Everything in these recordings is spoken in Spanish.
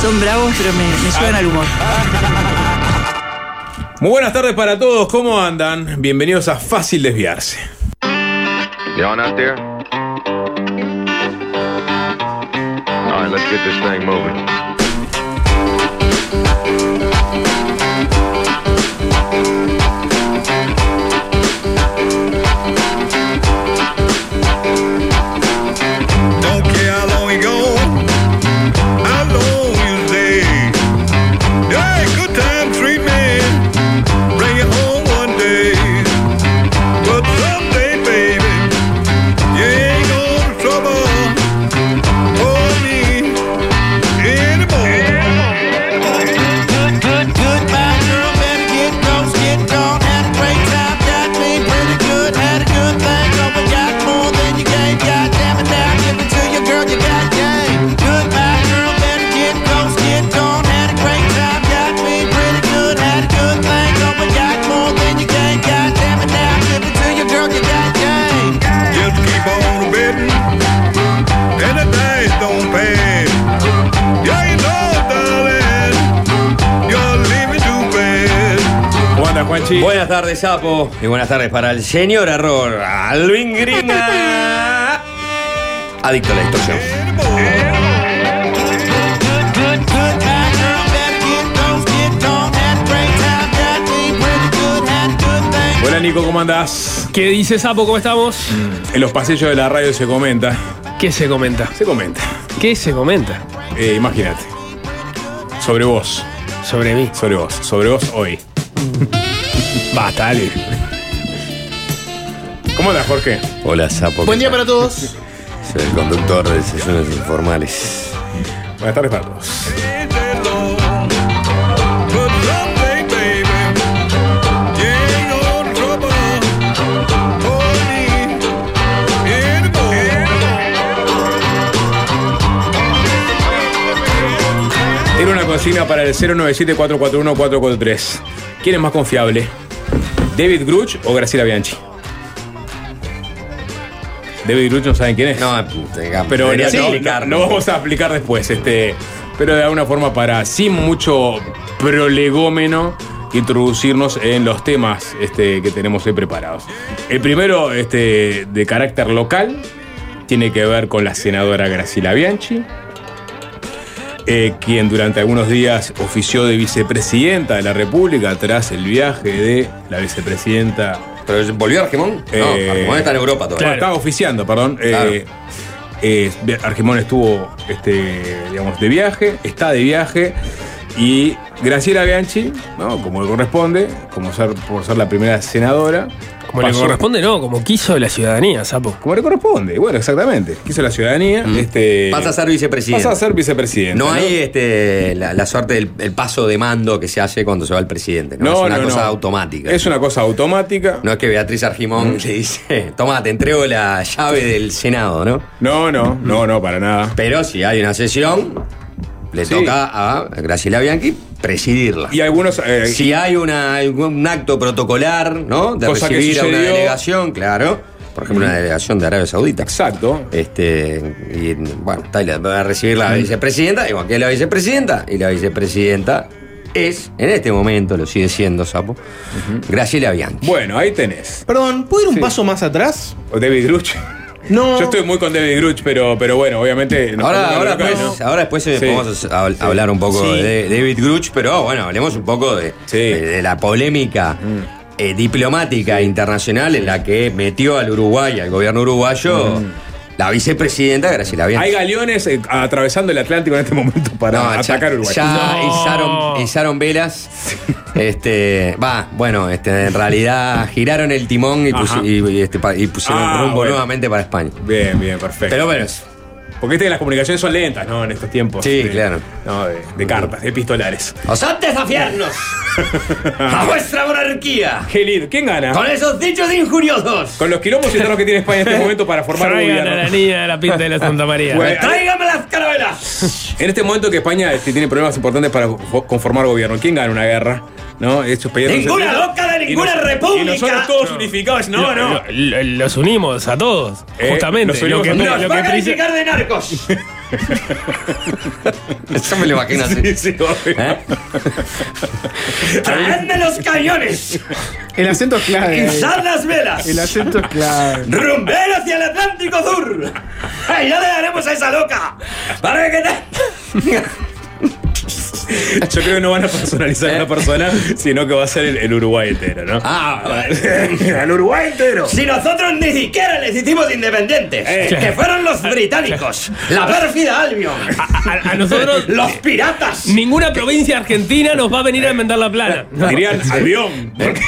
Son bravos, pero me, me suben al humor. Muy buenas tardes para todos, ¿cómo andan? Bienvenidos a Fácil Desviarse. Y'all out there? All right, let's get this thing moving. Juanchi? Buenas tardes, Sapo. Y buenas tardes para el señor error, Alvin Gringa. Adicto a la distorsión. Hola Nico, ¿cómo andás? ¿Qué dice Sapo? ¿Cómo estamos? En los pasillos de la radio se comenta. ¿Qué se comenta? Se comenta. ¿Qué se comenta? Eh, imagínate. Sobre vos. Sobre mí. Sobre vos. Sobre vos hoy. Basta, dale. ¿Cómo andas, Jorge? Hola, Sapo. Buen día para todos. Soy el conductor de desayunos informales. Buenas tardes para todos. Tiene una consigna para el 097-441-443. ¿Quién es más confiable? ¿David Gruch o Graciela Bianchi? David Gruch no saben quién es. No, pero no, no, vamos a explicar después. Este, pero de alguna forma para, sin mucho prolegómeno, introducirnos en los temas este, que tenemos hoy preparados. El primero, este, de carácter local, tiene que ver con la senadora Graciela Bianchi, eh, quien durante algunos días ofició de vicepresidenta de la República tras el viaje de la vicepresidenta. ¿Pero volvió Argemón? Eh, no, Argemón está en Europa todavía. Bueno, estaba oficiando, perdón. Claro. Eh, eh, Argemón estuvo este, digamos, de viaje, está de viaje. Y Graciela Bianchi, ¿no? como le corresponde, como ser, por ser la primera senadora. Como le corresponde, no, como quiso la ciudadanía, Sapo. Como le corresponde, bueno, exactamente. Quiso la ciudadanía. Este, Mm. Pasa a ser vicepresidente. Pasa a ser vicepresidente. No hay este, la, la suerte del el paso de mando que se hace cuando se va el presidente. No, No, es una no, cosa no. automática. Es una cosa automática. No es que Beatriz Argimón le dice, toma, te entrego la llave del Senado, ¿no? No, no, no, no, para nada. Pero si hay una sesión, le Sí. toca a Graciela Bianchi presidirla. Y algunos. eh, Si hay una, un acto protocolar, ¿no? De Cosa que recibir a una delegación, claro. Por ejemplo, una delegación de Arabia Saudita. Exacto. Este, y bueno, la va a recibir la vicepresidenta, igual que la vicepresidenta, y la vicepresidenta es, en este momento, lo sigue siendo, Sapo, Graciela Bianchi. Bueno, ahí tenés. Perdón, ¿puedo ir un Sí. paso más atrás? O David Gruch. No. Yo estoy muy con David Gruch, pero, pero bueno, obviamente. nos Ahora, ahora, local, después, ¿no? ahora después eh, Sí. vamos a hab- hablar un poco Sí. de David Gruch, pero bueno, hablemos un poco de, Sí. de- de la polémica eh, diplomática internacional en la que metió al Uruguay, al gobierno uruguayo, la vicepresidenta Graciela Bianchi. Hay galeones eh, atravesando el Atlántico en este momento para No, ya- atacar Uruguay. Ya No. izaron, izaron velas. Este, va, bueno, este, en realidad giraron el timón y, pusi- Ajá. y- y, este, pa- y pusieron Ah, rumbo bueno. nuevamente para España. Bien, bien, perfecto. Pero bueno, es- Porque viste que las comunicaciones son lentas, ¿no? En estos tiempos. Sí, de- claro. No, de, de cartas, de epistolares. ¡Osad desafiarnos! ¡A vuestra monarquía! Qué lindo. ¿Quién gana? ¡Con esos dichos injuriosos! Con los quilombos internos que tiene España en este momento para formar un Traigan a la gobierno. niña de la pinta de la Santa María. Bueno, ¡Tráigame las carabelas! En este momento que España este, tiene problemas importantes para fo- conformar gobierno, ¿quién gana una guerra? ¿No? Ninguna loca de Y ninguna nos- república. Y nosotros todos unificados. No, no. Lo- lo- Los unimos a todos, Eh, justamente. nos unimos lo que, a todos. lo ¡Nos que va a calificar de narcos! Eso me lo imagino así. Sí, sí. ¿Eh? ¡Traedme los cañones! El acento es clave. ¡Izad las velas! El acento es clave. ¡Rumber hacia el Atlántico Sur! ¡Ay, ya le daremos a esa loca! ¡Para que te... Yo creo que no van a personalizar a la persona, sino que va a ser el, el Uruguay entero, ¿no? ¡Ah! ¡Al Uruguay entero! Si nosotros ni siquiera les hicimos independientes, Eh. que fueron los británicos, la pérfida Albion, A, a nosotros, los piratas. ninguna provincia argentina nos va a venir a enmendar la plana. Dirían albión. porque-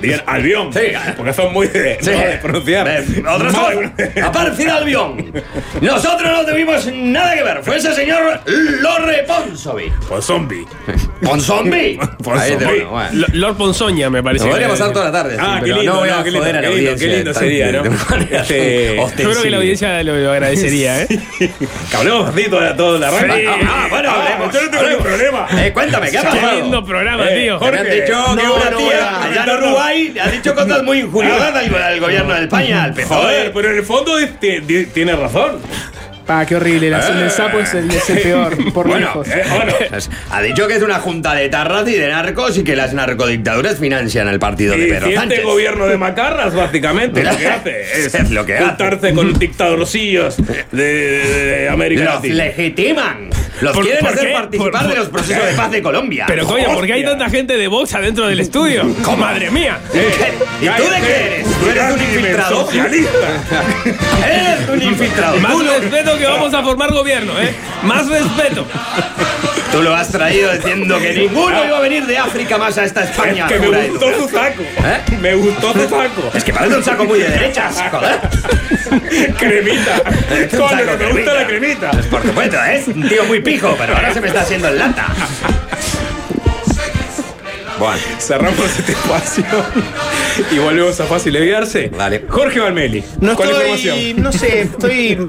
Dirían albión. Sí. Porque son muy de, Sí. no, de pronunciar. Eh, Otros son la pérfida Albion. Nosotros no tuvimos nada que ver. Fue ese señor Lorre Ponsonby. Por zombie. Ponsonby. Ponsonby. Ahí te- bueno, bueno. L- Lord Ponzoña, me parece. Nos podría pasar toda la tarde. Ah, sí, qué lindo, no voy a no, qué lindo, a la qué lindo, qué lindo sería, ¿no? Este, Yo creo que la audiencia lo, lo agradecería, ¿eh? Que hablemos así toda, toda la rama. Sí. Ah, bueno, hablemos. Yo no tengo ningún problema. Eh, cuéntame, ¿qué ha Qué pasado? lindo programa, Eh, tío. Jorge. Han dicho que No, una tía a allá en. Uruguay le ha dicho cosas muy injuriosas al, al gobierno de España, al PSOE. Joder, pero en el fondo tiene razón. Ah, qué horrible. La del sapo es el, es el peor, por Bueno, lejos. Eh, bueno, Ha dicho que es una junta de tarras y de narcos y que las narcodictaduras financian al partido de Pedro este Sánchez. gobierno de macarras, básicamente, lo que hace es, Es lo que hace. juntarse con dictadorcillos de, de- de América Los Latina. legitiman. Los ¿Por- quieren por hacer qué? participar Por- de los procesos de paz de Colombia. Pero coño, ¿por qué hay tanta gente de Vox adentro del estudio? ¡Madre mía! ¿Y tú de qué eres? ¿Tú eres un infiltrado? Socialista. Eres un infiltrado. Más Tú que vamos a formar gobierno, ¿eh? Más respeto. tú lo has traído diciendo que ninguno iba a venir de África más a esta España. Es que me gustó su saco. ¿Eh? Me gustó su saco. Es que parece un saco muy de derechas, joder. cremita. Es un Coño, saco que me gusta la cremita. Pues por supuesto, es un tío muy pijo, pero ahora se me está haciendo en lata. Bueno, Cerramos este espacio y volvemos a Fácil Desviarse. Dale. Jorge Valmeli. No con estoy. información. No sé, estoy.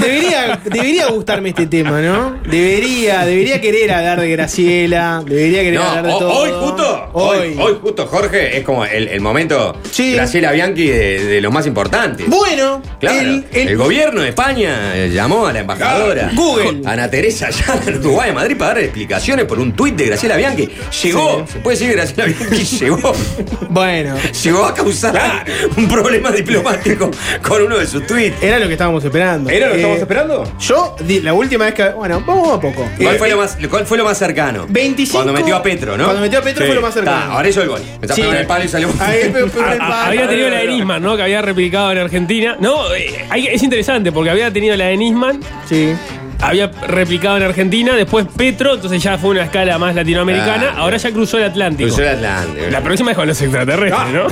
Debería, debería gustarme este tema, ¿no? Debería, debería querer hablar de Graciela, debería querer no, hablar de todo. hoy justo, hoy, hoy justo, Jorge, es como el, el momento Sí. Graciela Bianchi de, de los más importantes. Bueno, Claro, el, el, el- gobierno de España eh, llamó a la embajadora Google. Ana Teresa allá en Uruguay, Madrid, para dar explicaciones por un tuit de Graciela Bianchi. Llegó, se puede decir Graciela Bianchi llegó, Bueno, llegó a causar un problema diplomático con uno de sus tweets. era lo que estábamos esperando. ¿Era lo que Eh, estamos esperando? Yo, di- la última vez que. Bueno, vamos a poco. ¿Cuál, Eh, fue lo más, ¿Cuál fue lo más cercano? 25. Cuando metió a Petro, ¿no? Cuando metió a Petro Sí. fue lo más cercano. Ta, ahora hizo el gol. Me Sí. tapó en el palo y salió. Ahí, pero- pero- A- pero- a- había tenido la de Nisman, ¿no? Que había replicado en Argentina. No, eh, hay- es interesante porque había tenido la de Nisman, Sí. Había replicado en Argentina, después Petro, entonces ya fue una escala más latinoamericana, Ah, ahora ya cruzó el Atlántico. Cruzó el Atlántico. La próxima es con los extraterrestres, ¿no?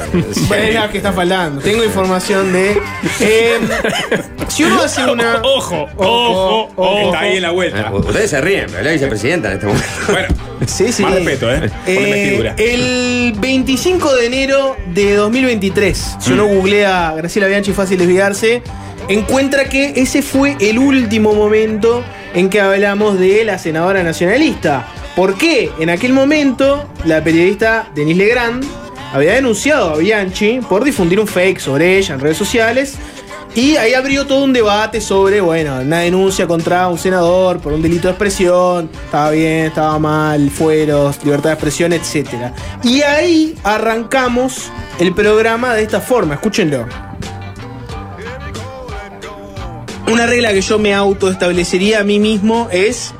Bueno, es la que está faltando. Tengo información de. eh, si uno hace una. Ojo, ojo, ojo. Está ahí en la vuelta. Ustedes se ríen, pero la vicepresidenta en este momento. Bueno, Sí, sí. más respeto, ¿eh? Por la Eh, investidura. el 25 de enero de 2023, si uno googlea Graciela Bianchi fácil desviarse, encuentra que ese fue el último momento en que hablamos de la senadora nacionalista. ¿Por qué? En aquel momento, la periodista Denise Legrand había denunciado a Bianchi por difundir un fake sobre ella en redes sociales. Y ahí abrió todo un debate sobre, bueno, una denuncia contra un senador por un delito de expresión, estaba bien, estaba mal, fueros, libertad de expresión, etc. Y ahí arrancamos el programa de esta forma, escúchenlo. Una regla que yo me autoestablecería a mí mismo es,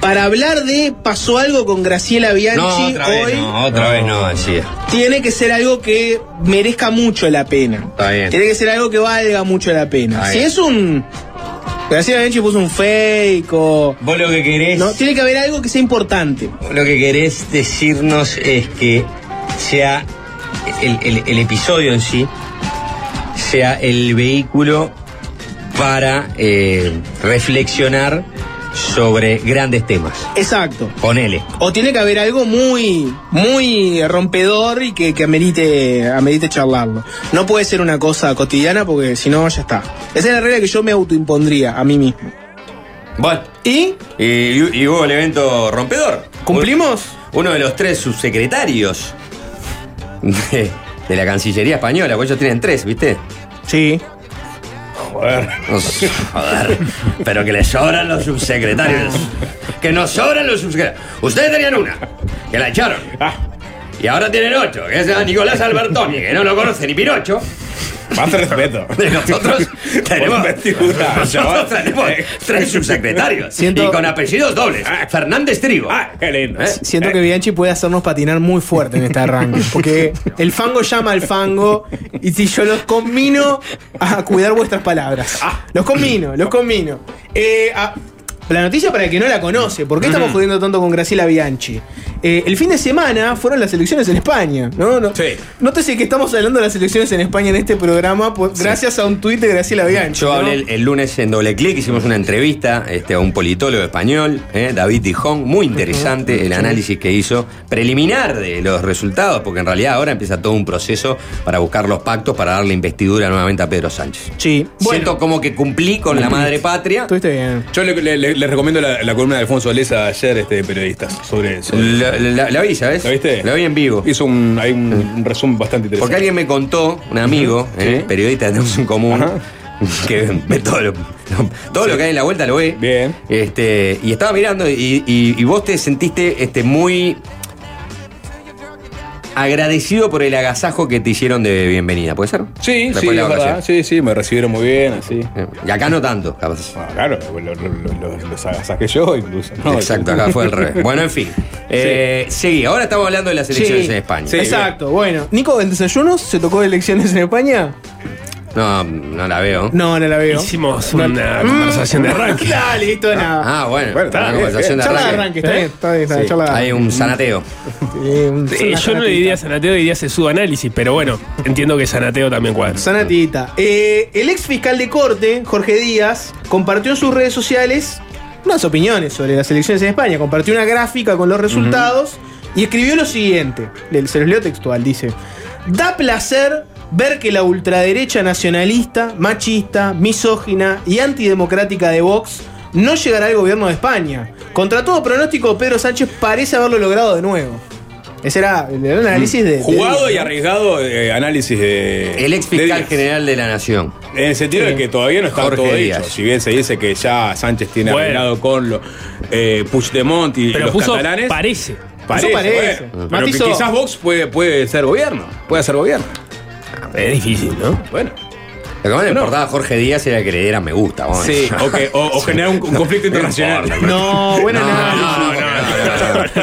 para hablar de pasó algo con Graciela Bianchi hoy, otra vez no, decía. tiene que ser algo que merezca mucho la pena. Está bien. Tiene que ser algo que valga mucho la pena. Está si bien. es un. Graciela Bianchi puso un fake o. Vos lo que querés, No, tiene que haber algo que sea importante. lo que querés decirnos es que sea el, el- el episodio en sí, sea el vehículo para eh, reflexionar sobre grandes temas. Exacto. Ponele. O tiene que haber algo muy, muy rompedor y que, que amerite, amerite charlarlo. No puede ser una cosa cotidiana porque si no, ya está. Esa es la regla que yo me autoimpondría a mí mismo. Bueno, ¿Y? y, y hubo el evento rompedor. ¿Cumplimos? Uno de los tres subsecretarios de, de la Cancillería Española, porque ellos tienen tres, ¿viste? Sí. Joder. Nos- joder. Pero que le sobran los subsecretarios. Que nos sobran los subsecretarios. Ustedes tenían una, que la echaron. Ah, Y ahora tienen ocho, que es a Nicolás Albertoni, que no lo conoce ni Pinocho. Más respeto. De nosotros tenemos, nosotros tenemos tres subsecretarios. Siento- Y con apellidos dobles. Fernández Trigo. Ah, qué lindo. ¿Eh? Siento que Bianchi puede hacernos patinar muy fuerte en este arranque. Porque el fango llama al fango. Y si yo los combino a cuidar vuestras palabras. Los combino, los combino. Eh, a- la noticia para el que no la conoce. ¿Por qué estamos jodiendo tanto con Graciela Bianchi? Eh, el fin de semana fueron las elecciones en España. ¿no? No, Sí. Nótese que estamos hablando de las elecciones en España en este programa por- gracias a un tuit de Graciela Bianchi. Yo ¿no? hablé el, el lunes en doble clic, hicimos una entrevista este, a un politólogo español, eh, David Dijón, muy interesante el análisis que hizo, preliminar de los resultados, porque en realidad ahora empieza todo un proceso para buscar los pactos para darle investidura nuevamente a Pedro Sánchez. Sí. Siento como que cumplí con la madre patria. Estuviste bien. Yo le, le- le- les recomiendo la, la columna de Alfonso Leza ayer este, de periodistas sobre, sobre- La, la- la vi, ¿sabes? ¿La viste? La vi en vivo. Hizo un, hay un, un resumen bastante interesante. Porque alguien me contó, un amigo, eh, periodista que tenemos en común, Ajá. que ve todo lo, todo lo que hay en la vuelta lo ve. Bien. Este, y estaba mirando y, y- y vos te sentiste este, muy agradecido por el agasajo que te hicieron de bienvenida, ¿puede ser? Sí, Después sí, es verdad. Sí, sí, me recibieron muy bien, así. Y acá no tanto, capaz. Claro, lo- lo- lo- lo- los agasajé yo incluso. ¿no? Exacto, acá fue al revés. Bueno, en fin. Eh, Seguí, ahora estamos hablando de las elecciones Sí. en España. Sí. Exacto, bueno. Nico, ¿en desayunos se tocó de elecciones en España? No, no la veo. No, no la veo. Hicimos una Mm, conversación de arranque. Ah, listo, nada. Ah, bueno. Bueno, una bien, conversación de charla de arranque. arranque, está bien, está bien, está bien, Sí, charla de Hay un sanateo. Eh, un- Sí, una yo no le diría sanateo, diría se su análisis, pero bueno, entiendo que sanateo también cuadra. Sanatita. Eh, el ex fiscal de corte, Jorge Díaz, compartió en sus redes sociales unas opiniones sobre las elecciones en España. Compartió una gráfica con los resultados y escribió lo siguiente. Le- Se los leo textual, dice. Da placer ver que la ultraderecha nacionalista, machista, misógina y antidemocrática de Vox no llegará al gobierno de España. Contra todo pronóstico, Pedro Sánchez parece haberlo logrado de nuevo. Ese era el análisis de... Jugado y arriesgado eh, análisis de. El ex fiscal general de la Nación. En el sentido de que todavía no está Jorge todo Díaz. dicho. Si bien se dice que ya Sánchez tiene Bueno. arreglado con lo, eh, Puigdemont y Pero los puso catalanes. parece. Parece, parece. bueno. Matizó. pero que quizás Vox puede, puede ser gobierno. Puede hacer gobierno. Es difícil, ¿no? Bueno. Lo que más le No. importaba a Jorge Díaz era que le diera me gusta. vamos. Sí, o, que- o- o generar un, un conflicto internacional. No, buena No, no, no,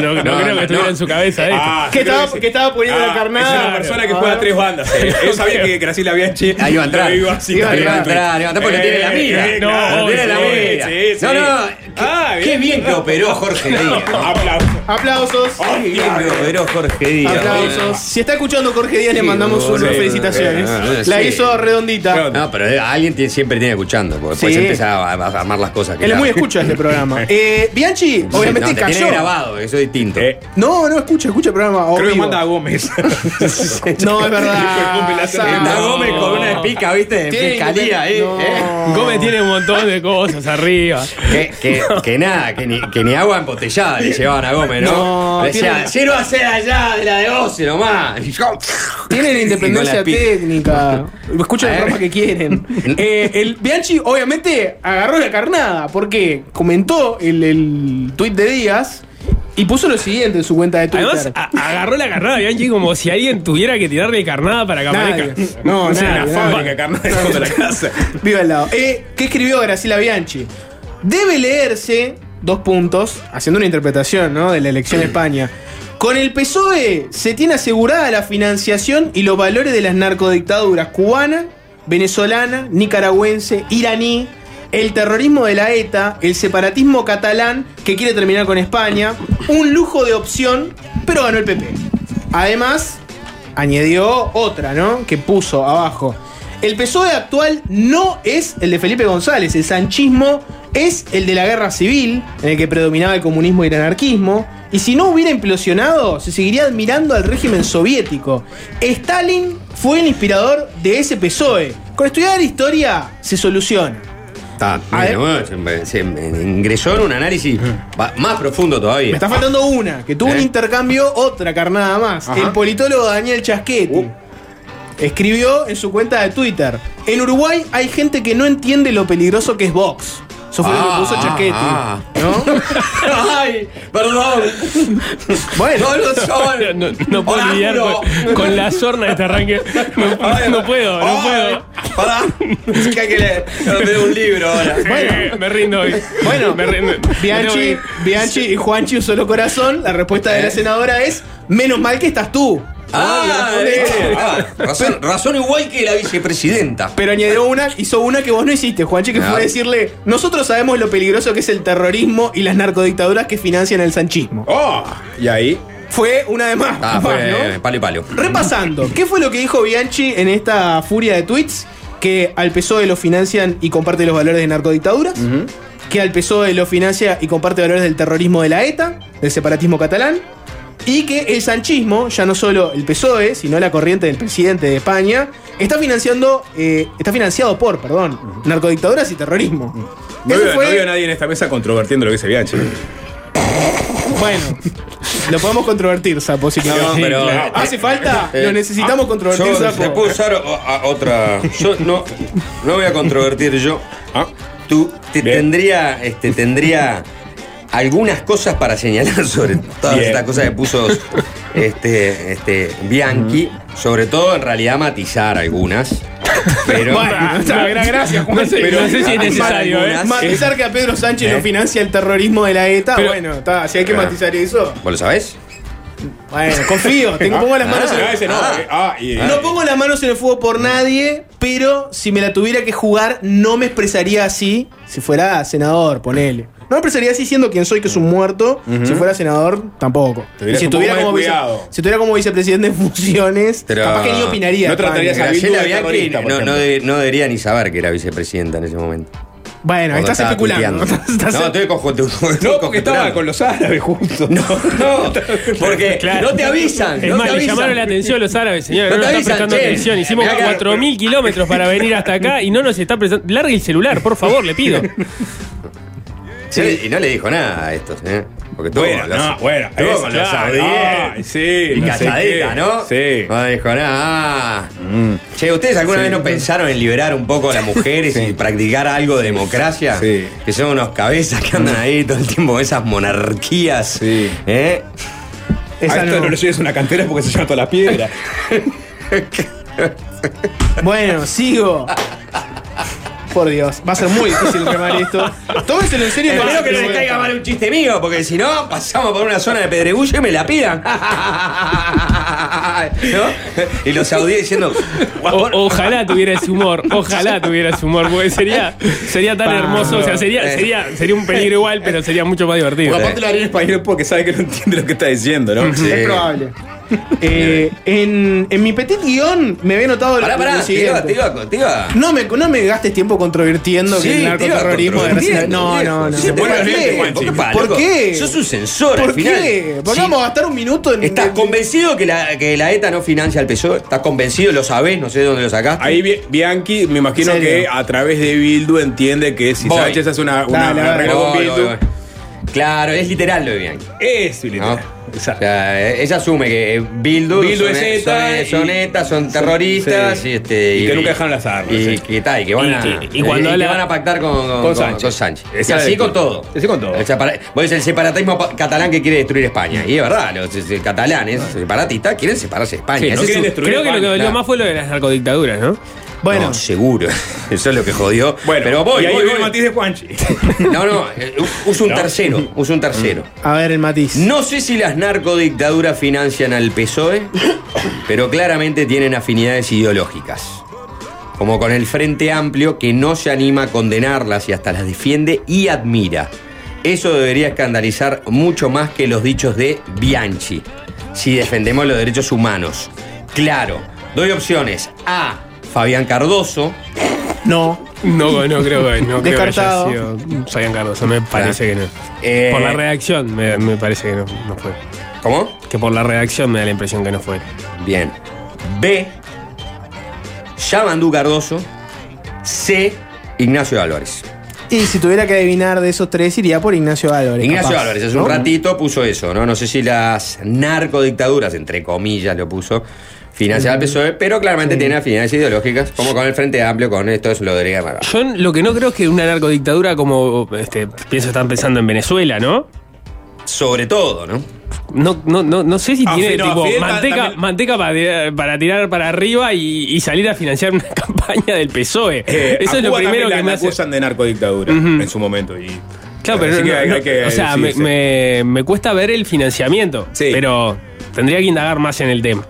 no, No, no creo que estuviera en su cabeza esto. Ah, Que creo estaba- sí. que estaba poniendo la carnada. Es una persona que Ah. juega tres bandas. eh. Él sabía que Graciela Bianchi. Ahí iba a entrar. lo iba a entrar, iba a entrar porque tiene la mira. Eh, No, claro, tiene la sí, mira. sí, sí. No, no, qué, Ah, qué bien que operó Jorge Díaz. Aplausos. Aplausos. Qué bien que operó Jorge Díaz. Aplausos. Si está escuchando Jorge Díaz, le mandamos unas felicitaciones. La hizo redondita. No, pero alguien tiene- siempre tiene escuchando, porque después Sí. empieza a, a armar las cosas. que Él es la- muy escucha este programa. Eh, Bianchi, obviamente no, te cayó. tiene grabado, eso es distinto. Eh, No, no, escucha, escucha el programa. creo que manda a Gómez. No, es verdad. Sa- Gómez con una espica, ¿viste? En fiscalía. ¿eh? Gómez tiene un montón de cosas arriba. Que, que, que nada, que ni, que ni agua embotellada le llevaban a Gómez, ¿no? No, Le Decía, tiene- quiero hacer allá de la de 12 nomás. Tienen independencia la técnica. Escuchan A el ver. programa que quieren. Eh, el Bianchi, obviamente, agarró la carnada porque comentó el, el tuit de Díaz y puso lo siguiente en su cuenta de Twitter. Además, a- agarró la carnada de Bianchi como si alguien tuviera que tirarle carnada para que Nadie. aparezca. No, Es nadie, una nadie. fábrica, fondo de la casa. Viva al lado. Eh, ¿Qué escribió Graciela Bianchi? Debe leerse, dos puntos, haciendo una interpretación ¿no? de la elección de España. Con el PSOE se tiene asegurada la financiación y los valores de las narcodictaduras cubana, venezolana, nicaragüense, iraní, el terrorismo de la ETA, el separatismo catalán que quiere terminar con España, un lujo de opción, pero ganó el PP. Además, añadió otra, ¿no? Que puso abajo. El PSOE actual no es el de Felipe González, el sanchismo es el de la guerra civil, en el que predominaba el comunismo y el anarquismo, y si no hubiera implosionado, se seguiría admirando al régimen soviético. Stalin fue el inspirador de ese PSOE. Con estudiar historia se soluciona. Está, bueno, se, se ingresó en un análisis más profundo todavía. Me está faltando una, que tuvo un ¿Eh? intercambio, otra carnada más. Ajá. El politólogo Daniel Chaschetti. escribió en su cuenta de Twitter: En Uruguay hay gente que no entiende lo peligroso que es Vox. Eso fue lo que puso Ah, Chaquetti. ah. ¿No? Ay, perdón. Bueno. No. No, no puedo Oráculo. lidiar con, con la sorna de este arranque. No, no puedo, no puedo. Pará. Es que hay que leer. Tengo un libro ahora. Eh, me rindo hoy. Bueno, me rindo. Bianchi, Bianchi y Juanchi un solo corazón. La respuesta de la senadora es: menos mal que estás tú. Ah, ¿No? eh, ah, razón, razón igual que la vicepresidenta. Pero añadió una, hizo una que vos no hiciste, Juanchi, que Ah. fue decirle: Nosotros sabemos lo peligroso que es el terrorismo y las narcodictaduras que financian el sanchismo. Oh, y ahí. Fue una de más. Ah, más, fue ¿no? palo y palo. Repasando, ¿qué fue lo que dijo Bianchi en esta furia de tweets? Que al PSOE lo financian y comparte los valores de narcodictaduras. Que al PSOE lo financia y comparte valores del terrorismo de la ETA, del separatismo catalán. Y que el sanchismo, ya no solo el PSOE, sino la corriente del presidente de España, está financiando, eh, está financiado por, perdón, narcodictaduras y terrorismo. No veo, fue- no veo a nadie en esta mesa controvertiendo lo que dice Bianchi. Bueno, lo podemos controvertir, Sapo, si querés. No, pero- claro. ¿Hace falta? Eh, lo necesitamos controvertir, Yo Sapo. le puedo usar a- otra. Yo no, no voy a controvertir yo. Ah, Tú te- tendría, este, tendría algunas cosas para señalar sobre todas Bien. estas cosas que puso este, este, Bianchi. Sobre todo, en realidad, matizar algunas. Pero. Bueno, gracias, Juan. No sé, Pero- no sé si es necesario, ¿eh? Matizar que a Pedro Sánchez ¿Eh? lo financia el terrorismo de la ETA, Pero- bueno, está, si hay que Ah. matizar eso, ¿Vos lo sabés? bueno, confío, tengo, pongo las manos en ah, el ese no. Ah. eh, Ah, y, No pongo las manos en el fuego por nadie, pero si me la tuviera que jugar, no me expresaría así si fuera senador, ponele. No me expresaría así siendo quien soy, que es un muerto. Si fuera senador, tampoco. Y si de como vice- si estuviera como vicepresidente en funciones, Pero- capaz que ni opinaría. No tratarías a Bianchi no, no, de- no debería ni saber que era vicepresidenta en ese momento. Bueno, Cuando estás especulando. Estás- No, estoy No, porque estaba con los árabes justo. No, no, porque Claro. no te avisan. Es no más, te le avisan. llamaron la atención los árabes, señora. No No, te nos está prestando che. atención. Hicimos Mirá que- 4.000 kilómetros para venir hasta acá y no nos está prestando. Largue el celular, por favor, le pido. Sí, y no le dijo nada a estos, ¿eh? Porque tuvo Bueno, los, no, bueno, tuvo es- los claro, sí, y no. ¿no? Sí. No dijo nada. Che, ¿ustedes alguna vez no pensaron en liberar un poco a las mujeres y practicar algo de democracia? Sí. Que son unos cabezas que andan ahí todo el tiempo con esas monarquías. Sí. ¿Eh? Esa a esto no. no le lleves una cantera porque se llama toda la piedra. Bueno, sigo. Por Dios, va a ser muy difícil remar esto. Tómenselo en serio. Espero que no les caiga mal un chiste mío, porque si no, pasamos por una zona de pedregullo y me la pidan. ¿No? Y los saudíes diciendo. O- ojalá tuviera ese humor, ojalá tuviera ese humor, porque sería, sería tan hermoso. O sea, sería, sería, sería un peligro igual, pero sería mucho más divertido. Porque aparte lo haría en español porque sabe que no entiende lo que está diciendo, ¿no? Sí. Es probable. Eh, en, en mi petit guion me había notado lo- Pará, lo pará, te iba, siguiente. te iba, te iba. No me, no me gastes tiempo controvirtiendo Sí, que el narcoterrorismo de No, no, no. ¿Por qué? ¿Por qué, ¿Por qué? Sos un censor ¿Por al final. qué? ¿Por qué Sí. vamos a gastar un minuto en. ¿Estás en- convencido que la, que la ETA no financia al PSOE? ¿Estás convencido? ¿Lo sabés? No sé de dónde lo sacaste. Ahí Bi- Bianchi, me imagino que a través de Bildu entiende que si Voy. Sánchez hace una, una Dale, una dale. arreglo con Voy, Bildu, voy, voy. Claro, es literal lo de Bianchi. es ¿no? O Exacto. sea, ella asume que eh, Bildu, Bildu son, es ETA son, son y- ETA, son terroristas sí. y, este, Y que nunca dejaron las armas, Y, sí. que, tal, y que van Y a, y cuando habla- van a pactar con, con, Con con- Sánchez. con Esa así con todo. así con todo. Vos decís el separatismo pa- catalán que quiere destruir España. Y es verdad, los eh, catalanes separatistas quieren separarse de España. Sí, no Ese es quieren su- destruir Creo que lo que dolió Claro. más fue lo de las narcodictaduras, ¿no? Bueno, No, seguro. Eso es lo que jodió. Bueno, pero voy, y ahí voy, el matiz de Juanchi. No, no, eh, uso un tercero, uso un tercero. a ver el matiz. No sé si las narcodictaduras financian al PSOE, pero claramente tienen afinidades ideológicas. Como con el Frente Amplio, que no se anima a condenarlas y hasta las defiende y admira. Eso debería escandalizar mucho más que los dichos de Bianchi, si defendemos los derechos humanos. Claro, doy opciones. A. Fabián Cardoso. No. No, no creo que no creo que haya Descartado. sido Fabián Cardoso, me parece que no. Eh, Por la redacción me, me parece que no, no fue. ¿Cómo? Que por la redacción me da la impresión que no fue. Bien. B. Yamandú Cardoso. C. Ignacio Álvarez. Y si tuviera que adivinar de esos tres, iría por Ignacio Álvarez. Ignacio capaz, Álvarez, hace ¿no? un ratito puso eso, ¿no? No sé si las narcodictaduras, entre comillas, lo puso, financiada al PSOE, pero claramente tiene afinidades ideológicas, como con el Frente Amplio, con esto es lo de Guerra. Yo lo que no creo es que una narcodictadura como, este, pienso están pensando en Venezuela, ¿no? Sobre todo, ¿no? No, no, no, no sé si Ah, tiene tipo manteca, también- manteca para, tirar- para tirar para arriba y, y salir a financiar una campaña del PSOE. Eh, Eso es lo primero que me hace. acusan de narcodictadura Ujú. en su momento. Y, Claro, pero no- que hay- no- hay que o sea, me, me- me cuesta ver el financiamiento. Sí. Pero tendría que indagar más en el tema.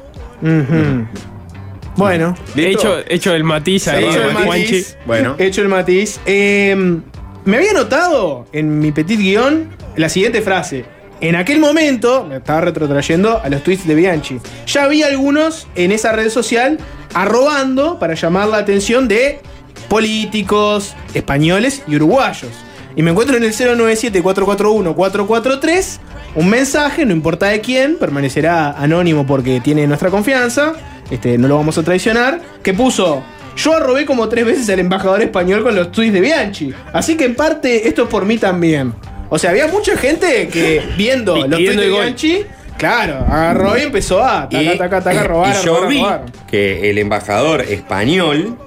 Bueno, He hecho, he hecho el matiz ahí, hecho el Juanchi. matiz. Bueno. Hecho el matiz. Eh, me había notado en mi petit guion la siguiente frase. En aquel momento, me estaba retrotrayendo a los tweets de Bianchi. Ya había algunos en esa red social arrobando para llamar la atención de políticos españoles y uruguayos. Y me encuentro en el 097-441-443 un mensaje, no importa de quién, permanecerá anónimo porque tiene nuestra confianza, este, no lo vamos a traicionar, que puso, yo arrobé como tres veces al embajador español con los tweets de Bianchi, así que en parte esto es por mí también. O sea, había mucha gente que viendo los tweets de. Bianchi, claro, agarró y empezó a taca, taca, taca, robar, y yo robar, vi robar. que el embajador español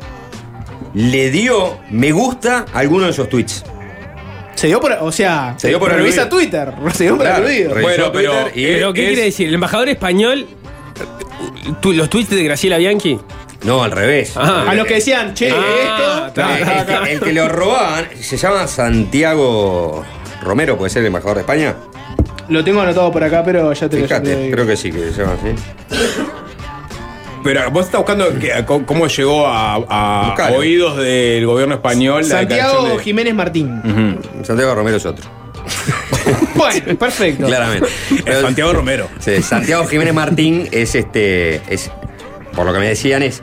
le dio me gusta a alguno de esos tweets. Se dio por, o sea, Se dio por revisa. Twitter, se dio por Claro, aludido. Bueno, pero- y- ¿Pero qué es- quiere decir? ¿El embajador español? tu- ¿Los tweets de Graciela Bianchi? No, al revés. Ah. A los que decían, che, Ah, esto. Eh, el, que, el que lo robaban se llama Santiago Romero, puede ser el embajador de España. Lo tengo anotado por acá, pero ya te lo Fíjate, creo que sí, que se llama así. Pero vos estás buscando que- cómo- cómo llegó a, oídos del gobierno español la Santiago de- Jiménez Martín. Santiago Romero es otro. Bueno, perfecto. Claramente. Santiago Romero. Sí, Santiago Jiménez Martín es este. Es, por lo que me decían, es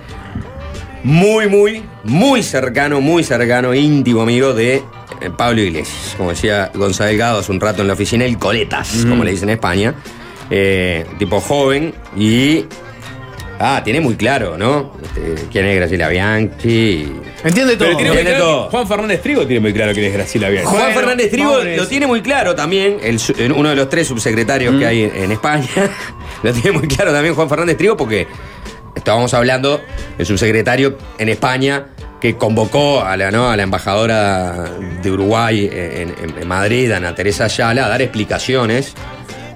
muy, muy, muy cercano, muy cercano, íntimo amigo de eh, Pablo Iglesias. Como decía Gonzalo Delgado hace un rato en la oficina, el Coletas, como le dicen en España. Eh, tipo joven y. Ah, tiene muy claro, ¿no? Este, quién es Graciela Bianchi. Entiende todo. Pero tiene todo. Juan Fernández Trigo tiene muy claro quién es Graciela Bianchi. Juan Bueno, Fernández Trigo lo tiene muy claro también, el su- en uno de los tres subsecretarios que hay en, en España. lo tiene muy claro también Juan Fernández Trigo porque estábamos hablando del subsecretario en España que convocó a la, ¿no? a la embajadora de Uruguay en, en- en Madrid, Ana Teresa Ayala, a dar explicaciones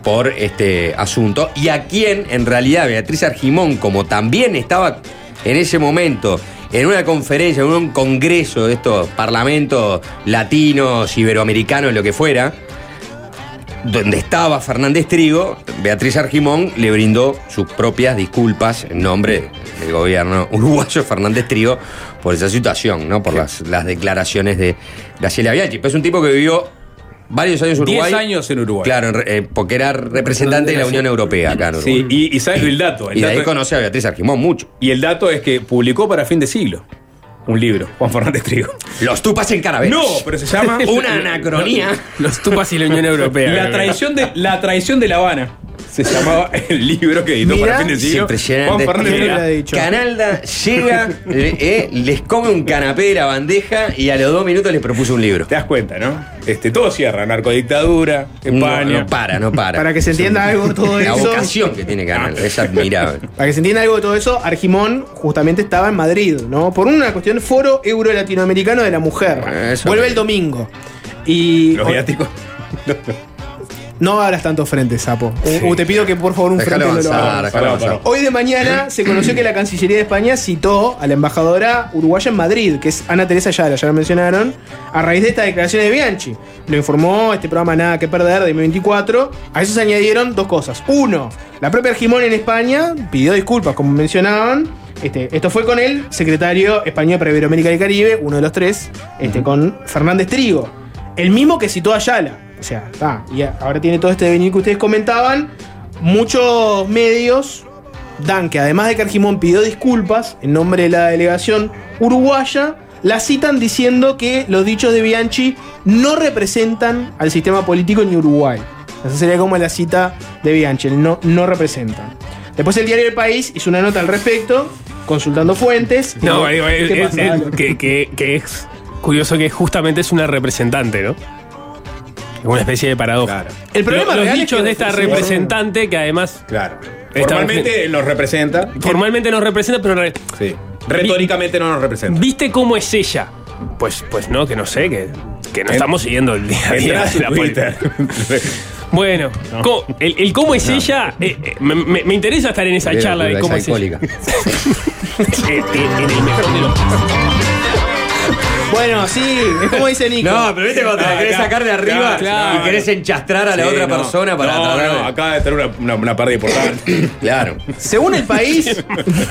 por este asunto y a quien en realidad Beatriz Argimón, como también estaba en ese momento en una conferencia, en un congreso de estos parlamentos latinos, iberoamericanos, lo que fuera, donde estaba Fernández Trigo, Beatriz Argimón le brindó sus propias disculpas en nombre del gobierno uruguayo Fernández Trigo por esa situación, ¿no? Por las, las declaraciones de Graciela Bianchi. Pues es un tipo que vivió varios años en Uruguay. 10 años en Uruguay. Claro, eh, porque era representante de la Unión Europea acá en Uruguay. Sí, y, y sabes el dato. El y de ahí conoce a Beatriz Argimón mucho. y el dato es que publicó para fin de siglo un libro, Juan Fernández Trigo. Los tupas en carabelos. No, pero se llama Una anacronía. Los tupas y la Unión Europea. La traición de la traición de La Habana. Se llamaba el libro que editó Mirá, para fin de siglo. Canalda llega, eh, eh, les come un canapé de la bandeja y a los dos minutos les propuso un libro. Te das cuenta, ¿no? Este, todo cierra, narcodictadura, España. No, no para, no para. Para que se entienda algo de todo La eso. vocación que tiene Canalda es admirable. Para que se entienda algo de todo eso, Argimón justamente estaba en Madrid, ¿no? Por una cuestión Foro Euro Latinoamericano de la Mujer. Eso Vuelve el domingo. Y. Los viáticos. No abras tanto frente, sapo. Te pido que por favor un frente no lo abras. avanzar. Hoy de mañana se conoció que la Cancillería de España citó a la embajadora uruguaya en Madrid, que es Ana Teresa Ayala, ya lo mencionaron, a raíz de esta declaración de Bianchi. Lo informó este programa Nada que Perder de M24. A eso se añadieron dos cosas. Uno, la propia Argimón en España pidió disculpas, como mencionaban. Este, esto fue con el secretario español para Iberoamérica y el Caribe, uno de los tres, este, con Fernández Trigo. El mismo que citó a Ayala. O sea, está. Y ahora tiene todo este devenir que ustedes comentaban. Muchos medios dan que además de que Argimón pidió disculpas en nombre de la delegación uruguaya, la citan diciendo que los dichos de Bianchi no representan al sistema político ni Uruguay. Esa sería como la cita de Bianchi, el no, no representan. Después el diario El País hizo una nota al respecto, consultando fuentes. No, digo, es, que es curioso que justamente es una representante, ¿no? Es una especie de paradoja. Claro. El problema Lo- los real es dichos que- de esta representante que además Claro. Formalmente nos representa. Formalmente nos representa, pero Sí. Retóricamente no nos representa. ¿Viste cómo es ella? Pues, pues no, que no sé, que, que no En- estamos siguiendo el día a día de la política. Bueno, co- el, el cómo es ella, eh, eh, me, me- me interesa estar en esa charla de cómo es ella. en- en el mejor de los Bueno, sí, es como dice Nico. No, pero viste cuando te la Ah, querés acá. sacar de arriba Claro, y querés enchastrar a la Sí, otra no. persona para no, tratar no, acaba de tener una, una, una pérdida importante. Claro. Según el país.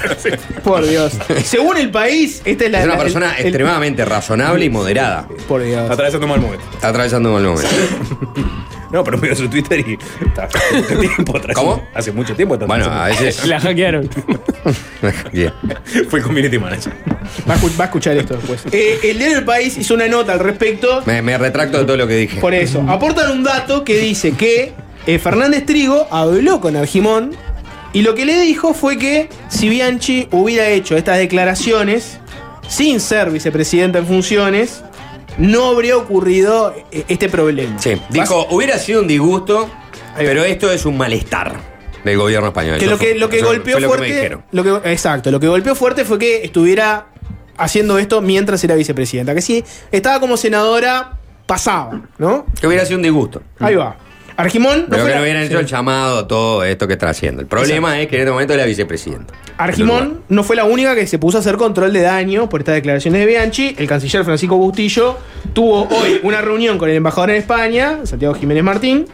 por Dios. Según el país, esta es la. Es una la- persona el- el- extremadamente razonable y moderada. Por Dios. Está atravesando un mal momento. Está atravesando un mal momento. No, pero mira su Twitter y está hace mucho tiempo atrás. ¿Cómo? Hace mucho tiempo está Bueno, a veces. La hackearon. Bien. Fue community manager. Va a, va a escuchar esto después. Eh, el diario del país hizo una nota al respecto. Me, me retracto de todo lo que dije. Por eso, aportan un dato que dice que eh, Fernández Trigo habló con Argimón y lo que le dijo fue que si Bianchi hubiera hecho estas declaraciones sin ser vicepresidenta en funciones, no habría ocurrido eh, este problema. Sí, dijo, hubiera sido un disgusto, pero esto es un malestar del gobierno español. Que lo que, lo que eso golpeó lo fuerte. lo que- exacto, lo que golpeó fuerte fue que estuviera haciendo esto mientras era vicepresidenta. Que si estaba como senadora, pasaba, ¿no? Que hubiera sido un disgusto. Ahí va. Argimón. no Pero que la- no hubieran hecho el llamado a todo esto que está haciendo. El problema es que en este momento era vicepresidenta. Argimón no fue la única que se puso a hacer control de daño por estas declaraciones de Bianchi. El canciller Francisco Bustillo tuvo hoy una reunión con el embajador en España, Santiago Jiménez Martín,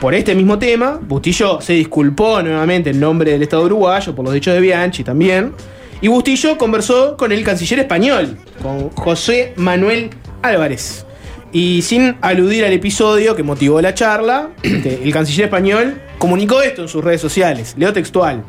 por este mismo tema. Bustillo se disculpó nuevamente en nombre del Estado uruguayo por los dichos de Bianchi también. Y Bustillo conversó con el canciller español, con José Manuel Álvarez. Y sin aludir al episodio que motivó la charla, este, el canciller español comunicó esto en sus redes sociales. Leo textual.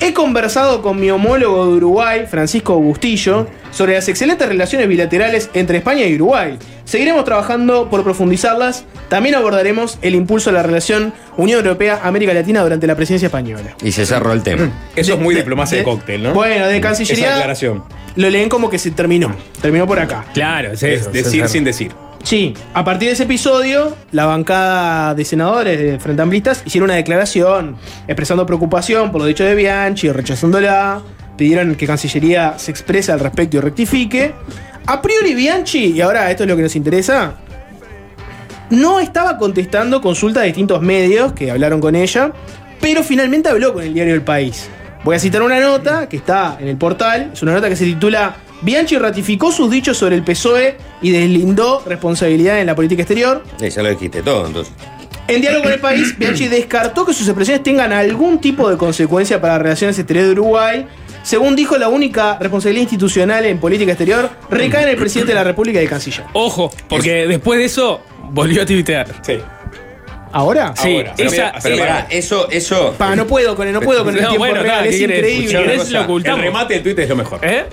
He conversado con mi homólogo de Uruguay, Francisco Bustillo, sobre las excelentes relaciones bilaterales entre España y Uruguay. Seguiremos trabajando por profundizarlas. También abordaremos el impulso de la relación Unión Europea-América Latina durante la presidencia española. Y se cerró el tema. Eso es muy De- diplomacia de, de- cóctel, ¿no? Bueno, de Esa Cancillería declaración. lo leen como que se terminó. Terminó por acá. Claro, es eso. decir sin decir. Sí, a partir de ese episodio, la bancada de senadores de Frente Amplistas hicieron una declaración expresando preocupación por lo dicho de Bianchi, rechazándola, pidieron que Cancillería se exprese al respecto y rectifique. A priori Bianchi, y ahora esto es lo que nos interesa, no estaba contestando consultas de distintos medios que hablaron con ella, pero finalmente habló con el diario El País. Voy a citar una nota que está en el portal, es una nota que se titula Bianchi ratificó sus dichos sobre el PSOE y deslindó responsabilidad en la política exterior. Sí, ya lo dijiste todo, entonces. En diálogo con el país, Bianchi descartó que sus expresiones tengan algún tipo de consecuencia para las relaciones exteriores de Uruguay. Según dijo, la única responsabilidad institucional en política exterior recae en el presidente de la República y el canciller. Ojo, porque después de eso volvió a tuitear. Sí. ¿Ahora? Sí, Ahora, pero esa. mira, pero sí. Pará, eso, eso. Pa, no puedo con él, no puedo con el No, tiempo bueno, real, nada, es ¿qué querés? increíble. Escuchá, Una eso cosa, lo ocultamos. El remate del Twitter es lo mejor. ¿Eh?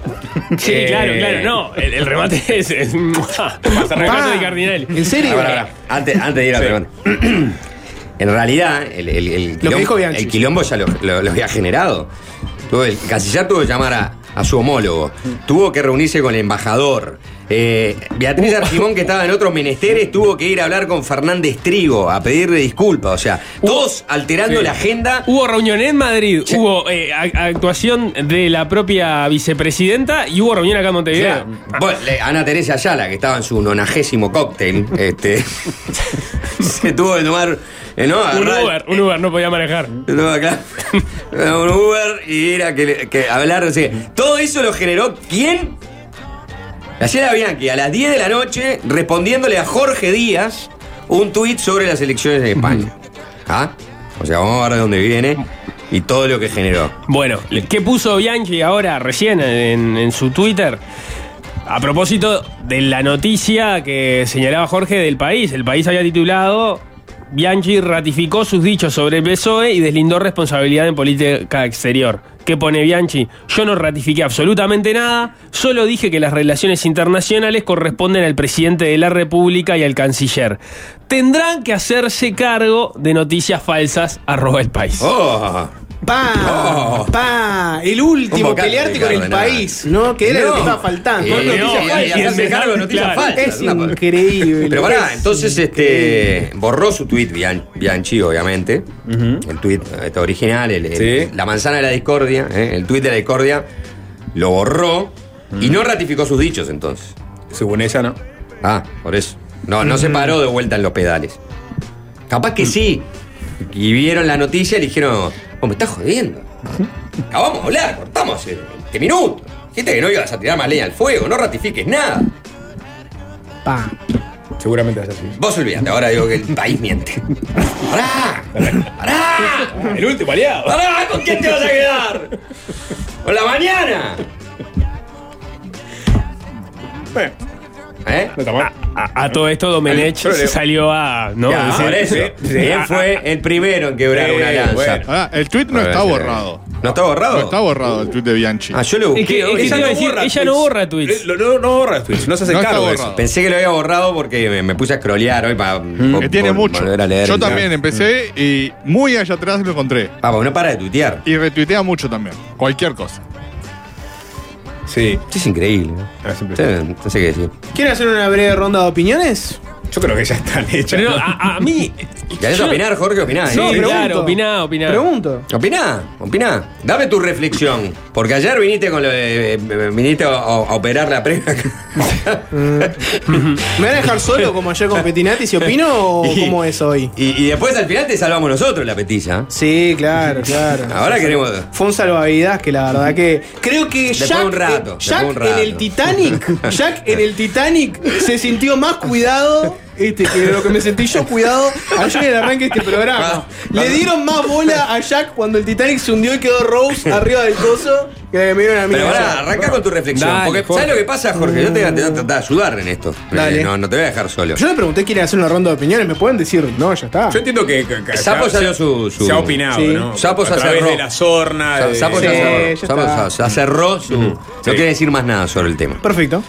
Sí, Eh. claro, claro. No, el, el remate es. es remate de Cardinal. ¿En serio? Pará, pará, Antes, antes de ir a Sí. pregunta. En realidad, el, el, el que dijo Bianchi, el quilombo ya lo, lo- lo había generado. Tuvo el canciller tuvo que llamar a, a su homólogo. Tuvo que reunirse con el embajador. Eh, Beatriz Argimón, que estaba en otros menesteres, tuvo que ir a hablar con Fernández Trigo a pedirle disculpas. O sea, todos alterando Sí. la agenda. Hubo reunión en Madrid, Sí. hubo eh, actuación de la propia vicepresidenta y hubo reunión acá en Montevideo. bueno, Ana Teresa Ayala, que estaba en su nonagésimo cóctel, este, se tuvo que tomar. eh, ¿no? un Uber, un Uber, no podía manejar. No, acá. Un Uber y era que, hablar, o sea, todo eso lo generó ¿quién? La Yela Bianchi a las 10 de la noche respondiéndole a Jorge Díaz un tuit sobre las elecciones en España. ¿Ah? O sea, vamos a ver de dónde viene y todo lo que generó. Bueno, ¿qué puso Bianchi ahora, recién, en, en su Twitter? A propósito de la noticia que señalaba Jorge del país. El país había titulado Bianchi ratificó sus dichos sobre el PSOE y deslindó responsabilidad en política exterior. ¿Qué pone Bianchi? Yo no ratifiqué absolutamente nada, solo dije que las relaciones internacionales corresponden al presidente de la República y al canciller. Tendrán que hacerse cargo de noticias falsas, arroba el país. ¡Oh! Pa, Oh. pa, el último, pelearte con el país, ¿no? Que era lo que No. estaba faltando. Eh, no, falsas. y hacerse cargo de noticias Claro. falsas. Es una- increíble. Pero pará, es entonces este borró su tweet Bian- Bianchi, obviamente. El tweet este, original, el- el- Sí. la manzana de la discordia, ¿eh? el tweet de la discordia, lo borró y no ratificó sus dichos entonces. Según ella, ¿no? Ah, por eso. No, no se paró de vuelta en los pedales. Capaz que sí. Y vieron la noticia y le dijeron, oh, me estás jodiendo. Acabamos de hablar, cortamos hace 20 minutos. Dijiste que no ibas a tirar más leña al fuego, no ratifiques nada. Pa. Seguramente es así. Vos olvidate, ahora digo que el país miente. ¡Pará! ¡Pará! El último aliado. ¡Pará! ¿Con quién te vas a quedar? ¡Con la mañana! Bueno, ¿Eh? no está mal. A, a todo esto, Domenech le- salió a. ¿no? Ya, por eso. sí. Él fue el primero en quebrar una lanza. bueno. Ahora, el tweet no está borrado. ¿No está borrado? No está borrado el tweet de Bianchi. Ah, yo lo busqué. Es que- es que hoy. te iba a decir, ella no borra tweets. Eh, lo- No, no borra tweets, no se hace No cargo de borrado. eso. Pensé que lo había borrado porque me, me puse a scrollear hoy para. que tiene mucho. Volver a leer Yo también empecé y muy allá atrás lo encontré. Ah, porque no para de tuitear. Y retuitea mucho también. Cualquier cosa. Sí. Es increíble. ¿no? Ah. Sí, no sé qué decir. ¿Quieren hacer una breve ronda de opiniones? Yo creo que ya están hechas. Pero no, a, a mí. ¿Querés yo- opinar, Jorge? Opiná. Sí, No, ¿eh? claro, opiná, opiná. Pregunto. Opiná, opiná. Dame tu reflexión. Porque ayer viniste con lo de- eh, viniste a, a operar la previa. ¿Me van a dejar solo como ayer con Petinati si opino o Y- cómo es hoy? y, y después al final te salvamos nosotros la petilla. Sí, claro, claro. Ahora queremos. Fue un salvavidas que la verdad que creo que Después Jack, de un rato, eh, después Jack de un rato. en el Titanic, Jack en el Titanic se sintió más cuidado este, que lo que me sentí yo cuidado ayer en el arranque de este programa. Le dieron más bola a Jack cuando el Titanic se hundió y quedó Rose arriba del coso que la que me dieron a mí. Pero ahora, arranca con tu reflexión. Dale, porque. ¿sabes lo que pasa, Jorge? Yo te, voy a tratar de ayudar en esto. Dale. Eh, no, no te voy a dejar solo. Yo le pregunté quieren hacer una ronda de opiniones, me pueden decir, no, ya está. Yo entiendo que. que- que- Sapo se- salió su- su- Se ha opinado, Sí. ¿no? Sapo a se través cerró. de la sorna. De- Sapo Sí, ya cerró. ya Sapo ya- ya cerró su. No Sí. quiere decir más nada sobre el tema. Perfecto.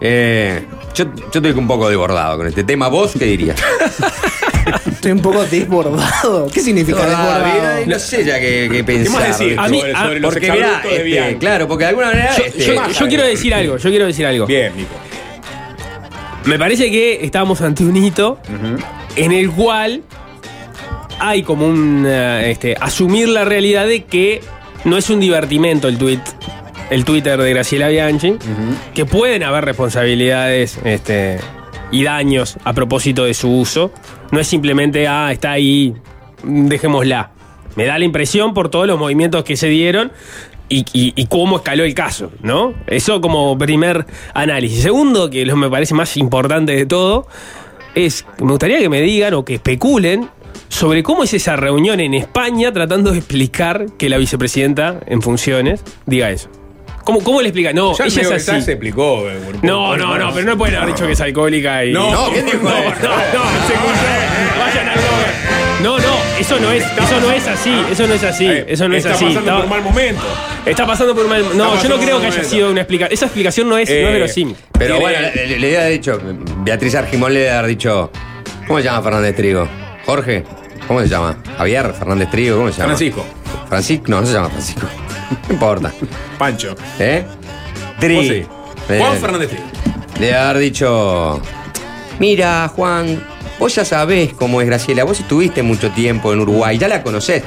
Eh, yo, yo estoy un poco desbordado con este tema. ¿Vos qué dirías? Estoy un poco desbordado. ¿Qué significa Ah, desbordado? mira, no sé ya qué, qué pensar. más decir A mí- sobre, a- los Porque de este, claro, porque de alguna manera. Yo, este, yo- más yo quiero decir algo, yo quiero decir algo. Bien, Nico. Me parece que estamos ante un hito en el cual hay como un eh, este, asumir la realidad de que no es un divertimento el tweet, el Twitter de Graciela Bianchi, que pueden haber responsabilidades este, y daños a propósito de su uso. No es simplemente, ah, está ahí, dejémosla. Me da la impresión por todos los movimientos que se dieron y, y- y cómo escaló el caso, ¿no? Eso como primer análisis. Segundo, que lo me parece más importante de todo, es me gustaría que me digan o que especulen sobre cómo es esa reunión en España tratando de explicar que la vicepresidenta en funciones diga eso. ¿Cómo, cómo le explica? No, Ya ella es ya así. se explicó. eh, por- No, por- no, por- no, pero no pueden haber dicho que es alcohólica y. No, No, ¿quién dijo no, eso? no, no, se. Vayan al. No, no, eso no es, eso no es así, eso no es así, Eh, eso no es está así. pasando Estaba- por un mal momento. Está pasando por un mal. No, yo pasando no creo que haya momento. sido una explicación. Esa explicación no es, no Eh, es verosímil. Pero bueno, le, le- le había dicho, Beatriz Argimón le había dicho, ¿cómo se llama Fernández Trigo? Jorge, ¿cómo se llama? Javier Fernández Trigo, ¿cómo se llama? Francisco. Francisco, no, no se llama Francisco. No importa. Pancho. ¿Eh? Tri. Vos sí. Eh, Juan Fernández. Le debe haber dicho, mira Juan, vos ya sabés cómo es Graciela, vos estuviste mucho tiempo en Uruguay, ya la conocés.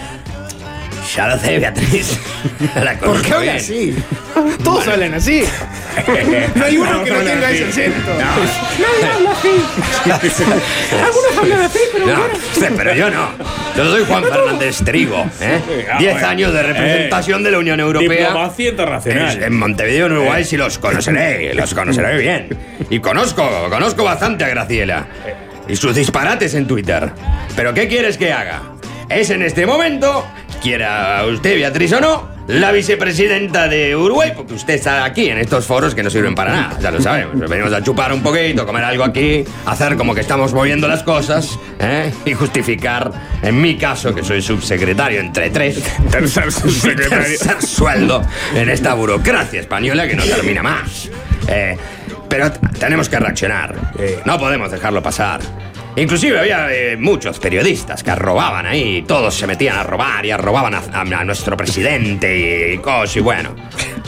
Ya lo sé, Beatriz. La ¿Por qué habla bien. así? Todos hablan así. No hay uno que no tenga ese acento. Nadie habla así. Algunos hablan así, pero No, sí, pero yo no. Yo soy Juan Fernández Trigo. ¿eh? Ah, Diez bueno. años de representación de la Unión Europea. Diplomacia internacional. En, en Montevideo, en Uruguay, sí los conoceré, los conoceré bien. Y conozco, conozco bastante a Graciela. Y sus disparates en Twitter. Pero ¿qué quieres que haga? Es en este momento, quiera usted, Beatriz o no, la vicepresidenta de Uruguay, porque usted está aquí en estos foros que no sirven para nada, ya lo sabemos. Venimos a chupar un poquito, comer algo aquí, hacer como que estamos moviendo las cosas, ¿eh? y justificar, en mi caso, que soy subsecretario entre tres, Tercer subsecretario. tercer sueldo en esta burocracia española que no termina más. Eh, pero tenemos que reaccionar. No podemos dejarlo pasar. Inclusive había eh, muchos periodistas que robaban ahí, todos se metían a robar y robaban a, a- a nuestro presidente y cosas, y bueno.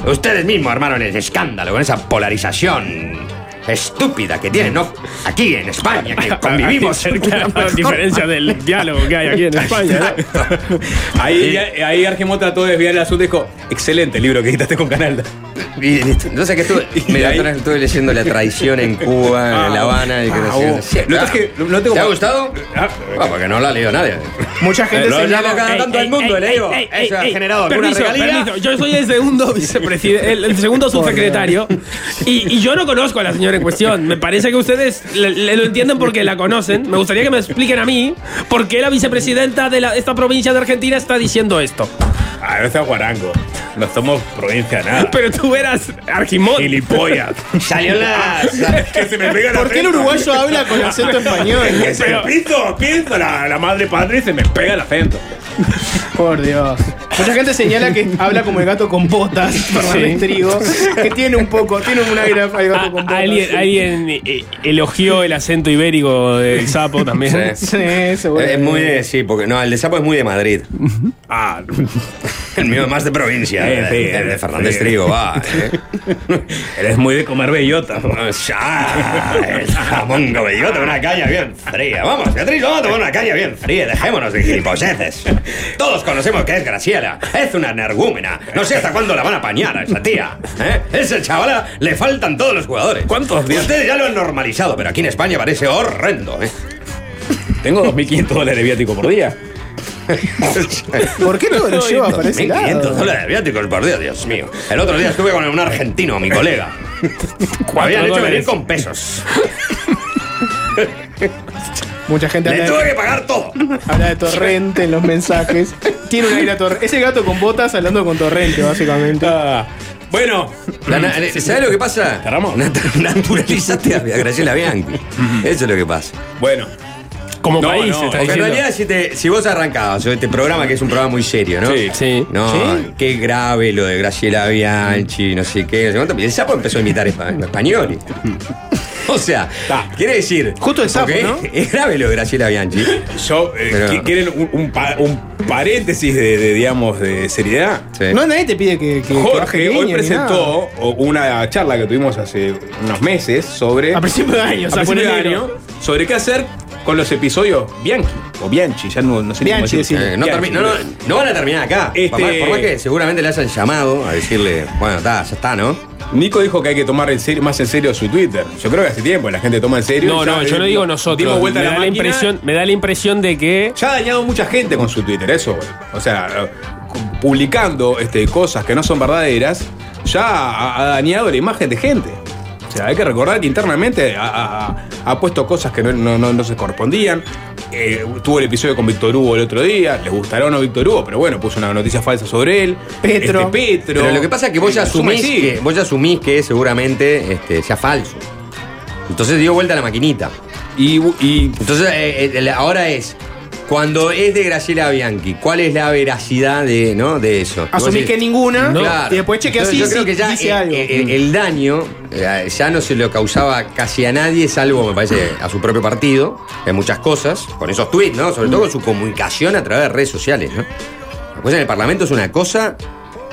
Ustedes mismos armaron el escándalo con esa polarización estúpida que tienen, ¿no? Aquí en España, que convivimos. A diferencia del diálogo que hay aquí en España. ¿no? Ahí, ahí Argemón trató de desviar el asunto y dijo, excelente libro que editaste con Canal. Y listo. Entonces que estuve, me ahí- atrás estuve leyendo La traición en Cuba, en La Habana. Y que no sé qué. Sí, Lo que claro. es que no tengo ¿Te ha gustado? Ah, Ah, porque no la ha leído nadie. Mucha gente Lo señala- llamo cada tanto al mundo, le digo. Eso ha generado alguna permiso, regalía. permiso. Yo soy el segundo vicepresidente, el, el segundo subsecretario. Y, y yo no conozco a la señora en cuestión. Me parece que ustedes le- le lo entienden porque la conocen. Me gustaría que me expliquen a mí por qué la vicepresidenta de la- esta provincia de Argentina está diciendo esto. Ah, no está guarango. No somos provincia nada. Pero tú eras Argimón. Gilipollas. Salió la. que se me pega ¿Por qué el uruguayo habla con acento español? Que se piso, pienso la, la madre patria y se me pega el acento. Por Dios. Mucha gente señala que habla como el gato con botas, Fernández Trigo, que tiene un poco, tiene un aire al gato A- con botas. alguien alguien, eh, elogió el acento ibérico del sapo también. Sí. Sí, seguro. Es muy de. Sí, porque. No, el de Sapo es muy de Madrid. Ah, El mío más de provincia. Sí, el, sí, de sí. Fernández Trigo, va. ¿eh? eres muy de comer bellota. Ya, el jamón con bellota, una caña bien fría. Vamos, Beatriz, vamos a tomar una caña bien fría. Dejémonos de gilipolleces. Todos conocemos que es Graciela. Es una energúmena. No sé hasta cuándo la van a apañar a esa tía. ¿eh? Ese chavala le faltan todos los jugadores. ¿Cuántos días? Ustedes ya lo han normalizado, pero aquí en España parece horrendo. ¿eh? Tengo 2.500 dólares de viático por día. ¿Por qué todo lo lleva para ese 1.500 lado? dólares de viáticos por día, Dios mío. El otro día estuve con un argentino, mi colega. Habían hecho venir con pesos. Mucha gente Le habla tuve de, que pagar todo. habla de torrente en los mensajes. Tiene un aire a torrente. Ese gato con botas hablando con torrente, básicamente. Ah, bueno, ¿Sabes lo que pasa? Nat- Naturalizaste a Graciela Bianchi. Eso es lo que pasa. bueno. Como No, país, no, está en realidad, si, te- si vos arrancabas sobre este programa, que es un programa muy serio, ¿no? Sí. Sí. No, qué grave lo de Graciela Bianchi, no sé qué, no sé cuánto. Y el sapo empezó a imitar espa- español. O sea, Ta. quiere decir. Justo el sapo, ¿no? Es grave lo de Graciela Bianchi. Yo, eh, Pero- ¿qui- ¿quieren un, un pa- un paréntesis de, de, digamos, de seriedad? Sí. No, nadie te pide que, que, que baje Jorge hoy presentó una charla que tuvimos hace unos meses sobre. A principio de año, o a sea, principio fue de año, sobre qué hacer con los episodios Bianchi o Bianchi, ya no, no sé cómo Bianchi, decirlo. sí. Eh, no, Bianchi. no, no, no van a terminar acá. Este- Por, más, por más que seguramente le hayan llamado a decirle, bueno, está, ya está, ¿no? Nico dijo que hay que tomar en serio- más en serio su Twitter. Yo creo que hace tiempo la gente toma en serio. No, Ya, no, yo eh, no digo dimos nosotros. vuelta Me a da, la, la impresión, me da la impresión de que. Ya ha dañado mucha gente con su Twitter, eso. güey. O sea, eh, publicando este, cosas que no son verdaderas, ya ha, ha dañado la imagen de gente. O sea, hay que recordar que internamente ha, ha- ha puesto cosas que no, no- no- no se correspondían. Eh, tuvo el episodio con Víctor Hugo el otro día. Les gustará o no Víctor Hugo, pero bueno, puso una noticia falsa sobre él. Petro. Este, Petro. Pero lo que pasa es que vos ya Eh, suma y asumís que, vos ya asumís que seguramente este, sea falso. Entonces dio vuelta a la maquinita. Y, y Entonces, eh, eh, ahora es, cuando es de Graciela Bianchi, ¿cuál es la veracidad de, ¿no? de eso? Asumís que ninguna No. y después chequeas así yo creo que ya dice eh, algo. eh, el daño eh, ya no se lo causaba casi a nadie, salvo, me parece, a su propio partido, en muchas cosas, con esos tweets, ¿no? Sobre todo con su comunicación a través de redes sociales, ¿no? La cosa en el Parlamento es una cosa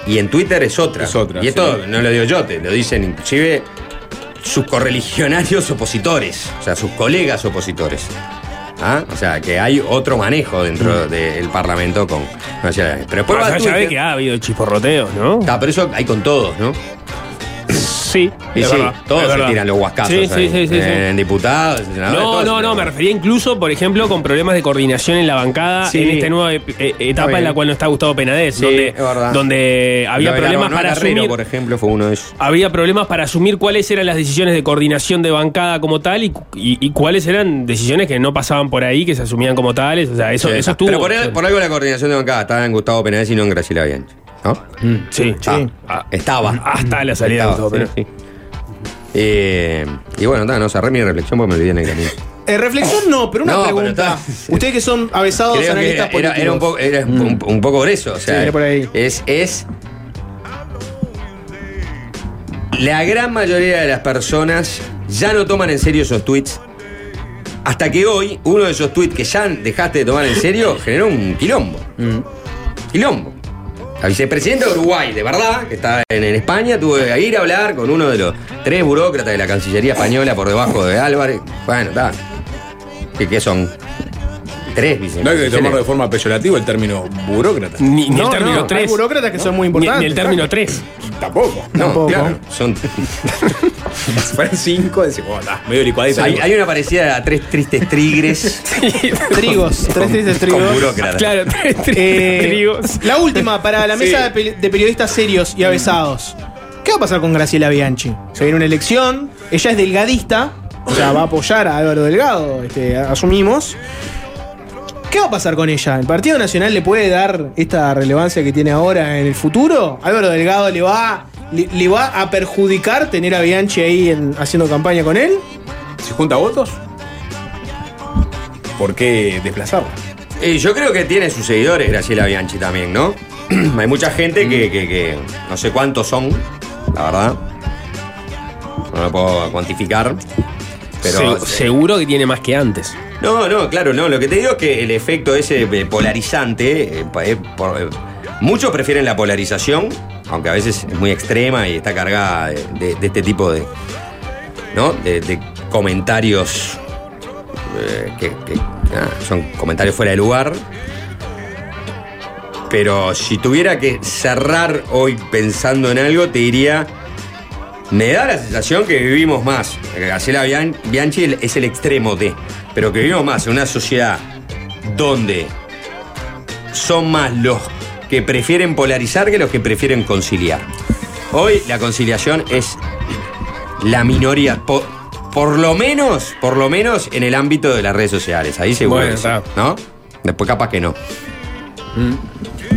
y en Twitter es otra. Es otra, Y esto sí. no lo digo yo, te lo dicen inclusive sus correligionarios opositores, o sea, sus colegas opositores. ¿Ah? O sea, que hay otro manejo dentro del Parlamento con. sea, pero después va Más a allá de Twitter. que ha habido chisporroteos, ¿no? Ah, pero eso hay con todos, ¿no? Sí, Y es sí, verdad, todos es se verdad. tiran los huascazos. Sí, sí, ahí. sí. En diputados, en senadores, No, no, no, me refería incluso, por ejemplo, con problemas de coordinación en la bancada en esta nueva ep- eh, etapa en la cual no está Gustavo Penades, Sí, donde, donde había problemas no, para Carrero, asumir. por ejemplo, fue uno de esos. Había problemas para asumir cuáles eran las decisiones de coordinación de bancada como tal y, y- y cuáles eran decisiones que no pasaban por ahí, que se asumían como tales. O sea, eso, eso estuvo. Pero por, por algo la coordinación de bancada estaba en Gustavo Penades y no en Graciela Bianchi. ¿No? Sí, Ah, Ah, Estaba. Hasta la salida de Estaba, sí, sí. Eh, y bueno, nada, no cerré mi reflexión porque me olvidé en el camino. Eh, reflexión no, pero una No, pregunta. Ustedes que son avesados analistas era, era- era un poco, era un, un poco grueso. O sea, Sí, era por ahí. Es, es. La gran mayoría de las personas ya no toman en serio esos tweets. Hasta que hoy, uno de esos tweets que ya dejaste de tomar en serio generó un quilombo. Quilombo. La vicepresidenta de Uruguay, de verdad, que está en, España, tuvo que ir a hablar con uno de los tres burócratas de la Cancillería Española por debajo de Álvarez. Bueno, está. ¿Qué, qué son? Tres No hay que tomar de forma peyorativa el término burócrata. Ni, ni No, el término no, hay 3. burócratas que son muy importantes. ni el término 3. Tampoco. No, Tampoco. claro. Son, Si fueran cinco, decimos, oh, está, medio licuadita. hay, hay una parecida a tres tristes tigres Trigos, tres tristes trigos. con burócratas. Claro, tres, tres Eh, trigos. la última, para la mesa de periodistas serios y avesados. ¿Qué va a pasar con Graciela Bianchi? Se viene una elección, ella es delgadista, o sea, va a apoyar a Álvaro Delgado, este, asumimos. ¿Qué va a pasar con ella? ¿El Partido Nacional le puede dar esta relevancia que tiene ahora en el futuro? ¿Álvaro Delgado le va, le, le va a perjudicar tener a Bianchi ahí en- haciendo campaña con él? Si junta votos, ¿por qué desplazarla? Eh, yo creo que tiene sus seguidores Graciela Bianchi también, ¿no? Hay mucha gente que, que- que no sé cuántos son, la verdad. No lo puedo cuantificar. Pero. Se- seguro que tiene más que antes. No, no, claro, no. Lo que te digo es que el efecto ese eh, polarizante. eh, eh, por- eh, muchos prefieren la polarización, aunque a veces es muy extrema y está cargada de, de- de este tipo de. ¿No? De, de comentarios. que, son comentarios fuera de lugar. Pero si tuviera que cerrar hoy pensando en algo, te diría. Me da la sensación que vivimos más. Graciela Bian- Bianchi es el extremo de. Pero que vivimos más en una sociedad donde son más los que prefieren polarizar que los que prefieren conciliar. Hoy la conciliación es la minoría. Por, por lo menos, por lo menos en el ámbito de las redes sociales. Ahí seguro. Bueno, que sí, está. ¿No? Después capaz que no.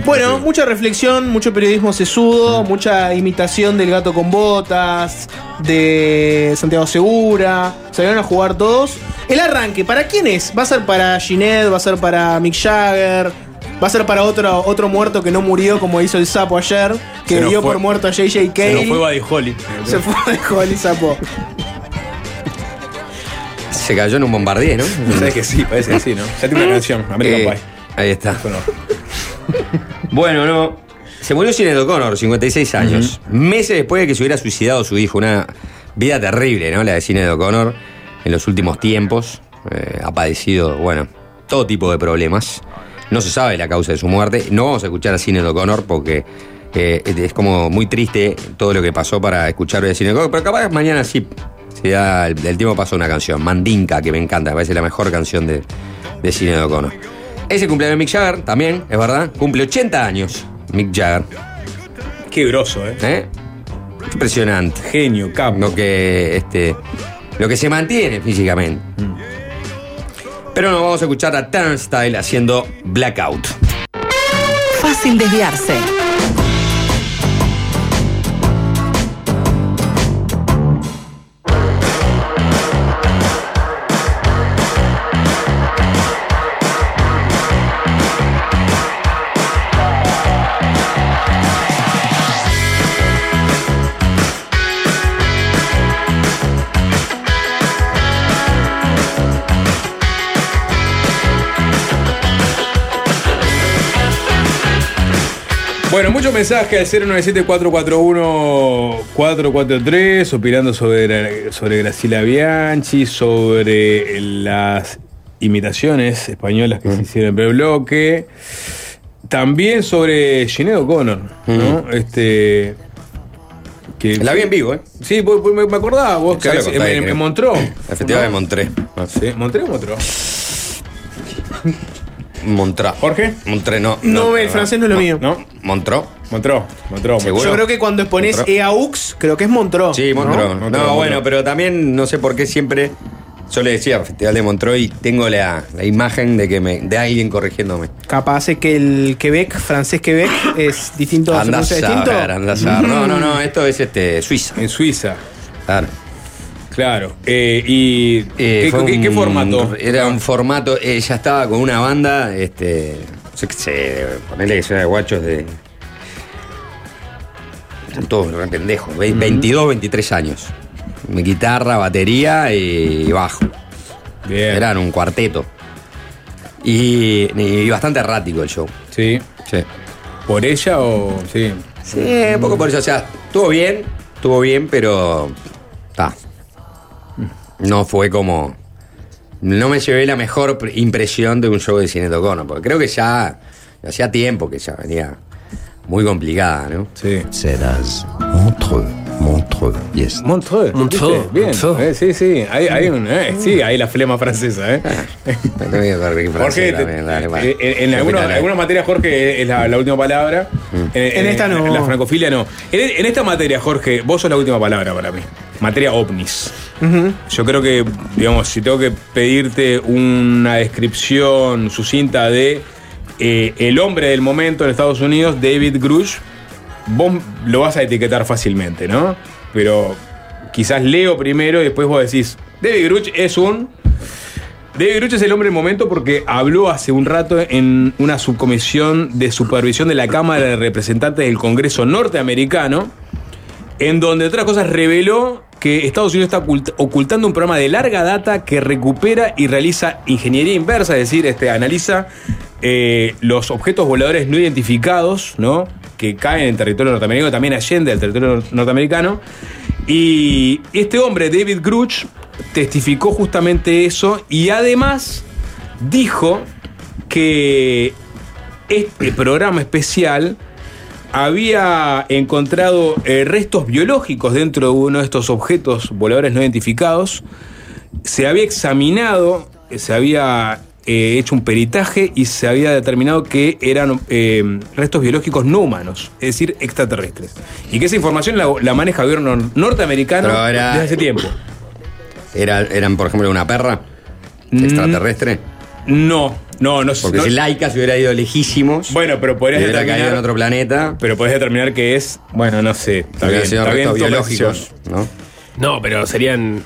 Bueno, mucha reflexión, mucho periodismo sesudo, mucha imitación del gato con botas, de Santiago Segura. Salieron a jugar todos. El arranque, ¿para quién es? ¿Va a ser para Ginette? ¿Va a ser para Mick Jagger? ¿Va a ser para otro, otro muerto que no murió como hizo el sapo ayer? Que Se dio fue- por muerto a JJ Se nos fue Buddy Holly. Se fue, dejó el sapo. Se cayó en un bombardeo, ¿no? Sabes que sí, parece que sí, ¿no? Ya tiene una canción, American Eh, Pie. Ahí está. Sonó. Bueno, no. Se murió Sinead O'Connor, 56 años. Meses después de que se hubiera suicidado su hijo. Una vida terrible, ¿no? La de Sinead O'Connor en los últimos tiempos. Eh, ha padecido, bueno, todo tipo de problemas. No se sabe la causa de su muerte. No vamos a escuchar a Sinead O'Connor porque eh, es como muy triste todo lo que pasó para escuchar a Sinead O'Connor. Pero capaz mañana sí. Se da el, el tiempo pasó una canción, Mandinka, que me encanta, me parece la mejor canción de, de Sinead O'Connor. Ese cumpleaños de Mick Jagger también, es verdad. Cumple 80 años Mick Jagger. Qué groso, ¿eh? ¿eh? Impresionante. Genio, capo. Lo que, este, lo que se mantiene físicamente. Pero nos vamos a escuchar a Turnstile haciendo Blackout. Fácil desviarse. Mensajes al 097-441-443, opinando sobre, sobre Graciela Bianchi, sobre las imitaciones españolas que se hicieron en el bloque. También sobre Sinead O'Connor, ¿no? Este. Que, La vi en vivo, ¿eh? Sí, me me acordaba vos que lo en, en- Montreux. Festival de Montré. Sí, ¿Montreux o Montreux? Montrá. ¿Jorge? Montré, no. No, el francés no es lo mío. ¿No? Montró. Montreux. ¿Seguro? Yo creo que cuando Montreux. EAUX, creo que es Montreux. Sí, Montró. ¿No? Bueno, pero también no sé por qué siempre. Yo le decía Festival de Montreux y tengo la, la imagen de que me, de alguien corrigiéndome. Capaz es que el Quebec, francés Quebec, es distinto, a pronuncia distinto. a saber. No, no, no, esto es este Suiza. En Suiza. Claro. Claro. Eh, ¿Y Eh, ¿qué, fue qué- qué un- formato? Era un formato, ella estaba con una banda, este, yo qué sé, ponerle que sea de guachos de... Están todos re pendejos, ve- 22, 23 años. Mi guitarra, batería y bajo. Bien. Eran un cuarteto. Y, y bastante errático el show. Sí. Sí. ¿Por ella o.? Sí. Sí, un poco por eso. O sea, estuvo bien, estuvo bien, pero. Ta. No fue como. No me llevé la mejor pr- impresión de un show de cine Tocono, porque creo que ya. Hacía tiempo que ya venía muy complicada, ¿no? Sí. Serás Montreux, Montreux, yes. Montreux. Montreux. Bien. Montreux. Eh, sí, sí. Hay, hay un, eh, sí, hay la flema francesa, ¿eh? Jorge, Jorge, te- eh, en, en alguna, en alguna materia, Jorge, es la, la última palabra. En, En esta no. En la francofilia no. En, en esta materia, Jorge, vos sos la última palabra para mí. Materia ovnis. Yo creo que, digamos, si tengo que pedirte una descripción sucinta de eh, el hombre del momento en Estados Unidos, David Grush, vos lo vas a etiquetar fácilmente, ¿no? Pero quizás leo primero y después vos decís, David Grush es un... David Grush es el hombre del momento porque habló hace un rato en una subcomisión de supervisión de la Cámara de Representantes del Congreso norteamericano, en donde, entre otras cosas, reveló que Estados Unidos está ocult- ocultando un programa de larga data que recupera y realiza ingeniería inversa, es decir, este, analiza eh, los objetos voladores no identificados, ¿no? Que caen en territorio norteamericano, también allende del territorio nor- norteamericano. Y este hombre, David Grush, testificó justamente eso y además dijo que este programa especial había encontrado eh, restos biológicos dentro de uno de estos objetos voladores no identificados. Se había examinado, eh, se había eh, hecho un peritaje y se había determinado que eran eh, restos biológicos no humanos, es decir, extraterrestres. Y que esa información la, la maneja el gobierno norteamericano era- desde hace tiempo. Era, eran, por ejemplo, una perra Mm, extraterrestre. No, no, no. Porque no- si Laika se hubiera ido lejísimos, Bueno, pero podrías hubiera caído en determinar. otro planeta, Pero podés determinar que es. Bueno, no sé. Está bien, sido está bien biológicos. ¿no? No, pero serían.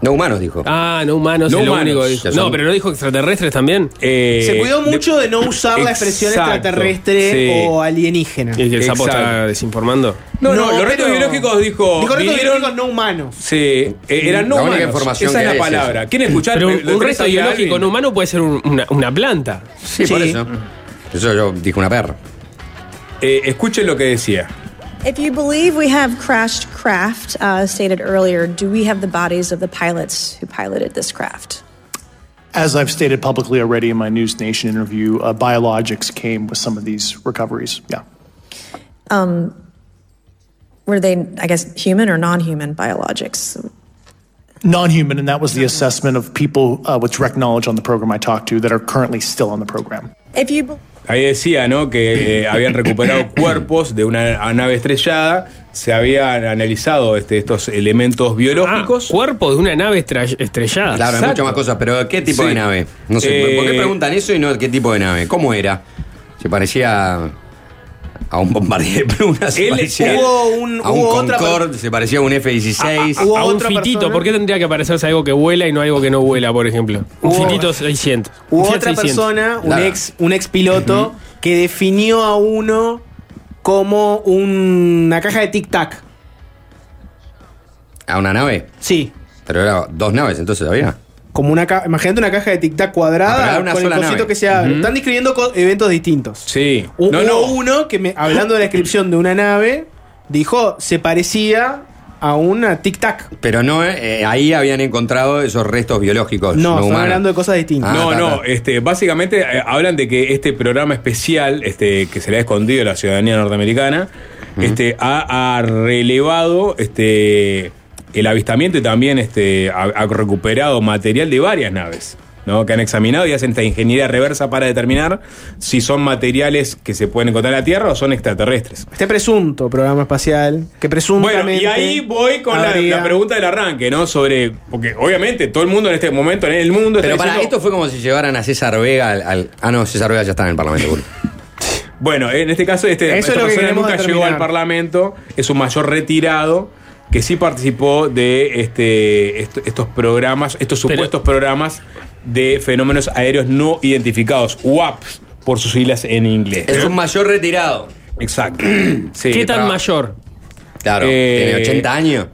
No humanos, dijo. Ah, no humanos, No es lo humanos, único que No, pero no dijo extraterrestres también. Eh, Se cuidó mucho de no usar la expresión Exacto, extraterrestre sí. o alienígena. Y que el sapo está desinformando. No, no, los restos pero- biológicos dijo. Dijo restos vinieron- biológicos no humanos. Sí, eh, eran no La única humanos. información Esa que es la es palabra. esa. ¿Quieren escuchar? Pero ¿Le- un, un a biológico no humano puede ser un- una, una planta. Sí, por eso. Eso yo dije una perra. Eh, escuchen lo que decía. If you believe we have crashed craft, uh, stated earlier, do we have the bodies of the pilots who piloted this craft? As I've stated publicly already in my News Nation interview, uh, biologics came with some of these recoveries. Yeah. Um, Were they, I guess, human or non human biologics? Non human, and that was the assessment of people uh, with direct knowledge on the program I talked to that are currently still on the program. If you Ahí decía, ¿no? Que eh, habían recuperado cuerpos de una nave estrellada. Se habían analizado este, estos elementos Ah, biológicos. cuerpo de una nave estrellada. Claro, hay muchas más cosas, pero ¿qué tipo Sí. de nave? No sé, Eh, ¿por qué preguntan eso y no qué tipo de nave? ¿Cómo era? Se parecía a un bombardier de plumas, se Él- parecía hubo un- a un hubo otra Concorde, se parecía a un F-16. Ah, hubo a un otra fitito, persona- ¿por qué tendría que parecerse algo que vuela y no algo que no vuela, por ejemplo? Un Hubo- fitito 600. un Hubo Fiat otra 600. persona, un Claro. ex, un ex piloto, que definió a uno como una caja de tic-tac. ¿A una nave? Sí. Pero era dos naves, entonces había. Como una ca- imagínate una caja de tic-tac Ah, pero cuadrada una con el sola cosito nave. que se abre. Están describiendo eventos distintos. Sí. No, no. uno que, me- hablando de la descripción de una nave, dijo se parecía a una tic-tac. Pero no, eh, ahí habían encontrado esos restos biológicos. No, No, están hablando de cosas distintas. Ah, no, ta, no, este, básicamente eh, hablan de que este programa especial, este, que se le ha escondido a la ciudadanía norteamericana, este, ha, ha relevado este, el avistamiento y también este, ha, ha recuperado material de varias naves. ¿no? que han examinado y hacen esta ingeniería reversa para determinar si son materiales que se pueden encontrar en la Tierra o son extraterrestres. Este presunto programa espacial que presuntamente. Bueno, y ahí voy con la, habría- la pregunta del arranque, ¿no? Sobre. Porque obviamente todo el mundo en este momento, en el mundo. Pero está para diciendo- esto fue como si llevaran a César Vega al, al- Ah, no, César Vega ya está en el Parlamento. bueno. Bueno, en este caso, este, Eso esta es lo que persona queremos nunca llegó determinar. al Parlamento, es un mayor retirado que sí participó de este, est- estos programas, estos Pero- supuestos programas de fenómenos aéreos no identificados, UAPs, por sus siglas en inglés. Es un mayor retirado. Exacto. Sí, ¿Qué tan traba- mayor? Claro, Eh, tiene 80 años.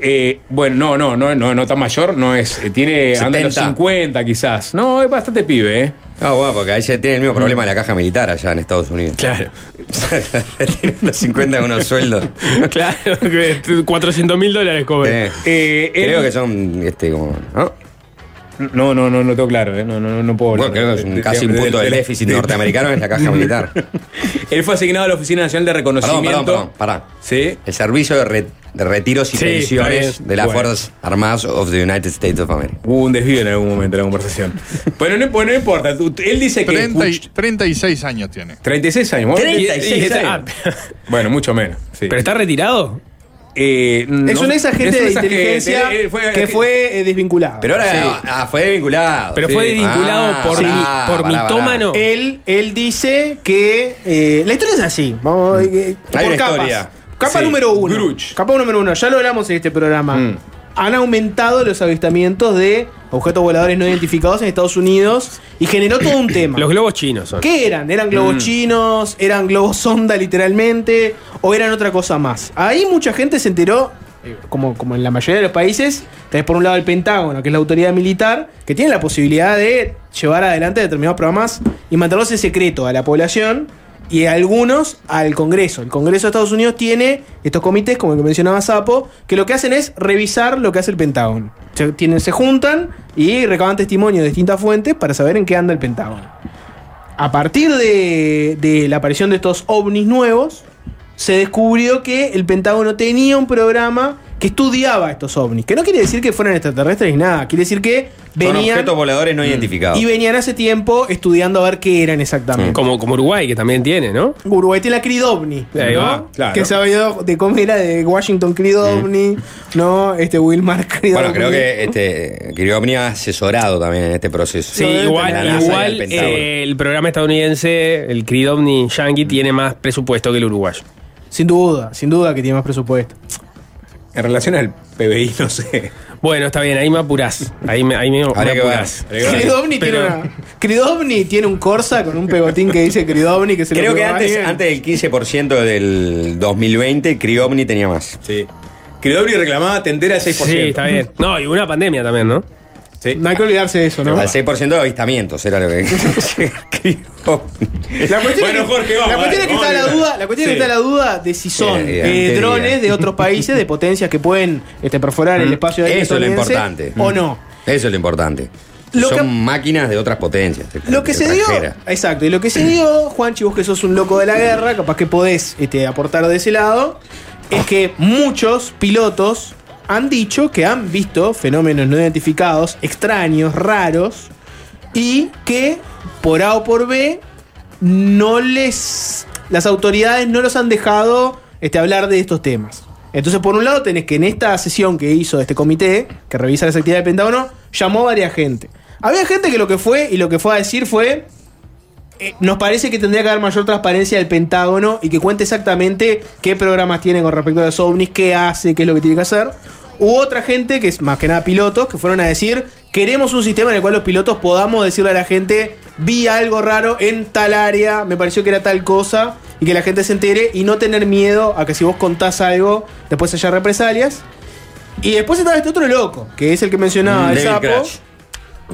Eh, bueno, no, no, no, no, no tan mayor, no es. eh, Tiene anda en los 70. 50 quizás. No, es bastante pibe, ¿eh? Ah, bueno, porque ahí se tiene el mismo problema de la caja militar allá en Estados Unidos. Claro. tiene unos 50 con unos sueldos. Claro, que 400 mil dólares cobra. Eh, Eh, creo él- que son, este, como, ¿no? No, no, no, no tengo claro, ¿eh? No, no, no, no puedo Bueno, creo que es un, de- casi un punto de- del déficit de- norteamericano en la caja militar. Él fue asignado a la Oficina Nacional de Reconocimiento. perdón, perdón, pará. Sí. El servicio de, re- de retiros y Sí, pensiones de las Bueno. Fuerzas Armadas of the United States of America. Hubo un desvío en algún momento de la conversación. Bueno, no, importa. Él dice que. 30 y- escuch- 36 años tiene. 36 años. ¿vos? 36 Y- y- años. Bueno, mucho menos. sí. ¿Pero está retirado? Eh, no- Es un ex agente es un de inteligencia fue- que fue eh, desvinculado. Pero ahora Sí. ah, fue desvinculado. Pero Sí. fue desvinculado Ah, por, pará, mi- por pará, mitómano. Él, él dice que eh, la historia es así. Vamos, eh, Hay por una capas. historia. Capa Sí, número uno. Gruch. Capa número uno. Ya lo hablamos en este programa. Mm. Han aumentado los avistamientos de objetos voladores no identificados en Estados Unidos y generó todo un tema. Los globos chinos son. ¿Qué eran? ¿Eran globos chinos? ¿Eran globos sonda literalmente? ¿O eran otra cosa más? Ahí mucha gente se enteró, eh, como, como en la mayoría de los países, tenés por un lado el Pentágono, que es la autoridad militar, que tiene la posibilidad de llevar adelante determinados programas y mantenerlos en secreto a la población y algunos al Congreso. El Congreso de Estados Unidos tiene estos comités, como el que mencionaba Sapo, que lo que hacen es revisar lo que hace el Pentágono. Se, tienen, se juntan y recaban testimonio de distintas fuentes para saber en qué anda el Pentágono. A partir de, de la aparición de estos ovnis nuevos, se descubrió que el Pentágono tenía un programa que estudiaba estos ovnis. Que no quiere decir que fueran extraterrestres ni nada. Quiere decir que Son venían objetos voladores no identificados. y venían hace tiempo estudiando a ver qué eran exactamente. Como, como Uruguay, que también tiene, ¿no? Uruguay tiene la Cridovni. Ahí ¿no? va, claro. Que se ha oído de cómo era de Washington Cridovni, ¿no? Este Wilmar Cridovni. Bueno, creo que este Kirchhoff ha asesorado también en este proceso. Sí, No, igual, igual el eh, el programa estadounidense, el Cridovni Yankee, tiene más presupuesto que el uruguayo. Sin duda, sin duda que tiene más presupuesto. En relación al PBI, no sé. Bueno, está bien, ahí me apurás. Ahí me, ahí me, me que apurás. Cridovni tiene, Pero- una, Cridovni tiene un Corsa con un pegotín que dice Cridovni que se lo Creo que pegó a antes, alguien. antes del 15% del 2020, Criovni tenía más. Sí. Cridobri reclamaba tender al 6%. Sí, está bien. No, y una pandemia también, ¿no? Sí. No hay que olvidarse de eso, ¿no? Al 6% de avistamientos era lo que. La cuestión Bueno, es que, Jorge, vamos, la cuestión es que está la duda, la cuestión Sí. está la duda de si son Eh, eh, drones de otros países, de potencias que pueden este, perforar el espacio aéreo Eso es lo importante. o no. Eso es lo importante. Lo Son que- máquinas de otras potencias. Lo que se dio, exacto, y lo que se dio, Juanchi, vos que sos un loco de la guerra, capaz que podés este, aportar de ese lado, es que muchos pilotos han dicho que han visto fenómenos no identificados, extraños, raros, y que por A o por B no les. las autoridades no los han dejado este, hablar de estos temas. Entonces, por un lado, tenés que en esta sesión que hizo este comité, que revisa las actividades del Pentágono, llamó a varias gente. Había gente que lo que fue y lo que fue a decir fue. Eh, nos parece que tendría que haber mayor transparencia del Pentágono y que cuente exactamente qué programas tiene con respecto a los ovnis, qué hace, qué es lo que tiene que hacer. Hubo otra gente, que es más que nada pilotos, que fueron a decir, queremos un sistema en el cual los pilotos podamos decirle a la gente, vi algo raro en tal área, me pareció que era tal cosa, y que la gente se entere y no tener miedo a que si vos contás algo, después haya represalias. Y después estaba este otro loco, que es el que mencionaba Mm, el David sapo. Crash.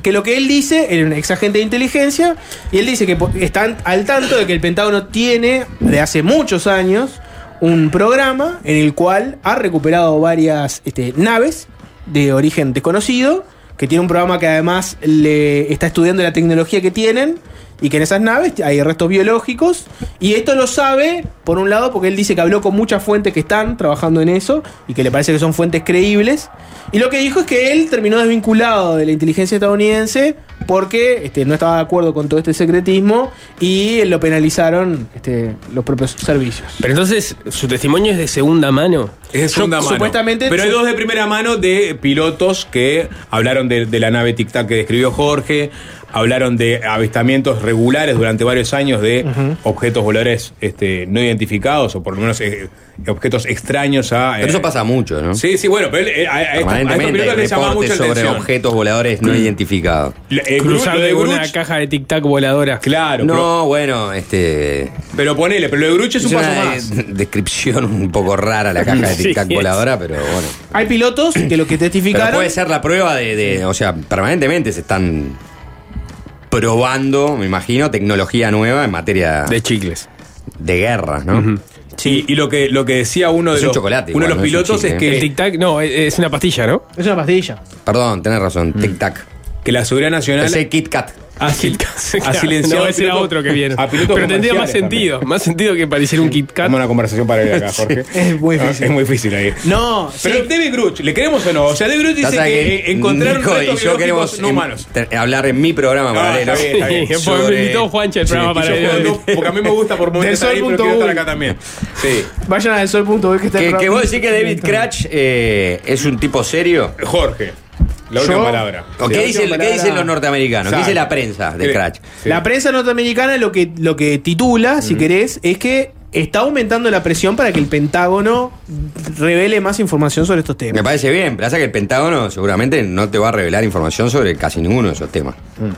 Que lo que él dice, es un ex agente de inteligencia, y él dice que están al tanto de que el Pentágono tiene, de hace muchos años, un programa en el cual ha recuperado varias este, naves de origen desconocido, que tiene un programa que además le está estudiando la tecnología que tienen, y que en esas naves hay restos biológicos, y esto lo sabe, por un lado, porque él dice que habló con muchas fuentes que están trabajando en eso, y que le parece que son fuentes creíbles, y lo que dijo es que él terminó desvinculado de la inteligencia estadounidense porque este, no estaba de acuerdo con todo este secretismo y lo penalizaron este, los propios servicios. Pero entonces, ¿su testimonio es de segunda mano? Es de segunda Yo- mano. supuestamente- Pero hay dos de primera mano de pilotos que hablaron de, de la nave Tic Tac que describió Jorge. Hablaron de avistamientos regulares durante varios años de objetos voladores este, no identificados o por lo menos eh, objetos extraños a. Pero eh, eso pasa mucho, ¿no? Sí, sí, bueno, pero él, eh, a, a estos- a estos les mucho la sobre atención. objetos voladores no identificados. Le- eh, Cruzar de de una Gruch- caja de tic-tac voladora. Claro, No, bueno, este. pero ponele, pero lo de Gruch es un paso una más. de- descripción un poco rara la caja de Sí, tic-tac es. voladora, pero bueno. Hay pilotos que lo que Pero testificaron. puede ser la prueba de, de- o sea, permanentemente se están probando, me imagino, tecnología nueva en materia De chicles. de guerra, ¿no? Sí, y lo que, lo que decía uno de Es un los, chocolate uno de los no es un pilotos chicle, es ¿eh? El que, tic-tac, no, es es una pastilla, ¿no? Es una pastilla. Perdón, tenés razón, tic-tac. Que la seguridad nacional Ese Kit Kat. ha, sil- ha silenciado no, a ese era otro que viene. a Pero tendría más sentido. también. Más sentido que pareciera un Kit Kat. Dame una conversación para ir acá, Jorge. Es muy No, difícil. Es muy difícil ahí. No, Pero sí. David Gruch, ¿le creemos o no? O sea, David Gruch dice que, encontraron y yo queremos no humanos. hablar en mi programa Ah, bien. Sí, porque me invitó Juancha el programa para porque a mí me gusta por momentos estar ahí, pero sol quiero punto estar acá también. Sí. Vayan al sol.b que está Que, el que programa. vos decís que David Cratch eh, es un tipo serio. Jorge, la Yo- última palabra. ¿O Sí. qué, dice, última qué dicen palabra. los norteamericanos? ¿Qué dice la prensa de? Sí. La prensa norteamericana lo que, lo que titula, si querés, es que está aumentando la presión para que el Pentágono revele más información sobre estos Me temas. parece bien, pero pasa que el Pentágono seguramente no te va a revelar información sobre casi ninguno de esos temas.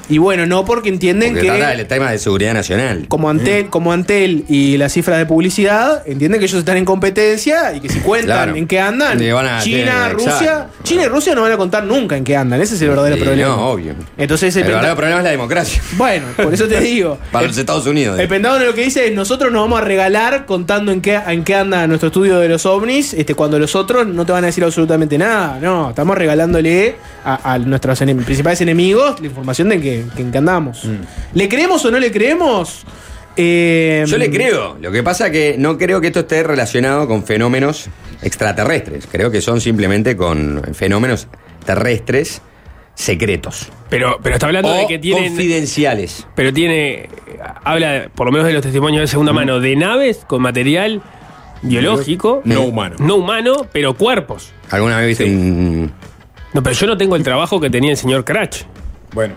Y bueno, no porque entienden Porque trata que del tema de seguridad nacional. como Antel, como Antel y las cifras de publicidad, entienden que ellos están en competencia y que si cuentan Claro. en qué andan, China, Rusia, exacto. China y Rusia no van a contar nunca en qué andan. Ese es el verdadero Sí, problema. No, obvio. Entonces el, El verdadero problema es la democracia. Bueno, por eso te digo. Para el- los Estados Unidos. El Pentágono lo que dice es nosotros nos vamos a regalar contando en qué, en qué anda nuestro estudio de los ovnis, este, cuando los otros no te van a decir absolutamente nada. No, estamos regalándole a, a nuestros enem- principales enemigos la información de en qué, que- qué andamos. ¿Le creemos o no le creemos? Eh, Yo le creo. Lo que pasa que no creo que esto esté relacionado con fenómenos extraterrestres. Creo que son simplemente con fenómenos terrestres secretos. Pero, pero está hablando o de que tienen. confidenciales. Pero tiene. Habla, por lo menos de los testimonios de segunda mano, de naves con material biológico. No humano. No humano, pero cuerpos. ¿Alguna vez viste un... No, pero yo no tengo el trabajo que tenía el señor Cratch. Bueno.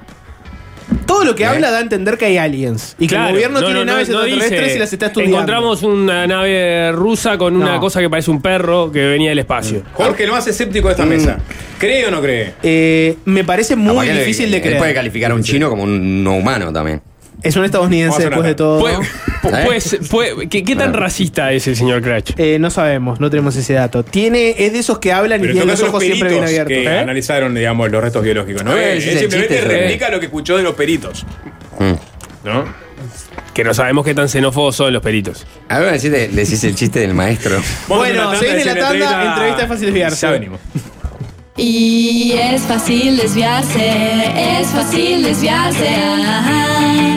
Todo lo que ¿Eh? habla da a entender que hay aliens. Y que Claro, el gobierno no, tiene no, naves no extraterrestres dice, y las está estudiando. Encontramos una nave rusa con una No. cosa que parece un perro que venía del espacio. Jorge, el más escéptico de esta mesa. ¿Cree o no cree? Eh, me parece muy que difícil de él creer. puede calificar a un chino como un no humano también. Es un estadounidense después de todo. Puede- ¿Eh? puede ¿qué, qué tan racista es el señor Cratch? Eh, no sabemos, no tenemos ese dato. Tiene, es de esos que hablan y Pero en tienen los ojos siempre bien peritos abiertos. que ¿Eh? analizaron, digamos, los restos biológicos. ¿no? Eh, Él el simplemente chiste, replica lo que escuchó de los peritos. Mm. ¿No? Que no sabemos qué tan xenófobos son los peritos. A ver, decís, decís el chiste del maestro. Bueno, se viene la y tanda, entrevista- entrevista de fácil desviarse. Ya venimos. Y es fácil desviarse, es fácil desviarse. ajá.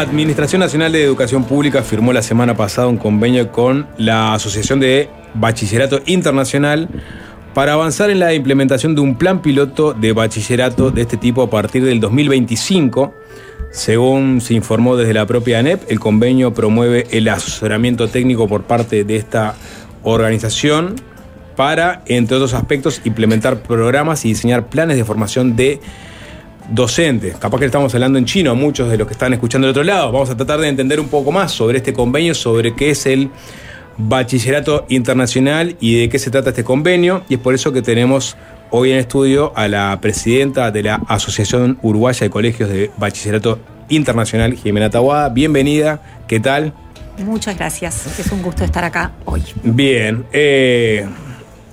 Administración Nacional de Educación Pública firmó la semana pasada un convenio con la Asociación de Bachillerato Internacional para avanzar en la implementación de un plan piloto de bachillerato de este tipo a partir del 2025. Según se informó desde la propia ANEP, el convenio promueve el asesoramiento técnico por parte de esta organización para, entre otros aspectos, implementar programas y diseñar planes de formación de docentes. Capaz que estamos hablando en chino a muchos de los que están escuchando del otro lado. Vamos a tratar de entender un poco más sobre este convenio, sobre qué es el bachillerato internacional y de qué se trata este convenio. Y es por eso que tenemos hoy en estudio a la presidenta de la Asociación Uruguaya de Colegios de Bachillerato Internacional, Jimena Tawada. Bienvenida, ¿qué tal? Muchas gracias. Es un gusto estar acá hoy. Bien, eh,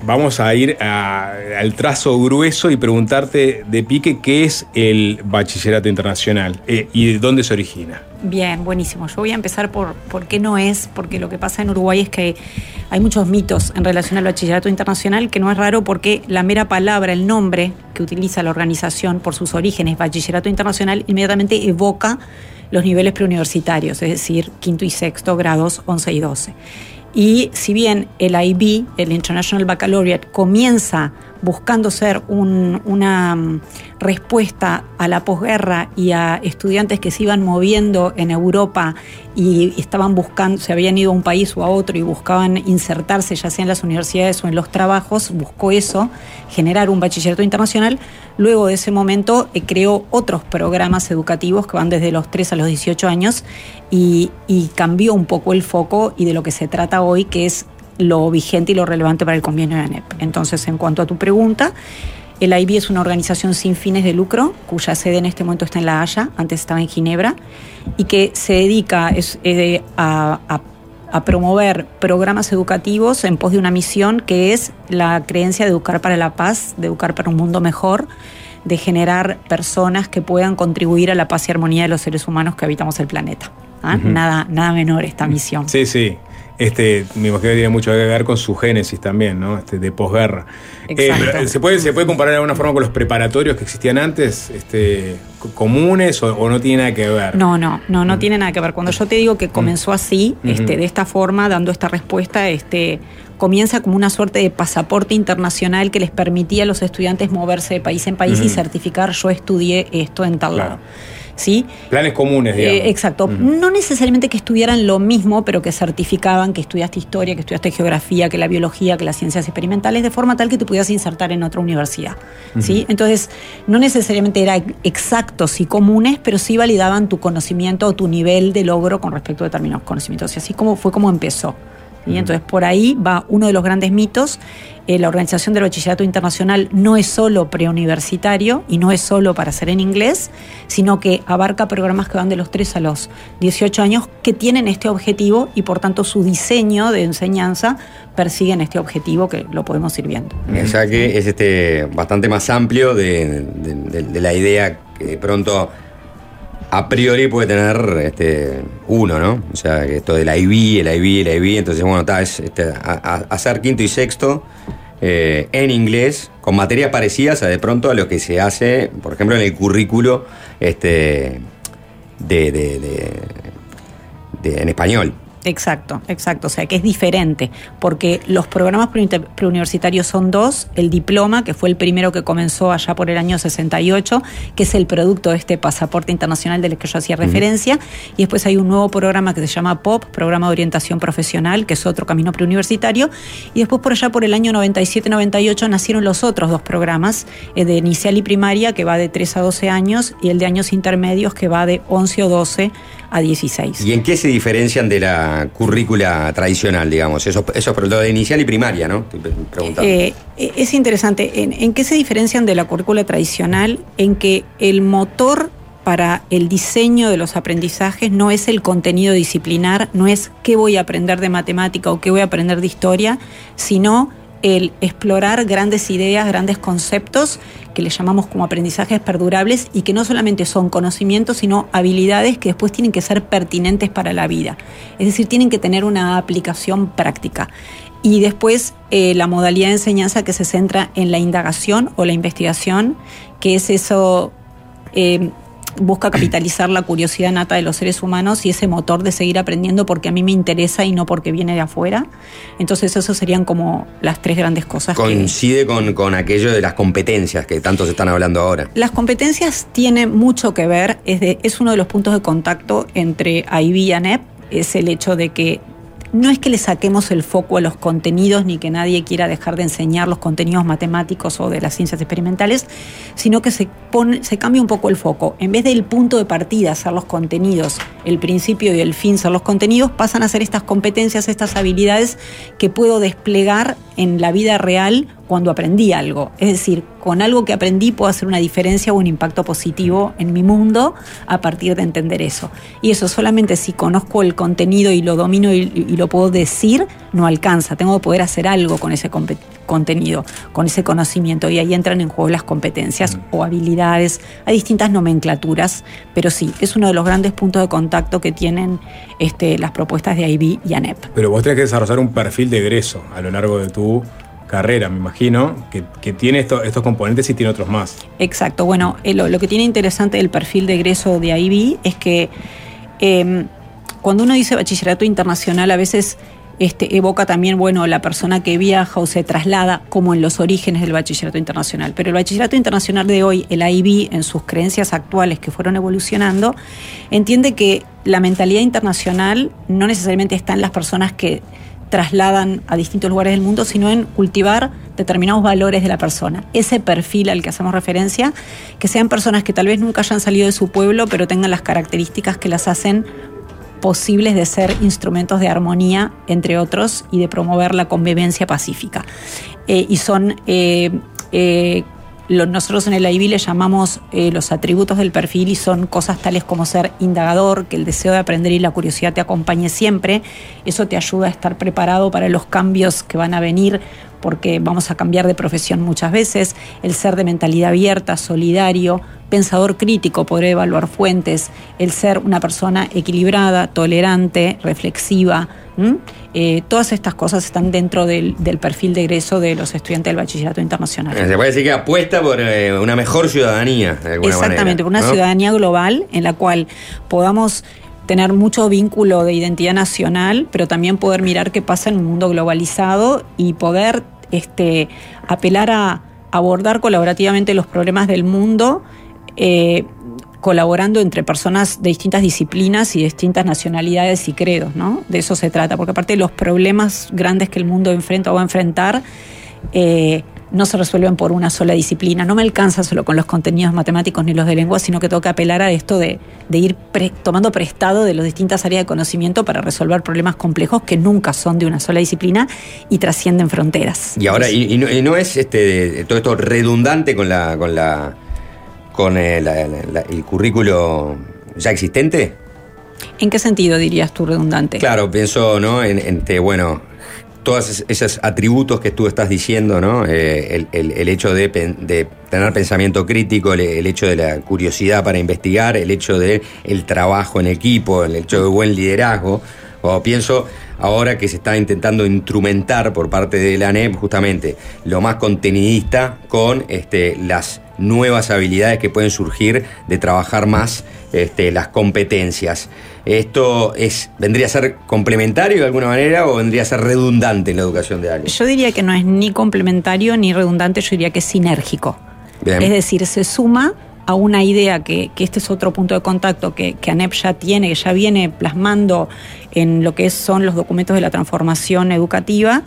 vamos a ir al trazo grueso y preguntarte de pique qué es el bachillerato internacional eh, y de dónde se origina. Bien, buenísimo. Yo voy a empezar por por qué no es, porque lo que pasa en Uruguay es que hay muchos mitos en relación al bachillerato internacional, que no es raro porque la mera palabra, el nombre que utiliza la organización por sus orígenes, bachillerato internacional, inmediatamente evoca los niveles preuniversitarios, es decir, quinto y sexto grados 11 y 12. Y si bien el IB, el International Baccalaureate, comienza buscando ser un- una mm, respuesta a la posguerra y a estudiantes que se iban moviendo en Europa y estaban buscando, se habían ido a un país o a otro y buscaban insertarse ya sea en las universidades o en los trabajos, buscó eso, generar un bachillerato internacional. Luego de ese momento eh, creó otros programas educativos que van desde los 3 a los 18 años y cambió un poco el foco y de lo que se trata hoy, que es lo vigente y lo relevante para el convenio de ANEP. Entonces, en cuanto a tu pregunta, el IB es una organización sin fines de lucro, cuya sede en este momento está en La Haya, antes estaba en Ginebra, y que se dedica es, eh, a, a- a promover programas educativos en pos de una misión que es la creencia de educar para la paz, de educar para un mundo mejor, de generar personas que puedan contribuir a la paz y armonía de los seres humanos que habitamos el planeta. ¿ah? Nada, nada menor esta misión. Sí, sí. Este, me imagino que tiene mucho que ver con su génesis también, ¿no? Este, de posguerra. Eh, ¿se, puede, ¿Se puede comparar de alguna forma con los preparatorios que existían antes? Este, co- ¿Comunes o, o no tiene nada que ver? No, no, no, no tiene nada que ver. Cuando yo te digo que comenzó así, este, de esta forma, dando esta respuesta, este, comienza como una suerte de pasaporte internacional que les permitía a los estudiantes moverse de país en país y certificar yo estudié esto en tal lado. ¿Sí? Planes comunes, digamos. Eh, exacto. No necesariamente que estudiaran lo mismo, pero que certificaban que estudiaste historia, que estudiaste geografía, que la biología, que las ciencias experimentales, de forma tal que te pudieras insertar en otra universidad. Entonces, no necesariamente eran exactos y comunes, pero sí validaban tu conocimiento o tu nivel de logro con respecto a determinados conocimientos. Y así como fue como empezó. ¿Sí? Entonces, por ahí va uno de los grandes mitos. Eh, la Organización del Bachillerato Internacional no es solo preuniversitario y no es solo para hacer en inglés, sino que abarca programas que van de los 3 a los 18 años que tienen este objetivo y por tanto su diseño de enseñanza persiguen este objetivo que lo podemos ir viendo. O sea que es este bastante más amplio de, de- de- de la idea que de pronto a priori puede tener este, uno, ¿no? O sea, que esto del IB, el IB, el IB, entonces bueno, está, es este, a- hacer quinto y sexto eh, en inglés, con materias parecidas a de pronto a lo que se hace, por ejemplo, en el currículo este, de, de- de- de- en español. Exacto, exacto. O sea que es diferente, porque los programas preuniversitarios son dos. El diploma, que fue el primero que comenzó allá por el año 68, que es el producto de este pasaporte internacional del que yo hacía referencia. Y después hay un nuevo programa que se llama POP, Programa de Orientación Profesional, que es otro camino preuniversitario. Y después por allá por el año 97-98 nacieron los otros dos programas, el de inicial y primaria, que va de 3 a 12 años, y el de años intermedios, que va de 11 o 12 a 16. ¿Y en qué se diferencian de la currícula tradicional, digamos? Eso, es lo de inicial y primaria, ¿no? Preguntando. Eh, es interesante. ¿En, en qué se diferencian de la currícula tradicional? En que el motor para el diseño de los aprendizajes no es el contenido disciplinar, no es qué voy a aprender de matemática o qué voy a aprender de historia, sino el explorar grandes ideas, grandes conceptos que le llamamos como aprendizajes perdurables y que no solamente son conocimientos, sino habilidades que después tienen que ser pertinentes para la vida. Es decir, tienen que tener una aplicación práctica. Y después eh, la modalidad de enseñanza que se centra en la indagación o la investigación, que es eso, eh, busca capitalizar la curiosidad nata de los seres humanos y ese motor de seguir aprendiendo porque a mí me interesa y no porque viene de afuera. Entonces, eso serían como las tres grandes cosas que, Coincide con, con aquello de las competencias que tanto se están hablando ahora. Las competencias tienen mucho que ver, es, de- es uno de los puntos de contacto entre IB y ANEP, es el hecho de que no es que le saquemos el foco a los contenidos ni que nadie quiera dejar de enseñar los contenidos matemáticos o de las ciencias experimentales, sino que se, pone, se cambia un poco el foco. En vez del punto de partida ser los contenidos, el principio y el fin ser los contenidos, pasan a ser estas competencias, estas habilidades que puedo desplegar en la vida real cuando aprendí algo. Es decir, con algo que aprendí puedo hacer una diferencia o un impacto positivo en mi mundo a partir de entender eso. Y eso solamente si conozco el contenido y lo domino y, y lo puedo decir, no alcanza. Tengo que poder hacer algo con ese, contenido, con ese conocimiento. Y ahí entran en juego las competencias o habilidades. Hay distintas nomenclaturas, pero sí, es uno de los grandes puntos de contacto que tienen este, las propuestas de IB y ANEP. Pero vos tenés que desarrollar un perfil de egreso a lo largo de tu carrera, me imagino, que, tiene esto- estos componentes y tiene otros más. Exacto. Bueno, eh, lo, que tiene interesante del perfil de egreso de IB es que eh, cuando uno dice bachillerato internacional, a veces este, evoca también, bueno, la persona que viaja o se traslada como en los orígenes del bachillerato internacional. Pero el bachillerato internacional de hoy, el IB, en sus creencias actuales que fueron evolucionando, entiende que la mentalidad internacional no necesariamente está en las personas que trasladan a distintos lugares del mundo, sino en cultivar determinados valores de la persona. Ese perfil al que hacemos referencia, que sean personas que tal vez nunca hayan salido de su pueblo, pero tengan las características que las hacen posibles de ser instrumentos de armonía, entre otros, y de promover la convivencia pacífica. Eh, y son, eh, eh, lo- nosotros en el IB le llamamos eh, los atributos del perfil y son cosas tales como ser indagador, que el deseo de aprender y la curiosidad te acompañe siempre. Eso te ayuda a estar preparado para los cambios que van a venir porque vamos a cambiar de profesión muchas veces, el ser de mentalidad abierta, solidario, pensador crítico, poder evaluar fuentes, el ser una persona equilibrada, tolerante, reflexiva. Eh, todas estas cosas están dentro del, del perfil de egreso de los estudiantes del bachillerato internacional. Se puede decir que apuesta por eh, una mejor ciudadanía, de alguna Exactamente, por una ¿no? ciudadanía global en la cual podamos tener mucho vínculo de identidad nacional, pero también poder mirar qué pasa en un mundo globalizado y poder este, apelar a abordar colaborativamente los problemas del mundo, eh, colaborando entre personas de distintas disciplinas y distintas nacionalidades y credos, ¿no? De eso se trata, porque aparte de los problemas grandes que el mundo enfrenta o va a enfrentar, eh, no se resuelven por una sola disciplina. No me alcanza solo con los contenidos matemáticos ni los de lengua, sino que tengo que apelar a esto de, de ir pre- tomando prestado de las distintas áreas de conocimiento para resolver problemas complejos que nunca son de una sola disciplina y trascienden fronteras. Y ahora, y, y no, y no es este todo esto redundante con la con la con el, la- la- el currículo ya existente? ¿En qué sentido dirías tú redundante? Claro, pienso, ¿no? En, bueno, todos es- esos atributos que tú estás diciendo, ¿no? Eh, el, hecho de, tener pensamiento crítico, el, hecho de la curiosidad para investigar, el hecho de el trabajo en equipo, el hecho de buen liderazgo. O pienso ahora que se está intentando instrumentar por parte de la ANEP justamente lo más contenidista con este, las nuevas habilidades que pueden surgir de trabajar más este, las competencias. ¿Esto es, vendría a ser complementario de alguna manera o vendría a ser redundante en la educación de alguien? Yo diría que no es ni complementario ni redundante, yo diría que es sinérgico. Bien. Es decir, se suma a una idea que, que este es otro punto de contacto que, que ANEP ya tiene, que ya viene plasmando en lo que son los documentos de la transformación educativa,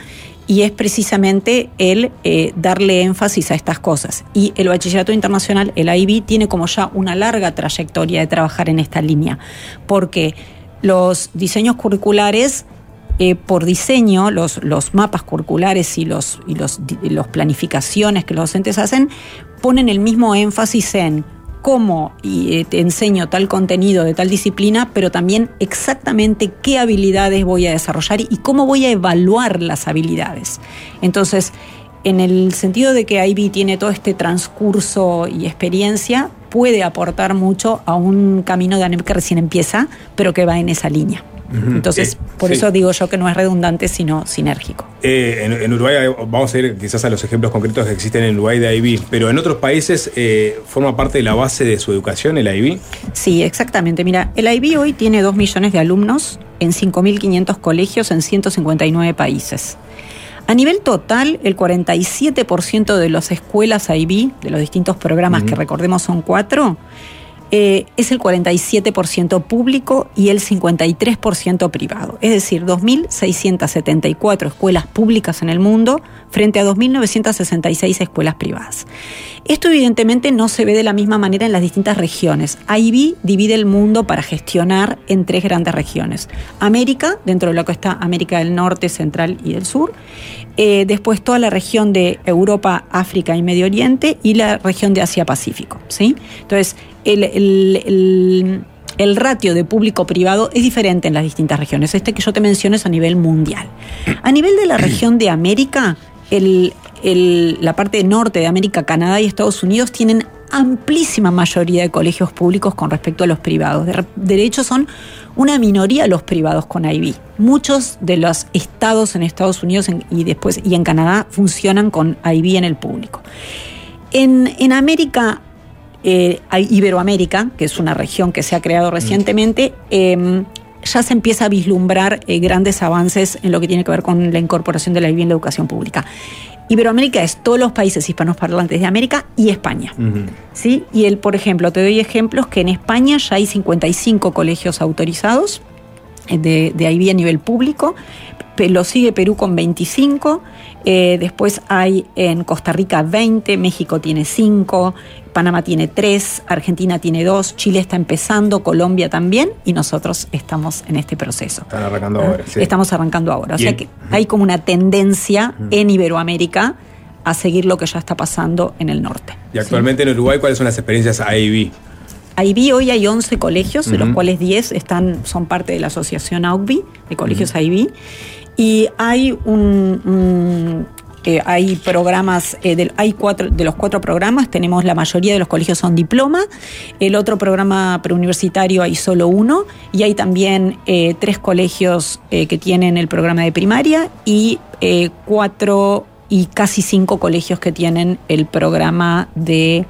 y es precisamente el eh, darle énfasis a estas cosas. Y el Bachillerato Internacional, el IB, tiene como ya una larga trayectoria de trabajar en esta línea, porque los diseños curriculares eh, por diseño, los, los mapas curriculares y los, y los, los planificaciones que los docentes hacen, ponen el mismo énfasis en cómo y, eh, te enseño tal contenido de tal disciplina, pero también exactamente qué habilidades voy a desarrollar y cómo voy a evaluar las habilidades. Entonces, en el sentido de que IB tiene todo este transcurso y experiencia, puede aportar mucho a un camino de ANEP que recién empieza, pero que va en esa línea. Entonces, Eh, por sí. eso digo yo que no es redundante, sino sinérgico. Eh, en, en Uruguay, vamos a ir quizás a los ejemplos concretos que existen en Uruguay de IB, pero en otros países eh, forma parte de la base de su educación el IB. Sí, exactamente. Mira, el IB hoy tiene 2 millones de alumnos en 5.500 colegios en 159 países. A nivel total, el 47% de las escuelas IB, de los distintos programas que recordemos son cuatro, eh, es el 47% público y el 53% privado. Es decir, 2.674 escuelas públicas en el mundo frente a 2.966 escuelas privadas. Esto evidentemente no se ve de la misma manera en las distintas regiones. IB divide el mundo para gestionar en tres grandes regiones. América, dentro de lo que está América del Norte, Central y del Sur. Eh, después toda la región de Europa, África y Medio Oriente y la región de Asia-Pacífico. ¿sí? Entonces, el, el- el- el ratio de público-privado es diferente en las distintas regiones. Este que yo te menciono es a nivel mundial. A nivel de la región de América, el, el- la parte norte de América, Canadá y Estados Unidos tienen amplísima mayoría de colegios públicos con respecto a los privados. De, hecho, son una minoría los privados con IB. Muchos de los estados en Estados Unidos en- y después y en Canadá funcionan con IB en el público. En, en América, eh, Iberoamérica, que es una región que se ha creado recientemente, eh, ya se empieza a vislumbrar eh, grandes avances en lo que tiene que ver con la incorporación de la IB en la educación pública. Iberoamérica es todos los países hispanos-parlantes de América y España. ¿sí? Y el, por ejemplo, te doy ejemplos que en España ya hay 55 colegios autorizados eh, de, de IB a nivel público, lo sigue Perú con 25, eh, después hay en Costa Rica 20, México tiene 5, Panamá tiene 3, Argentina tiene 2, Chile está empezando, Colombia también, y nosotros estamos en este proceso. Están arrancando ahora. sí. Estamos arrancando ahora. O sea que hay como una tendencia en Iberoamérica a seguir lo que ya está pasando en el norte. Y actualmente en Uruguay, ¿cuáles son las experiencias AIB? IB hoy hay 11 colegios, de los cuales 10 están, son parte de la asociación AUCBI, de colegios IB. Y hay un, un, eh, hay programas, eh, del- hay cuatro, de los cuatro programas, tenemos la mayoría de los colegios son diploma, el otro programa preuniversitario hay solo uno, y hay también eh, tres colegios eh, que tienen el programa de primaria y eh, cuatro y casi cinco colegios que tienen el programa de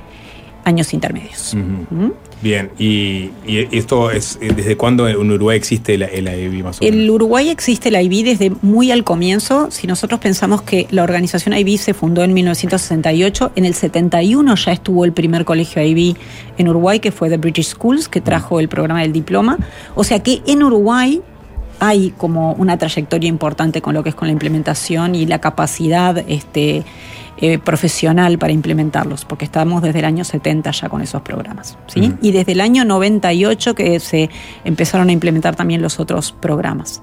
años intermedios. ¿Mm? Bien, y, y esto es, eh, ¿desde cuándo en Uruguay existe el, el AIB más o menos? El Uruguay existe la IB desde muy al comienzo. Si nosotros pensamos que la organización IB se fundó en 1968, en el 71 ya estuvo el primer colegio IB en Uruguay, que fue The British Schools, que trajo el programa del diploma. O sea que en Uruguay hay como una trayectoria importante con lo que es con la implementación y la capacidad este, eh, profesional para implementarlos, porque estamos desde el año 70 ya con esos programas. Y desde el año 98 que se empezaron a implementar también los otros programas.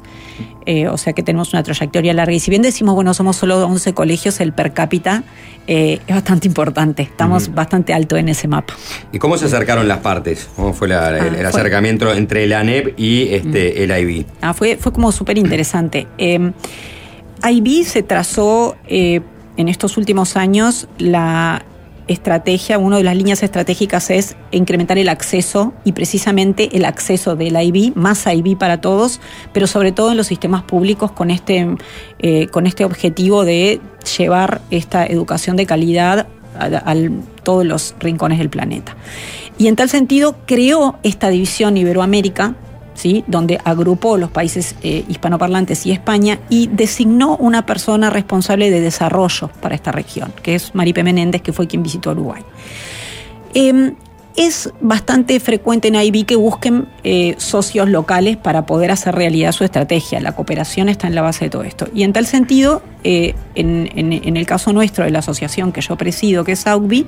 Eh, o sea que tenemos una trayectoria larga. Y si bien decimos, bueno, somos solo 11 colegios, el per cápita eh, es bastante importante. Estamos bastante alto en ese mapa. ¿Y cómo se acercaron las partes? ¿Cómo fue la- el, Ah, el acercamiento entre la ANEP y este, el IB? Ah, fue, fue como súper interesante. Eh, IB se trazó en estos últimos años la estrategia, una de las líneas estratégicas es incrementar el acceso y precisamente el acceso del IB, más IB para todos, pero sobre todo en los sistemas públicos con este, eh, con este objetivo de llevar esta educación de calidad a, a todos los rincones del planeta. Y en tal sentido creó esta división Iberoamérica, ¿sí? donde agrupó los países eh, hispanoparlantes y España y designó una persona responsable de desarrollo para esta región, que es Maripe Menéndez, que fue quien visitó Uruguay. Eh, es bastante frecuente en IB que busquen eh, socios locales para poder hacer realidad su estrategia. La cooperación está en la base de todo esto. Y en tal sentido, eh, en, en- el caso nuestro de la asociación que yo presido, que es AUCBI,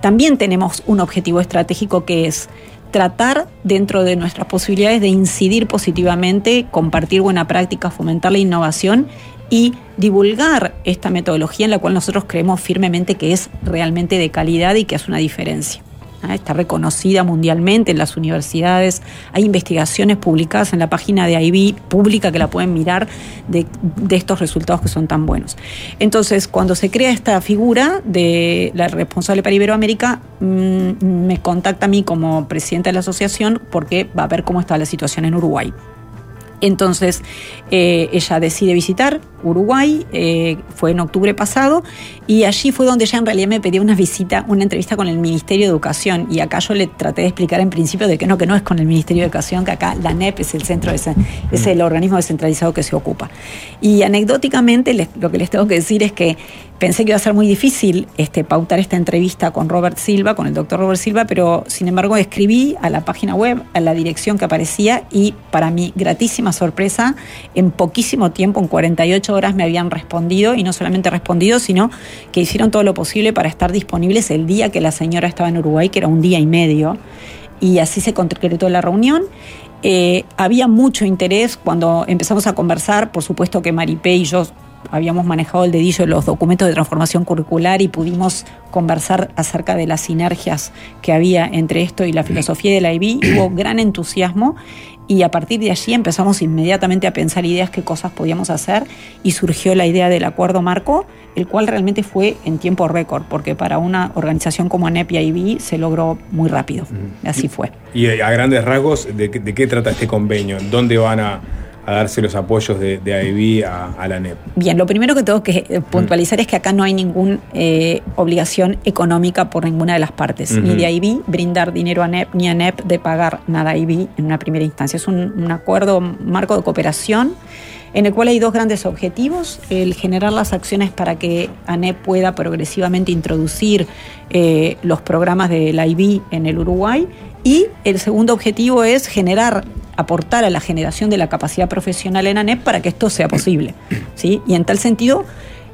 también tenemos un objetivo estratégico que es tratar dentro de nuestras posibilidades de incidir positivamente, compartir buena práctica, fomentar la innovación y divulgar esta metodología en la cual nosotros creemos firmemente que es realmente de calidad y que hace una diferencia. Ah, Está reconocida mundialmente en las universidades. Hay investigaciones publicadas en la página de IB pública que la pueden mirar de, estos resultados que son tan buenos. Entonces, cuando se crea esta figura de la responsable para Iberoamérica, mm, me contacta a mí como presidenta de la asociación porque va a ver cómo está la situación en Uruguay. Entonces eh, ella decide visitar Uruguay, eh, fue en octubre pasado, y allí fue donde ella en realidad me pidió una visita, una entrevista con el Ministerio de Educación. Y acá yo le traté de explicar en principio de que no, que no es con el Ministerio de Educación, que acá la NEP es el centro, de, es el organismo descentralizado que se ocupa. Y anecdóticamente lo que les tengo que decir es que pensé que iba a ser muy difícil este, pautar esta entrevista con Robert Silva, con el doctor Robert Silva, pero sin embargo escribí a la página web, a la dirección que aparecía y para mi gratísima sorpresa, en poquísimo tiempo, en 48 horas me habían respondido y no solamente respondido, sino que hicieron todo lo posible para estar disponibles el día que la señora estaba en Uruguay, que era un día y medio. Y así se concretó la reunión. Eh, había mucho interés cuando empezamos a conversar, por supuesto que Maripé y yo habíamos manejado el dedillo de los documentos de transformación curricular y pudimos conversar acerca de las sinergias que había entre esto y la filosofía de la IB. Hubo gran entusiasmo Y a partir de allí empezamos inmediatamente a pensar ideas, qué cosas podíamos hacer y surgió la idea del acuerdo marco, el cual realmente fue en tiempo récord, porque para una organización como ANEP y IB se logró muy rápido. Así fue. Y a grandes rasgos, ¿de, de qué trata este convenio? ¿Dónde van a, a darse los apoyos de, de AIB a, a la NEP? Bien, lo primero que tengo que eh, puntualizar es que acá no hay ninguna obligación económica por ninguna de las partes, ni de IB brindar dinero a NEP, ni a NEP de pagar nada a IB en una primera instancia. Es un, un acuerdo marco de cooperación en el cual hay dos grandes objetivos, el generar las acciones para que ANEP pueda progresivamente introducir eh, los programas de la IB en el Uruguay y el segundo objetivo es generar, aportar a la generación de la capacidad profesional en ANEP para que esto sea posible. ¿sí? Y en tal sentido,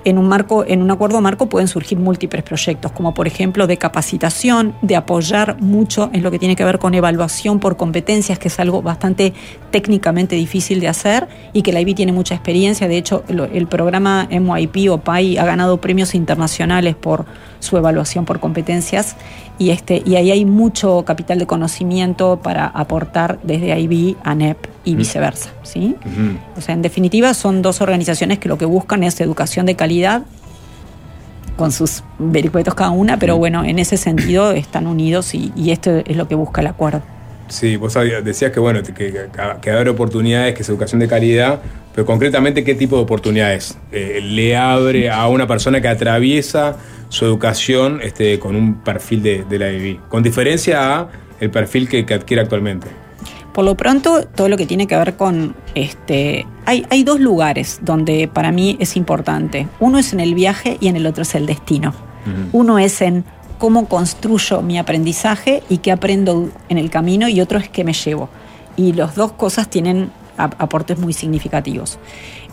en un, marco, en un acuerdo marco pueden surgir múltiples proyectos, como por ejemplo de capacitación, de apoyar mucho en lo que tiene que ver con evaluación por competencias, que es algo bastante técnicamente difícil de hacer y que la IB tiene mucha experiencia. De hecho, el programa MYP o PAI ha ganado premios internacionales por su evaluación por competencias y, este, y ahí hay mucho capital de conocimiento para aportar desde IB a NEP y viceversa. ¿sí? O sea, en definitiva, son dos organizaciones que lo que buscan es educación de calidad, con sus vericuetos cada una, pero bueno, en ese sentido están unidos y, y esto es lo que busca el acuerdo. Sí, vos decías que bueno, que, que, que abre oportunidades, que es educación de calidad, pero concretamente qué tipo de oportunidades eh, le abre a una persona que atraviesa su educación este, con un perfil de, de la IB, con diferencia a el perfil que, que adquiere actualmente. Por lo pronto, todo lo que tiene que ver con este. Hay, hay dos lugares donde para mí es importante. Uno es en el viaje y en el otro es el destino. Uno es en cómo construyo mi aprendizaje y qué aprendo en el camino, y otro es qué me llevo. Y las dos cosas tienen aportes muy significativos.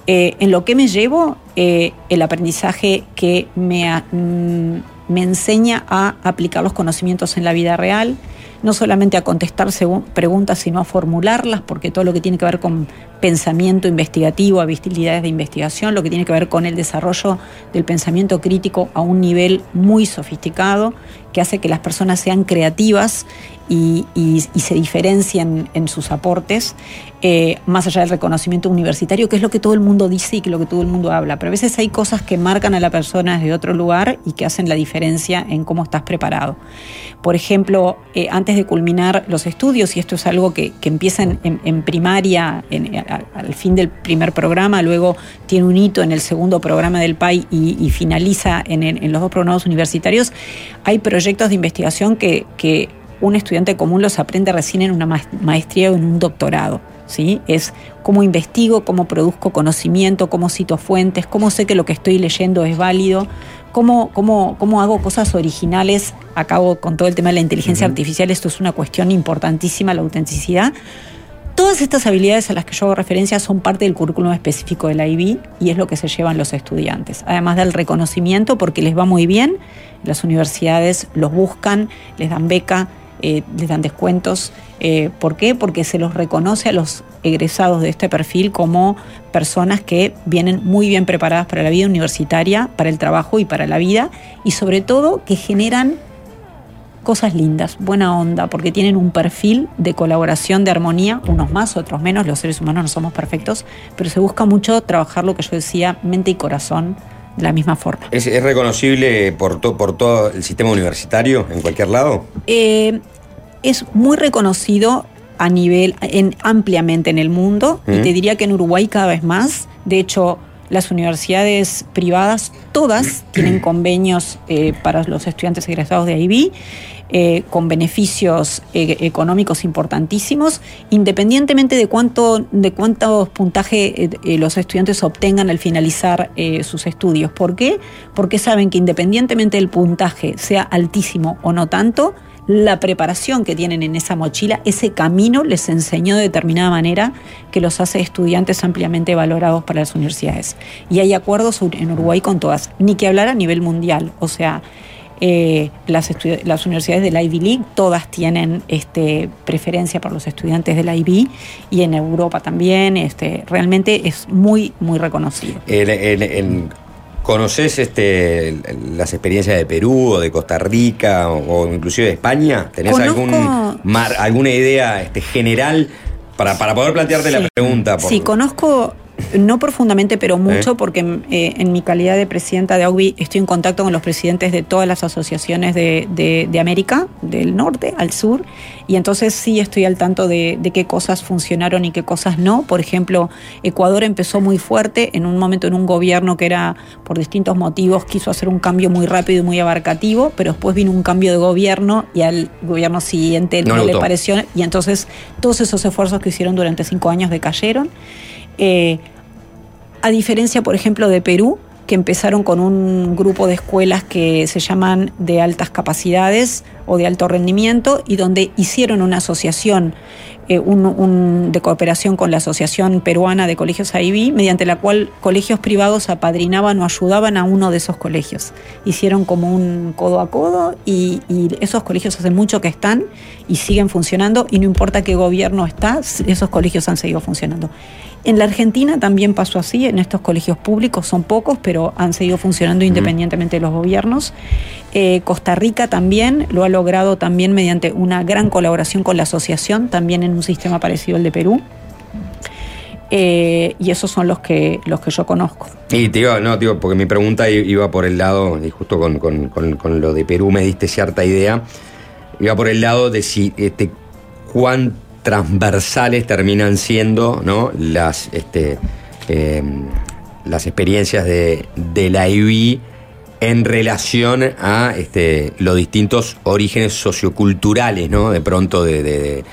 Eh, en lo que me llevo, eh, el aprendizaje que me, mm, me enseña a aplicar los conocimientos en la vida real, no solamente a contestar preguntas, sino a formularlas, porque todo lo que tiene que ver con pensamiento investigativo, habilidades de investigación, lo que tiene que ver con el desarrollo del pensamiento crítico a un nivel muy sofisticado, que hace que las personas sean creativas y, se diferencien en sus aportes, eh, más allá del reconocimiento universitario, que es lo que todo el mundo dice y que lo que todo el mundo habla. Pero a veces hay cosas que marcan a la persona desde otro lugar y que hacen la diferencia en cómo estás preparado. Por ejemplo, eh, antes de culminar los estudios, y esto es algo que, que empieza en, primaria, a- al fin del primer programa, luego tiene un hito en el segundo programa del PAI y, y finaliza en los dos programas universitarios, hay proyectos de investigación que, que un estudiante común los aprende recién en una ma- maestría o en un doctorado. ¿sí? Es cómo investigo, cómo produzco conocimiento, cómo cito fuentes, cómo sé que lo que estoy leyendo es válido, cómo, cómo, cómo hago cosas originales. Acabo con todo el tema de la inteligencia artificial, esto es una cuestión importantísima, la autenticidad. Todas estas habilidades a las que yo hago referencia son parte del currículum específico de la IB y es lo que se llevan los estudiantes. Además del reconocimiento, porque les va muy bien, las universidades los buscan, les dan beca, eh, les dan descuentos. Eh, ¿Por qué? Porque se los reconoce a los egresados de este perfil como personas que vienen muy bien preparadas para la vida universitaria, para el trabajo y para la vida, y sobre todo que generan cosas lindas, buena onda, porque tienen un perfil de colaboración, de armonía, unos más, otros menos, los seres humanos no somos perfectos, pero se busca mucho trabajar lo que yo decía, mente y corazón, de la misma forma. ¿Es, es reconocible por, to- por todo el sistema universitario en cualquier lado? Eh, es muy reconocido a nivel, en, ampliamente en el mundo, y te diría que en Uruguay cada vez más. De hecho, las universidades privadas, todas tienen convenios eh, para los estudiantes egresados de IB, eh, con beneficios eh, económicos importantísimos, independientemente de cuánto, de cuántos puntajes eh, eh, los estudiantes obtengan al finalizar sus estudios. ¿Por qué? Porque saben que independientemente del puntaje sea altísimo o no tanto, la preparación que tienen en esa mochila, ese camino les enseñó de determinada manera que los hace estudiantes ampliamente valorados para las universidades. Y hay acuerdos en Uruguay con todas, ni que hablar a nivel mundial. O sea, eh, las, universidades de la Ivy League todas tienen este, preferencia por los estudiantes de la IB y en Europa también. Este, realmente es muy, muy reconocido. ¿Conoces este, las experiencias de Perú o de Costa Rica o, o inclusive de España? ¿Tenés Conozco- algún mar- alguna idea este, general Para, para poder plantearte la pregunta. por- Sí, conozco, no profundamente, pero mucho, ¿Eh? porque eh, en mi calidad de presidenta de AUBI estoy en contacto con los presidentes de todas las asociaciones de, de- de América, del norte al sur, y entonces sí estoy al tanto de, de qué cosas funcionaron y qué cosas no. Por ejemplo, Ecuador empezó muy fuerte en un momento en un gobierno que era, por distintos motivos, quiso hacer un cambio muy rápido y muy abarcativo, pero después vino un cambio de gobierno y al gobierno siguiente No no, le pareció, y entonces todos esos esfuerzos que hicieron durante cinco años decayeron. Eh, a diferencia, por ejemplo, de Perú, que empezaron con un grupo de escuelas que se llaman de altas capacidades o de alto rendimiento y donde hicieron una asociación eh, un- de cooperación con la Asociación Peruana de Colegios AIB, mediante la cual colegios privados apadrinaban o ayudaban a uno de esos colegios. Hicieron como un codo a codo y esos colegios hace mucho que están y siguen funcionando y no importa qué gobierno está, esos colegios han seguido funcionando. En la Argentina también pasó así, en estos colegios públicos son pocos, pero han seguido funcionando independientemente de los gobiernos. Eh, Costa Rica también lo ha logrado también mediante una gran colaboración con la asociación, también en un sistema parecido al de Perú. Eh, y esos son los que, los que yo conozco. Y te iba, no, tío, porque mi pregunta iba por el lado, y justo con, con- con- con lo de Perú me diste cierta idea, iba por el lado de si este, cuán transversales terminan siendo ¿no? las, este, eh, las experiencias de, de la IB en relación a este, los distintos orígenes socioculturales, ¿no? De pronto de, de-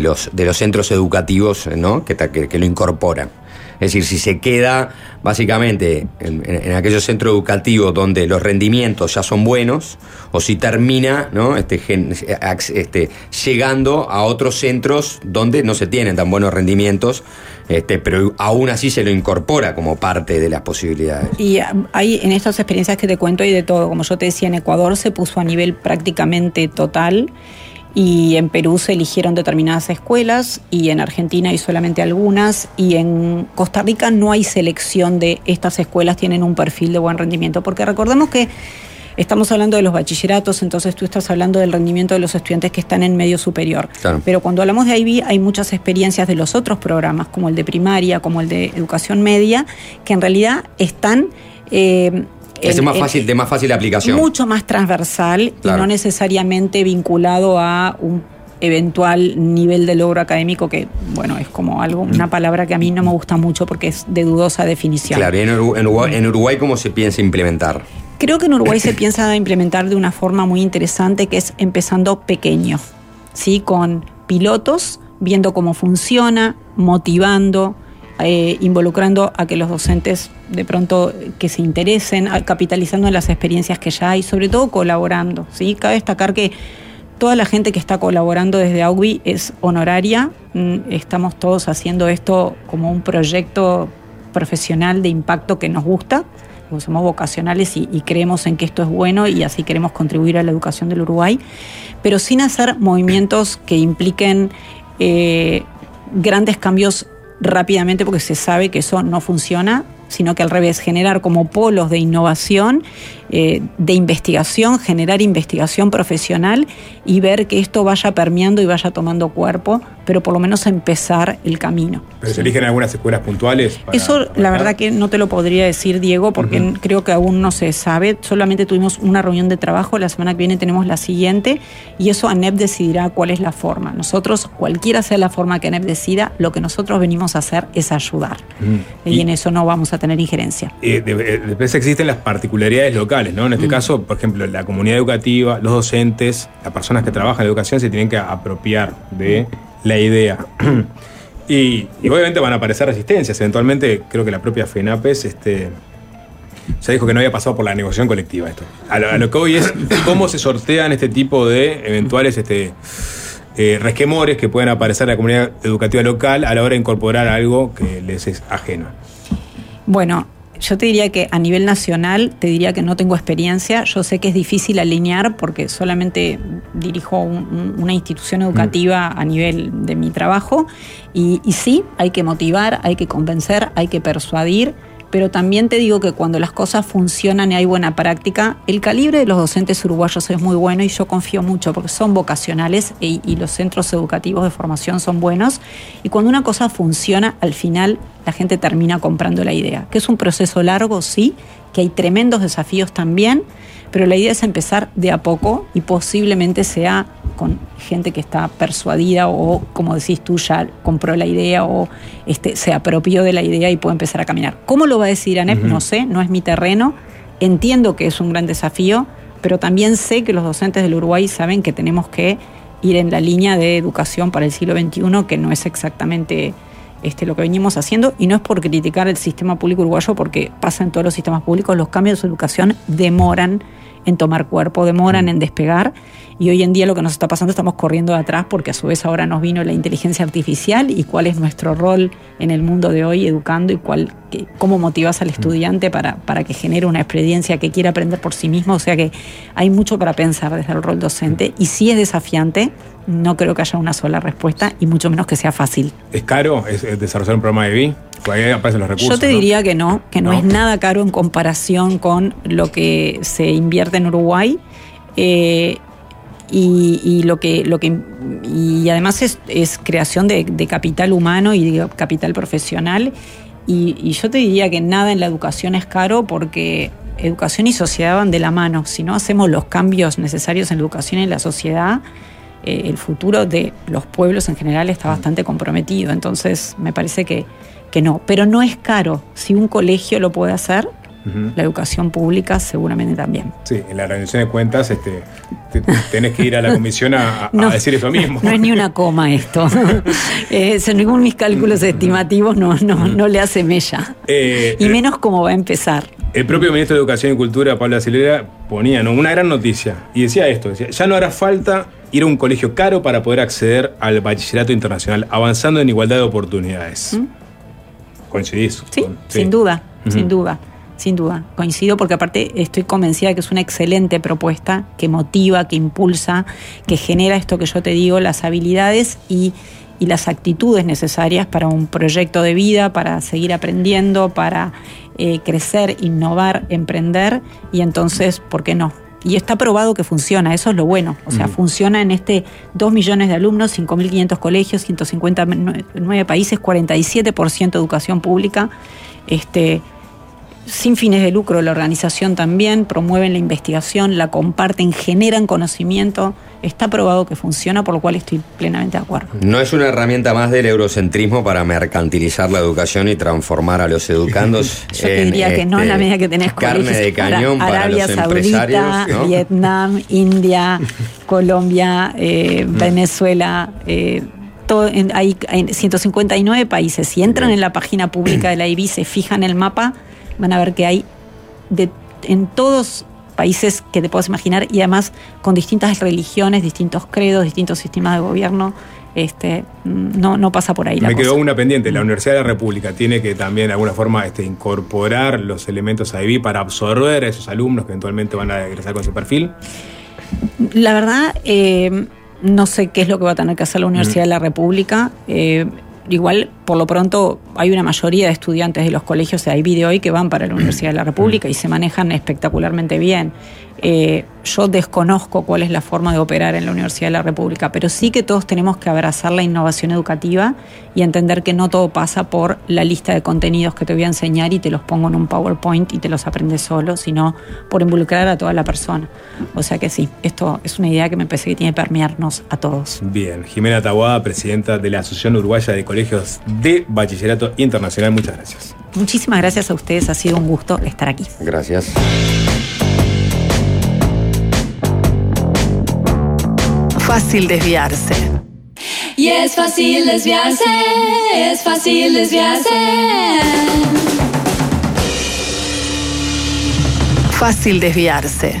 los, de los centros educativos, ¿no? Que, que- que lo incorporan. Es decir, si se queda básicamente en, aquellos centros educativos donde los rendimientos ya son buenos, o si termina ¿no? este, este, llegando a otros centros donde no se tienen tan buenos rendimientos, este, pero aún así se lo incorpora como parte de las posibilidades. Y ah, hay en estas experiencias que te cuento hay de todo. Como yo te decía, en Ecuador se puso a nivel prácticamente total y en Perú se eligieron determinadas escuelas y en Argentina hay solamente algunas y en Costa Rica no hay selección de estas escuelas tienen un perfil de buen rendimiento porque recordemos que Estamos hablando de los bachilleratos, entonces tú estás hablando del rendimiento de los estudiantes que están en medio superior. Claro. Pero cuando hablamos de IB hay muchas experiencias de los otros programas, como el de primaria, como el de educación media, que en realidad están... eh, Es en- más en- fácil, de más fácil aplicación. mucho más transversal Claro. y no necesariamente vinculado a un eventual nivel de logro académico que, bueno, es como algo, una palabra que a mí no me gusta mucho porque es de dudosa definición. Claro, y Uruguay- en Uruguay, ¿cómo se piensa implementar? Creo que en Uruguay se piensa implementar de una forma muy interesante que es empezando pequeño, ¿sí? Con pilotos, viendo cómo funciona, motivando, eh, involucrando a que los docentes de pronto que se interesen, capitalizando en las experiencias que ya hay, sobre todo colaborando, ¿sí? Cabe destacar que toda la gente que está colaborando desde AUBI es honoraria, mm, estamos todos haciendo esto como un proyecto profesional de impacto que nos gusta, somos vocacionales y, y creemos en que esto es bueno y así queremos contribuir a la educación del Uruguay, pero sin hacer movimientos que impliquen eh, grandes cambios rápidamente porque se sabe que eso no funciona, sino que al revés, generar como polos de innovación, eh, de investigación, generar investigación profesional y ver que esto vaya permeando y vaya tomando cuerpo, pero por lo menos empezar el camino. Pero se eligen algunas escuelas puntuales. para- Eso la verdad que no te lo podría decir, Diego, porque creo que aún no se sabe. Solamente tuvimos una reunión de trabajo, la semana que viene tenemos la siguiente, y eso ANEP decidirá cuál es la forma. Nosotros, cualquiera sea la forma que ANEP decida, lo que nosotros venimos a hacer es ayudar. Mm. Y, en eso no vamos a tener injerencia. Eh, de- eh, después existen las particularidades locales, ¿no? En Mm. este caso, por ejemplo, la comunidad educativa, los docentes, las personas que trabajan en educación se tienen que apropiar de la idea. y, y obviamente van a aparecer resistencias. Eventualmente, creo que la propia FENAPES este, ya dijo que no había pasado por la negociación colectiva esto. A lo, a lo que hoy es cómo se sortean este tipo de eventuales este, eh, resquemores que pueden aparecer en la comunidad educativa local a la hora de incorporar algo que les es ajeno. Bueno, yo te diría que a nivel nacional, te diría que no tengo experiencia. Yo sé que es difícil alinear porque solamente dirijo un- un- una institución educativa a nivel de mi trabajo. Y, y sí, hay que motivar, hay que convencer, hay que persuadir, pero también te digo que cuando las cosas funcionan y hay buena práctica, el calibre de los docentes uruguayos es muy bueno y yo confío mucho porque son vocacionales y, y los centros educativos de formación son buenos. Y cuando una cosa funciona, al final la gente termina comprando la idea. Que es un proceso largo, sí, que hay tremendos desafíos también, pero la idea es empezar de a poco y posiblemente sea con gente que está persuadida o, como decís tú, ya compró la idea o este, se apropió de la idea y puede empezar a caminar. ¿Cómo lo va a decir ANEP? No sé, no es mi terreno. Entiendo que es un gran desafío, pero también sé que los docentes del Uruguay saben que tenemos que ir en la línea de educación para el siglo XXI, que no es exactamente este, lo que venimos haciendo, y no es por criticar el sistema público uruguayo, porque pasa en todos los sistemas públicos, los cambios de educación demoran en tomar cuerpo, demoran en despegar, y hoy en día lo que nos está pasando estamos corriendo de atrás porque a su vez ahora nos vino la inteligencia artificial y cuál es nuestro rol en el mundo de hoy educando y cuál, que- cómo motivas al estudiante para, para que genere una experiencia que quiera aprender por sí mismo, o sea que hay mucho para pensar desde el rol docente, y si es desafiante, no creo que haya una sola respuesta y mucho menos que sea fácil. ¿Es caro es- es desarrollar un programa de BI? Pues ahí aparecen los recursos. Yo te ¿no? diría que no, que no, ¿No? es nada caro en comparación con lo que se invierte en Uruguay. eh, y, y lo que, lo que y además es, es creación de, de capital humano y de capital profesional. Y, y yo te diría que nada en la educación es caro porque educación y sociedad van de la mano. Si no hacemos los cambios necesarios en la educación y en la sociedad, eh, el futuro de los pueblos en general está bastante comprometido. Entonces, me parece que, que no. Pero no es caro. Si un colegio lo puede hacer, la educación pública seguramente también. Sí, en la rendición de cuentas este, te- tenés que ir a la comisión a, a- a No. decir eso mismo. No es ni una coma esto. eh, según mis cálculos estimativos, no, no, no le hace mella. Eh, Y menos cómo va a empezar. El propio ministro de Educación y Cultura, Pablo Acelera, ponía ¿no? una gran noticia y decía esto: decía, ya no hará falta ir a un colegio caro para poder acceder al bachillerato internacional, avanzando en igualdad de oportunidades. ¿Mm? ¿Coincidís? Sí, Con- sin duda, sin duda, sin duda. Coincido porque aparte estoy convencida de que es una excelente propuesta que motiva, que impulsa, que genera esto que yo te digo, las habilidades y, y las actitudes necesarias para un proyecto de vida, para seguir aprendiendo, para eh, crecer, innovar, emprender y entonces, ¿por qué no? Y está probado que funciona, eso es lo bueno. O sea, funciona en este 2 millones de alumnos, 5.500 colegios, 159 países, 47% educación pública. Este, sin fines de lucro, la organización también, promueven la investigación, la comparten, generan conocimiento. Está probado que funciona, por lo cual estoy plenamente de acuerdo. No es una herramienta más del eurocentrismo para mercantilizar la educación y transformar a los educandos Yo te en, diría que no en la este, medida que tenés carne de cañón Ara- para Arabia los Saudita, empresarios. ¿no? Vietnam, India, Colombia, eh, Mm. Venezuela. eh, todo en- hay, hay 159 países. Si entran en la página pública de la IBI, se fijan el mapa, van a ver que hay de, en todos países que te puedas imaginar y además con distintas religiones, distintos credos, distintos sistemas de gobierno. Este, mm, no, no pasa por ahí la Me cosa. quedó una pendiente. La Universidad de la República tiene que también de alguna forma este, incorporar los elementos IB para absorber a esos alumnos que eventualmente van a egresar con ese perfil. La verdad, eh, no sé qué es lo que va a tener que hacer la Universidad Mm. de la República. Eh, igual, por lo pronto, hay una mayoría de estudiantes de los colegios de IB de hoy que van para la Universidad de la República y se manejan espectacularmente bien. Eh, yo desconozco cuál es la forma de operar en la Universidad de la República, pero sí que todos tenemos que abrazar la innovación educativa y entender que no todo pasa por la lista de contenidos que te voy a enseñar y te los pongo en un PowerPoint y te los aprendes solo, sino por involucrar a toda la persona. O sea que sí, esto es una idea que me parece que tiene que permearnos a todos. Bien, Jimena Taboada, presidenta de la Asociación Uruguaya de Colegios de Bachillerato Internacional, muchas gracias. Muchísimas gracias a ustedes, ha sido un gusto estar aquí. Gracias. Fácil desviarse. Y es fácil desviarse, es fácil desviarse. Fácil desviarse.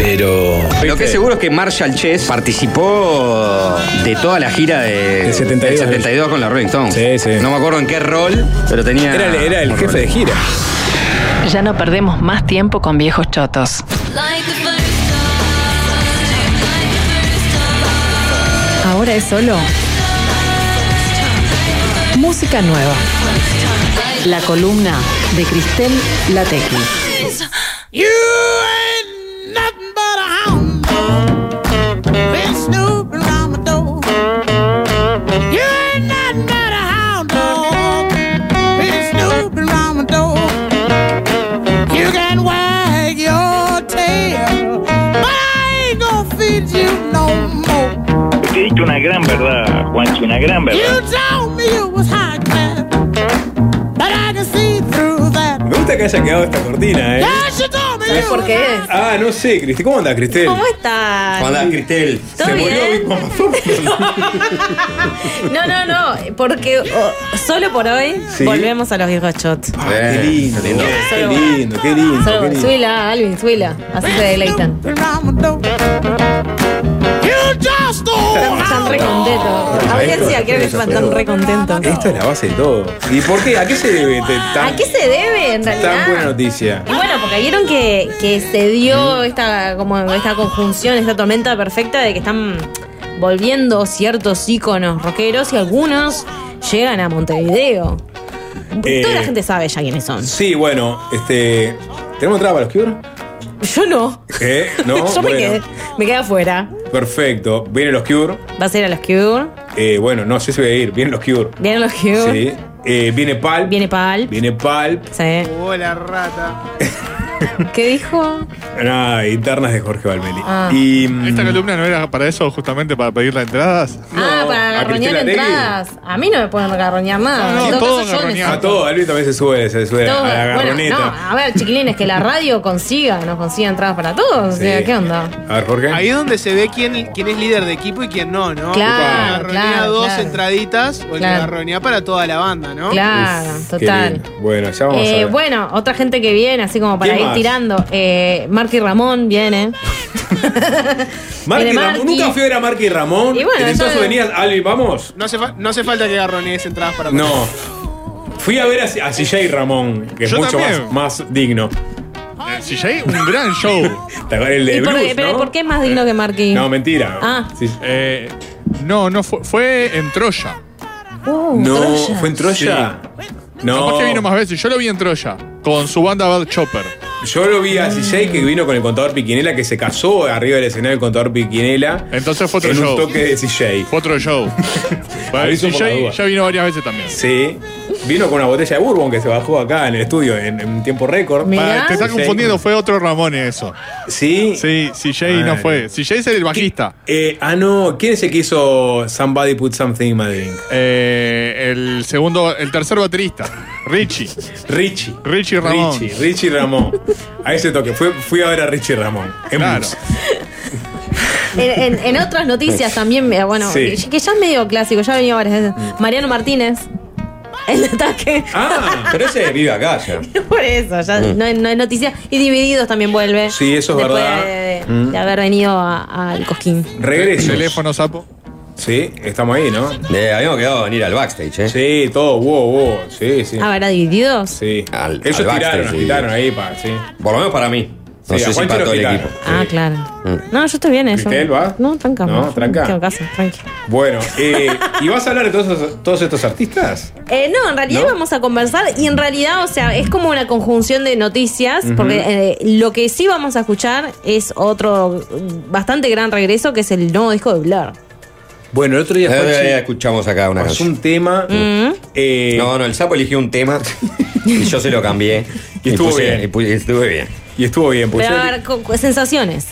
Pero. Lo que es seguro es que Marshall Chess participó de toda la gira de, Del 72. del 72 con la Rolling Stones. Sí, sí. No me acuerdo en qué rol, pero tenía. Era, el- era el un jefe rol. de gira. Ya no perdemos más tiempo con viejos chotos. Ahora es solo música nueva. La columna de Cristel Latequi. Te diste una gran verdad, Juancho, una gran You verdad. told me you was high class, but I can see through that. Me gusta que haya quedado esta cortina, ¿eh? ¿Sabes por qué es? Ah, no sé, Cristi. ¿Cómo anda, Cristel? ¿Cómo estás? ¿Cómo andás, Cristel? ¿Todo Se murió bien? Big Mama No, no, no, porque oh, solo por hoy Sí. volvemos a los viejos shots. Ah, qué lindo, lindo. qué lindo, qué lindo. Solo, qué lindo. suila, Alvin, suila. Así se deleitan. Están, re contentos. Audiencia, quiero que están tan re contentos. Esto es la base de todo. ¿Y por qué? ¿A qué se debe tan, ¿A qué se debe en tan buena realidad? noticia? Y bueno, porque vieron que, que se dio esta, como esta conjunción, esta tormenta perfecta de que están volviendo ciertos íconos rockeros y algunos llegan a Montevideo. Eh, Toda la gente sabe ya quiénes son. Sí, bueno, este. ¿Tenemos entrada para los Cure? Yo no. ¿Eh? ¿No? Yo me, quedé, me quedé afuera. Perfecto. Vienen los Cure. Va a ser a los Cure. Eh, bueno, no sé si voy a ir. Vienen los Cure. Vienen los Cure. Sí. Eh, viene Pal. Viene Pal. Viene Pal. Sí. Hola, rata. ¿Qué dijo? Nada, internas de Jorge Valmeli. Ah. Y. mm, ¿Esta columna no era para eso, justamente para pedir las entradas? ah, para ¿a garroñar entradas. A mí no me pueden garroñar nada. No, no, En todo. A todo, Alvin también se sube, se sube todo- a la bueno, garroneta. no, a ver, chiquilines, que la radio consiga, nos consiga entradas para todos. O sea. ¿qué onda? A ver, Jorge. Ahí es donde se ve quién, quién es líder de equipo y quién no, ¿no? Claro, El que garronea claro, dos claro. entraditas o el Claro. que garronea para toda la banda, ¿no? Claro, Qué total. Bueno, ya vamos a Eh, ver. bueno, otra gente que viene, así como para ¿Quién ir tirando. Eh, Marky Ramón viene. Marky Ramón. Marky. Nunca fui a ver a Marky y Ramón. Y bueno, venías, vamos. No hace, fa- no hace falta que garronees entradas para No. Fui a ver a, a CJ Ramón, que es Yo mucho más, también. más digno. Eh, CJ, un gran show. ¿Te acuerdas el de ¿Y por, pero no? ¿por qué es más digno que Marky? No, mentira. Ah. Sí. Eh, no, no fue, fue en Troya. Uh, No, Troya. ¿fue en Troya? No. Capaz que vino más veces. Yo lo vi en Troya. Con su banda Bad Chopper. Yo lo vi a CJ que vino con el contador Piquinela, que se casó arriba del escenario del contador Piquinela. Entonces fue otro en show. un toque de CJ. Fue otro show. Bueno, Aviso por la duda. CJ ya vino varias veces también. Sí. Vino con una botella de bourbon que se bajó acá en el estudio en, en tiempo récord. Pa, te estás CJ. confundiendo, fue otro Ramón eso. Sí. Sí, CJ no fue. CJ es el bajista. Eh, ah, no. ¿Quién es el que hizo Somebody Put Something in My Drink? Eh, el segundo, el tercer baterista, Richie. Richie. Richie Ramón. Richie, Richie Ramón. A ese toque. Fui, fui a ver a Richie Ramón. En Claro. bus. En, en- en otras noticias también, eh, bueno, Sí. que, que ya es medio clásico, ya ha venido varias veces. Mariano Martínez, el ataque. Ah, Pero ese vive acá ya. Por eso, ya no, hay- no hay noticia. Y Divididos también vuelve. Sí, eso es después verdad. De, Mm. de haber venido al Cosquín. regreso. Teléfono sapo. Sí, estamos ahí, ¿no? Eh, habíamos quedado a venir al backstage, ¿eh? Sí, todo, wow, wow. Sí, sí. Ah, ¿verdad? Divididos. Sí. Al- Ellos al tiraron, sí. tiraron ahí para, sí. Por lo menos para mí. No Sí, sé si para todo el equipo. Ah, claro. No, yo estoy bien, eso. ¿Cristel, va? No, tranca. No, tranca. Tengo casa, tranqui. Bueno, eh, ¿y vas a hablar de todos, estos artistas? Eh, no, en realidad ¿No? vamos a conversar y en realidad, o sea, es como una conjunción de noticias, porque eh, lo que sí vamos a escuchar es otro mm, bastante gran regreso, que es el nuevo disco de Blur. Bueno, el otro día Eh, Juanchi eh, escuchamos acá una canción. un tema. Mm. eh, No, no, el sapo eligió un tema y yo se lo cambié. Y estuvo puse- bien. y pu- y estuve bien. Y estuvo bien, pues. Pero a ver, sensaciones.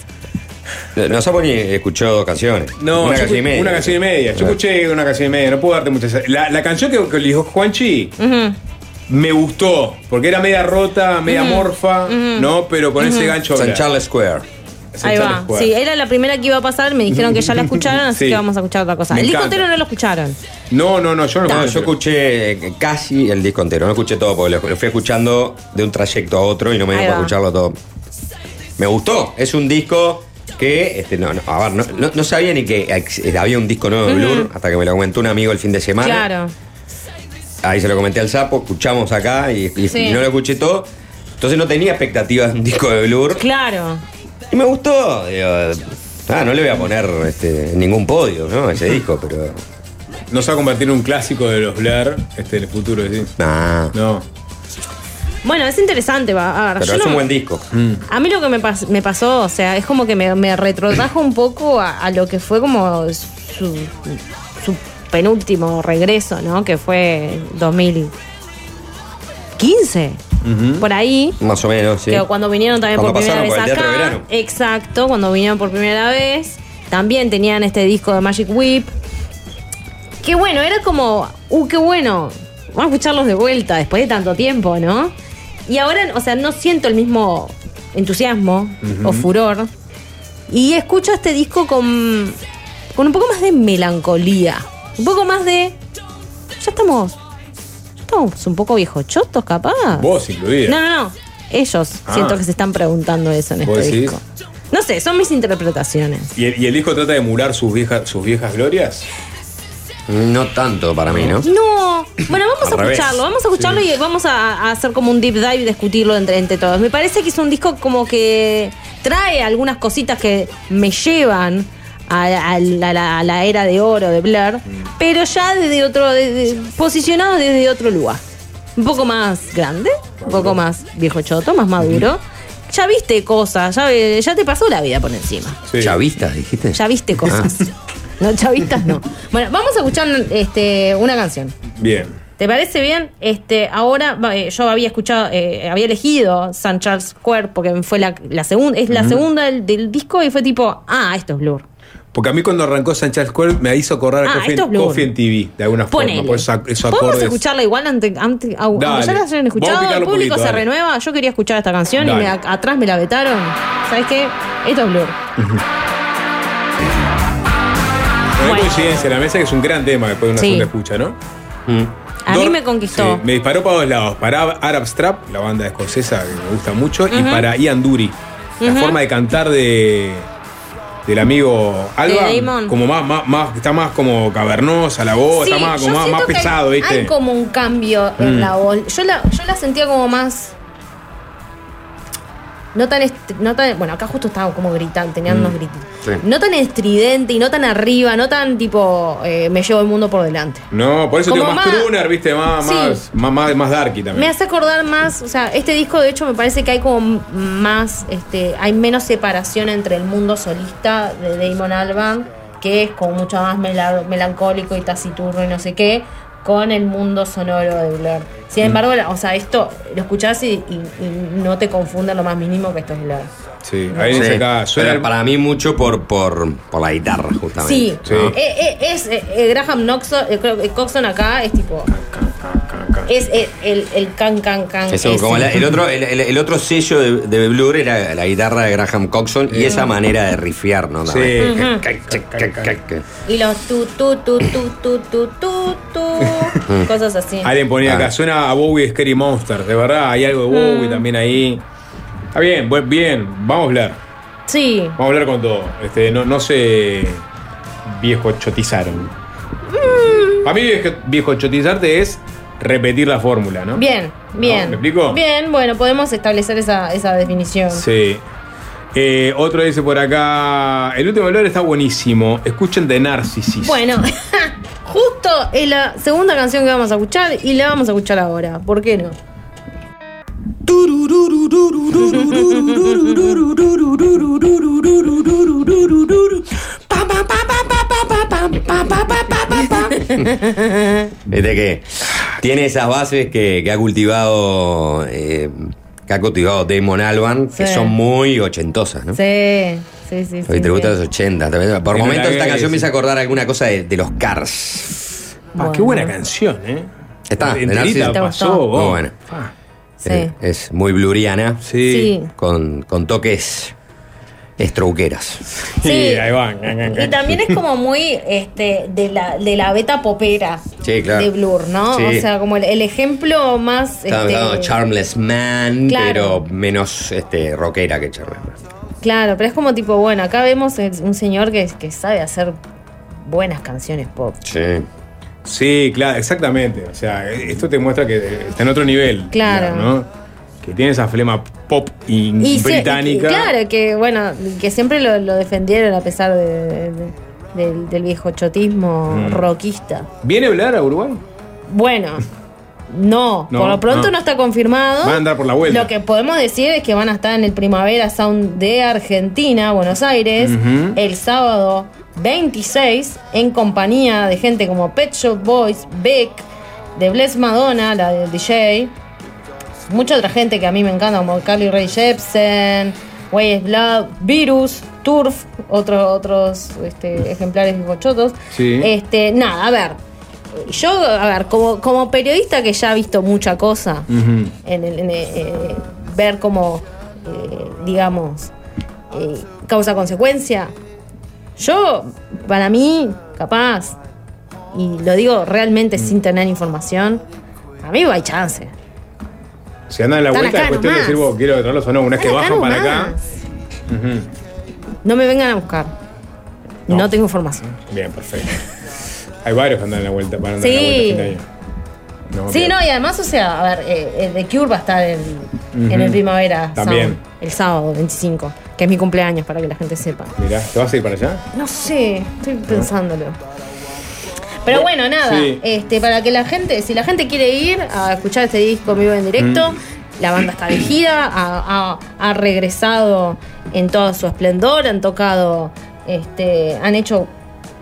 No, Sapo ni escuchó dos canciones. No, una canción y media. Una canción y media. Yo Ah. escuché una canción y media, no puedo darte muchas. La, la canción que, que eligió Juanchi Ujú. me gustó, porque era media rota, media morfa. ¿no? Pero con ese gancho. San Charles Square. Ahí va. Sí, era la primera que iba a pasar, me dijeron que ya la escucharon, así Sí. que vamos a escuchar otra cosa. Me el disco entero no lo escucharon. No, no, no, yo no, No, yo escuché eh, casi el disco entero. No escuché todo porque lo, fui escuchando de un trayecto a otro y no me dio para escucharlo todo. Me gustó. Es un disco que, este, no, no, a ver, no, no- no sabía ni que ex- había un disco nuevo de Blur, Ujú. hasta que me lo comentó un amigo el fin de semana. Claro. Ahí se lo comenté al sapo, escuchamos acá y, y- Sí. y no lo escuché todo. Entonces no tenía expectativas de un disco de Blur. Claro. Y me gustó. digo, ah, no le voy a poner este, ningún podio, ¿no? Ese disco, pero. No se va a convertir en un clásico de los Blair este, en el futuro, ¿sí? Nah. No. Bueno, es interesante. va, a ver, Pero yo es no- un buen disco. A mí lo que me, pas- me pasó, o sea, es como que me, me retrotrajo un poco a, a lo que fue como su, su penúltimo regreso, ¿no? Que fue 2015, por ahí. Más o menos, sí. Que cuando vinieron también Cuando por primera vez por el Teatro de acá. Verano. Exacto, cuando vinieron por primera vez. También tenían este disco de Magic Whip. Qué bueno, era como, uh, qué bueno. Vamos a escucharlos de vuelta después de tanto tiempo, ¿no? Y ahora, o sea, no siento el mismo entusiasmo o furor. Y escucho este disco con, con un poco más de melancolía. Un poco más de. Ya estamos. Estamos un poco viejochotos, capaz. Vos incluida. No, no, no. Ellos Ah. siento que se están preguntando eso en ¿Vos este decís? disco. No sé, son mis interpretaciones. ¿Y el, y el disco trata de emular sus viejas, sus viejas glorias? No tanto para mí, ¿no? No, bueno, vamos Al a revés. escucharlo, vamos a escucharlo Sí. y vamos a, a hacer como un deep dive y discutirlo entre, entre todos. Me parece que es un disco como que trae algunas cositas que me llevan a, a la, a la- a la era de oro de Blur, Mm. pero ya desde otro, desde- posicionado desde otro lugar. Un poco más grande, un poco más viejo choto, más maduro. Ya viste cosas, ya, ya te pasó la vida por encima. ¿Chavistas, dijiste? Ya viste cosas. No, chavistas no. Bueno, vamos a escuchar este, una canción. Bien. ¿Te parece bien? Este, ahora eh, yo había escuchado, eh, había elegido San Charles Square porque fue la, la segunda, es la segunda del, del disco y fue tipo, ah, esto es Blur. Porque a mí cuando arrancó Sanchez Square me hizo correr a Ah, Coffee, es. Coffee en TV, de alguna Ponele. forma. Por esos Podemos escucharla igual ante, ante- au- aunque Dale. ya la hayan escuchado, el público poquito, se dale. renueva. Yo quería escuchar esta canción y Dale. me, a- atrás me la vetaron. ¿Sabes qué? Esto es Blur. No hay coincidencia en la mesa que es un gran tema después de una Sí. segunda escucha, ¿no? A Dor- mí me conquistó. Sí, me disparó para dos lados. Para Arab Strap, la banda escocesa que me gusta mucho, y para Ian Dury. La forma de cantar de del amigo Alba, De como más, más, más- está más como cavernosa la voz, Sí, está más, como más, más pesado, hay, ¿viste? Hay como un cambio en Mm. la voz. Yo la, yo la sentía como más. No tan, no tan. Bueno, acá justo estaba como gritando, tenían Mm. unos gritos. No tan estridente y no tan arriba, no tan tipo. eh, me llevo el mundo por delante. No, por eso Como digo más, más- crooner, ¿viste? Más, Sí. más, más, más, más darky también. Me hace acordar más, o sea, este disco de hecho me parece que hay como más, este, hay menos separación entre el mundo solista de Damon Albarn, que es como mucho más mela- melancólico y taciturno y no sé qué, con el mundo sonoro de Blur. Sin Mm. embargo, o sea, esto lo escuchás y, y- y no te confunde lo más mínimo que esto es Blur. Sí, ahí dice Sí, acá, suena pero para mí mucho por, por, por la guitarra, justamente. Sí, ¿no? Eh, eh, es eh, eh, Graham Knoxon, eh, creo que Coxon acá es tipo. Es eh, el, el, can, can, can. Eso, como el, otro, el, otro sello de, de Blur era la guitarra de Graham Coxon y mm. esa manera de rifiar, ¿no? Sí. Uh -huh. Y los tu, tu, tu, tu, tu, tu, tu, tu. cosas así. Alguien ponía acá, ah. suena a Bowie Scary Monster, de verdad, hay algo de Bowie mm. también ahí. Está bien, bien, vamos a hablar. Sí. Vamos a hablar con todo. Este, no, no se viejo chotizaron. Mm. Para mí viejo, viejo chotizarte es repetir la fórmula, ¿no? Bien, bien. ¿Me explico? Bien, bueno, podemos establecer esa, esa definición. Sí. Eh, otro dice por acá, el último valor está buenísimo. Escuchen de Narcissus. Bueno, justo es la segunda canción que vamos a escuchar y la vamos a escuchar ahora. ¿Por qué no? Viste que tiene esas bases que, que ha cultivado eh, que ha cultivado Damon Alban, que Sí. son muy ochentosas, ¿no? Sí, sí, sí. Porque sí, te gustan sí. los 80. también. Por momentos esta canción me sí. hizo acordar alguna cosa de, de los Cars. Ah, qué buena canción, ¿eh? Está, de Enterita Narcis. pasó, Muy buena. Sí. Eh, es muy bluriana. Sí. Con, con toques estroqueras. Sí. ahí van. Y también es como muy este, de, la, de la beta popera Sí, claro. de Blur, ¿no? Sí. O sea, como el, el ejemplo más. Estaba este, hablando de Charmless Man, Claro. pero menos este, rockera que Charmless Man. Claro, pero es como tipo, bueno, acá vemos un señor que, que sabe hacer buenas canciones pop. Sí. Sí, claro, exactamente. O sea, esto te muestra que está en otro nivel. Claro. ¿no? Que tiene esa flema pop y, se- británica. claro, que bueno, que siempre lo, lo defendieron a pesar de- de- de- del, del viejo chotismo Mm. rockista. ¿Viene a hablar a Uruguay? Bueno, no, No, por lo pronto no. no, está confirmado. Van a andar por la vuelta. Lo que podemos decir es que van a estar en el Primavera Sound de Argentina, Buenos Aires, el sábado 26, en compañía de gente como Pet Shop Boys, Beck, de Bless Madonna, la del DJ, mucha otra gente que a mí me encanta, como Carly Rae Jepsen, Way Blood, Virus, Turf, otros otros este, ejemplares bigochotos. Sí. Este, nada, a ver. Yo, a ver, como, como periodista que ya ha visto mucha cosa, en el, en el, eh, ver como, eh, digamos, eh, causa-consecuencia. Yo, para mí, capaz, y lo digo realmente sin tener información, a mí hay chance. Si andan en la Están vuelta, es cuestión de nomás. decir, vos quiero traerlos o no. Una vez que Están bajan para nomás. acá. Ujú. No me vengan a buscar. No, tengo información. Bien, perfecto. Hay varios que andan en la vuelta para andar Sí. en la vuelta a fin de año. No, Sí, bien. no, y además, o sea, a ver, eh, eh, The Cure va a estar en, en el Primavera También. Sound, el sábado 25, que es mi cumpleaños, para que la gente sepa. Mirá, ¿te vas a ir para allá? No sé, estoy pensándolo. Pero bueno, nada, Sí. este, para que la gente, si la gente quiere ir a escuchar este disco vivo en directo, Mm. la banda está de gira, ha, ha- ha regresado en todo su esplendor, han tocado, este, han hecho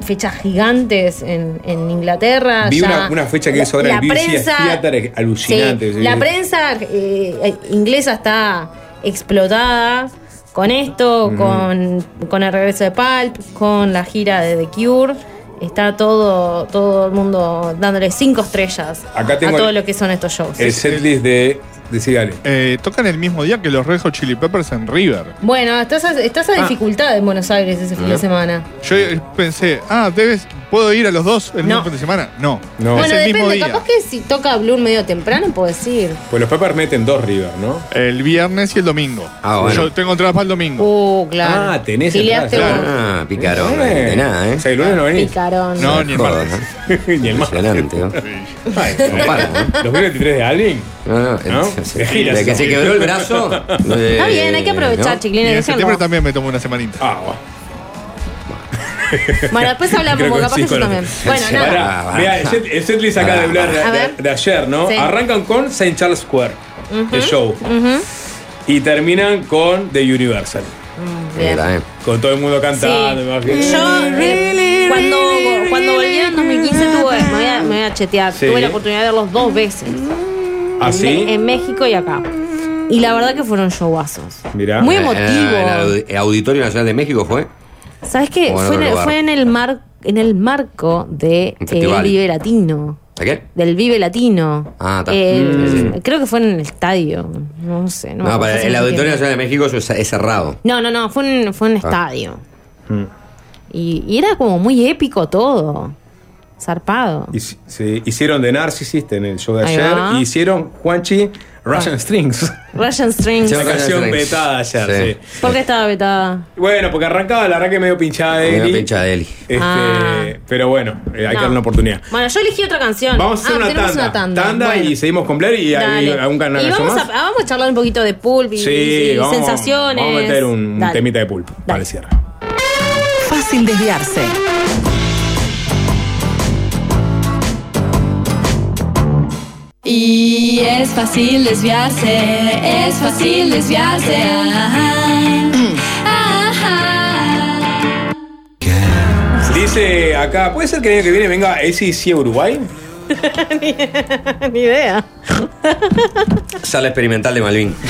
fechas gigantes en, en Inglaterra. Vi ya una, una fecha que hizo ahora la el prensa- Theater alucinante. Sí, la prensa eh, inglesa está explotada con esto, con, con el regreso de Pulp, con la gira de The Cure. Está todo, todo el mundo dándole cinco estrellas Acá tengo a todo el- lo que son estos shows. El setlist de. De Cigale. Eh, tocan el mismo día que los Red Hot Chili Peppers en River. Bueno, está esa, está esa Ah. dificultad en Buenos Aires ese fin de No. semana. Yo eh, pensé, ah, debes, ¿puedo ir a los dos el mismo fin de semana? No. No. Es bueno, el mismo depende, día. capaz que si toca Blur medio temprano, puedo decir. Pues los Peppers meten dos River, ¿no? El viernes y el domingo. Ah, bueno. Yo tengo entradas para el domingo. Uh, claro. Ah, tenés entradas, vos. Ah, picarón. Eh. De nada, ¿eh? O sea, el lunes no venís. Picarón. No, ni el martes. ¿eh? Ni el más. Impresionante, ¿no? Ay, No para, ¿no? 2023 de Alvin. No, no, ¿No? De que se quebró el brazo. Está bien, hay que aprovechar, chiquilines. en septiembre también me tomo una semanita. Ah, bueno. Bueno, después hablamos, Creo porque que capaz que sí, yo con- también. Bueno, nada. Pará, mirá, el, set, el setlist acá de Blur de, ver. de- ayer, ¿no? Sí. Arrancan con St. Charles Square, el show. Y terminan con The Universal. Bien. Mira, eh. Con todo el mundo cantando. me imagino. Yo, eh, cuando, cuando volví en 2015, tuve, me, voy a, me voy a chetear. Sí. Tuve la oportunidad de verlos dos veces. ¿Ah, En, sí? en México y acá. Y la verdad que fueron showazos. Mirá. Muy Eh, emotivo. ¿El audi- Auditorio Nacional de México fue? ¿Sabes qué? Fue, en, lugar. fue en el mar, en el marco de eh. Vive Latino. ¿A qué? Del Vive Latino. Ah, está. El- Sí, sí. Creo que fue en el estadio. No sé. No, No, para el Auditorio. Nacional de México es, es cerrado. No, no, no, fue en, fue en Ah. estadio. Mm. Y, y era como muy épico todo. Zarpado. Sí, hicieron de Narcissist en el show de Ahí ayer. va. Y hicieron Juanchi Russian Strings. Russian Strings. Una canción Strings. vetada ayer, sí. ¿Por qué estaba vetada? Bueno, porque arrancaba la arranque medio pinchada de Medio Eli. pincha de Eli. Este, Ah. Pero bueno, eh, hay que darle una oportunidad. Bueno, yo elegí otra canción. Vamos a hacer Ah, una, tenemos tanda, una tanda. Tanda Bueno, y seguimos con Blair y hay dale. algún canal y vamos, más. a, vamos a charlar un poquito de pulp y, Sí, y vamos, sensaciones. Vamos a meter un, un Dale. temita de pulpo para el cierre. Fácil desviarse. Y es fácil desviarse, es fácil desviarse. Ajá. Ajá. Dice acá, ¿puede ser que el año que viene venga ACC a Uruguay? Ni idea. Sala experimental de Malvin.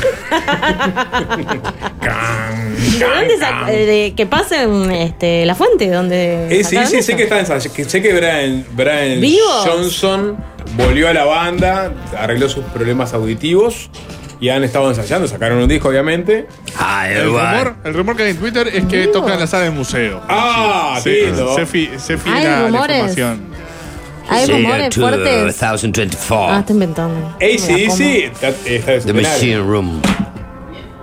¿De dónde sac- de- que pasen este, la fuente? ¿Dónde Eh, sí, sí, eso? sé que está en San- que sé que Brian, Brian ¿Vivos? Johnson volvió a la banda, arregló sus problemas auditivos y han estado ensayando, sacaron un disco, obviamente. Ah, El rumor, el rumor que hay en Twitter es que tocan en la sala del museo. Ah, Sí, se, fi- se Hay filtra la rumores. información. Hay rumores fuertes. 2024. Ah, está inventando. ACDC está, está de The Machine Room.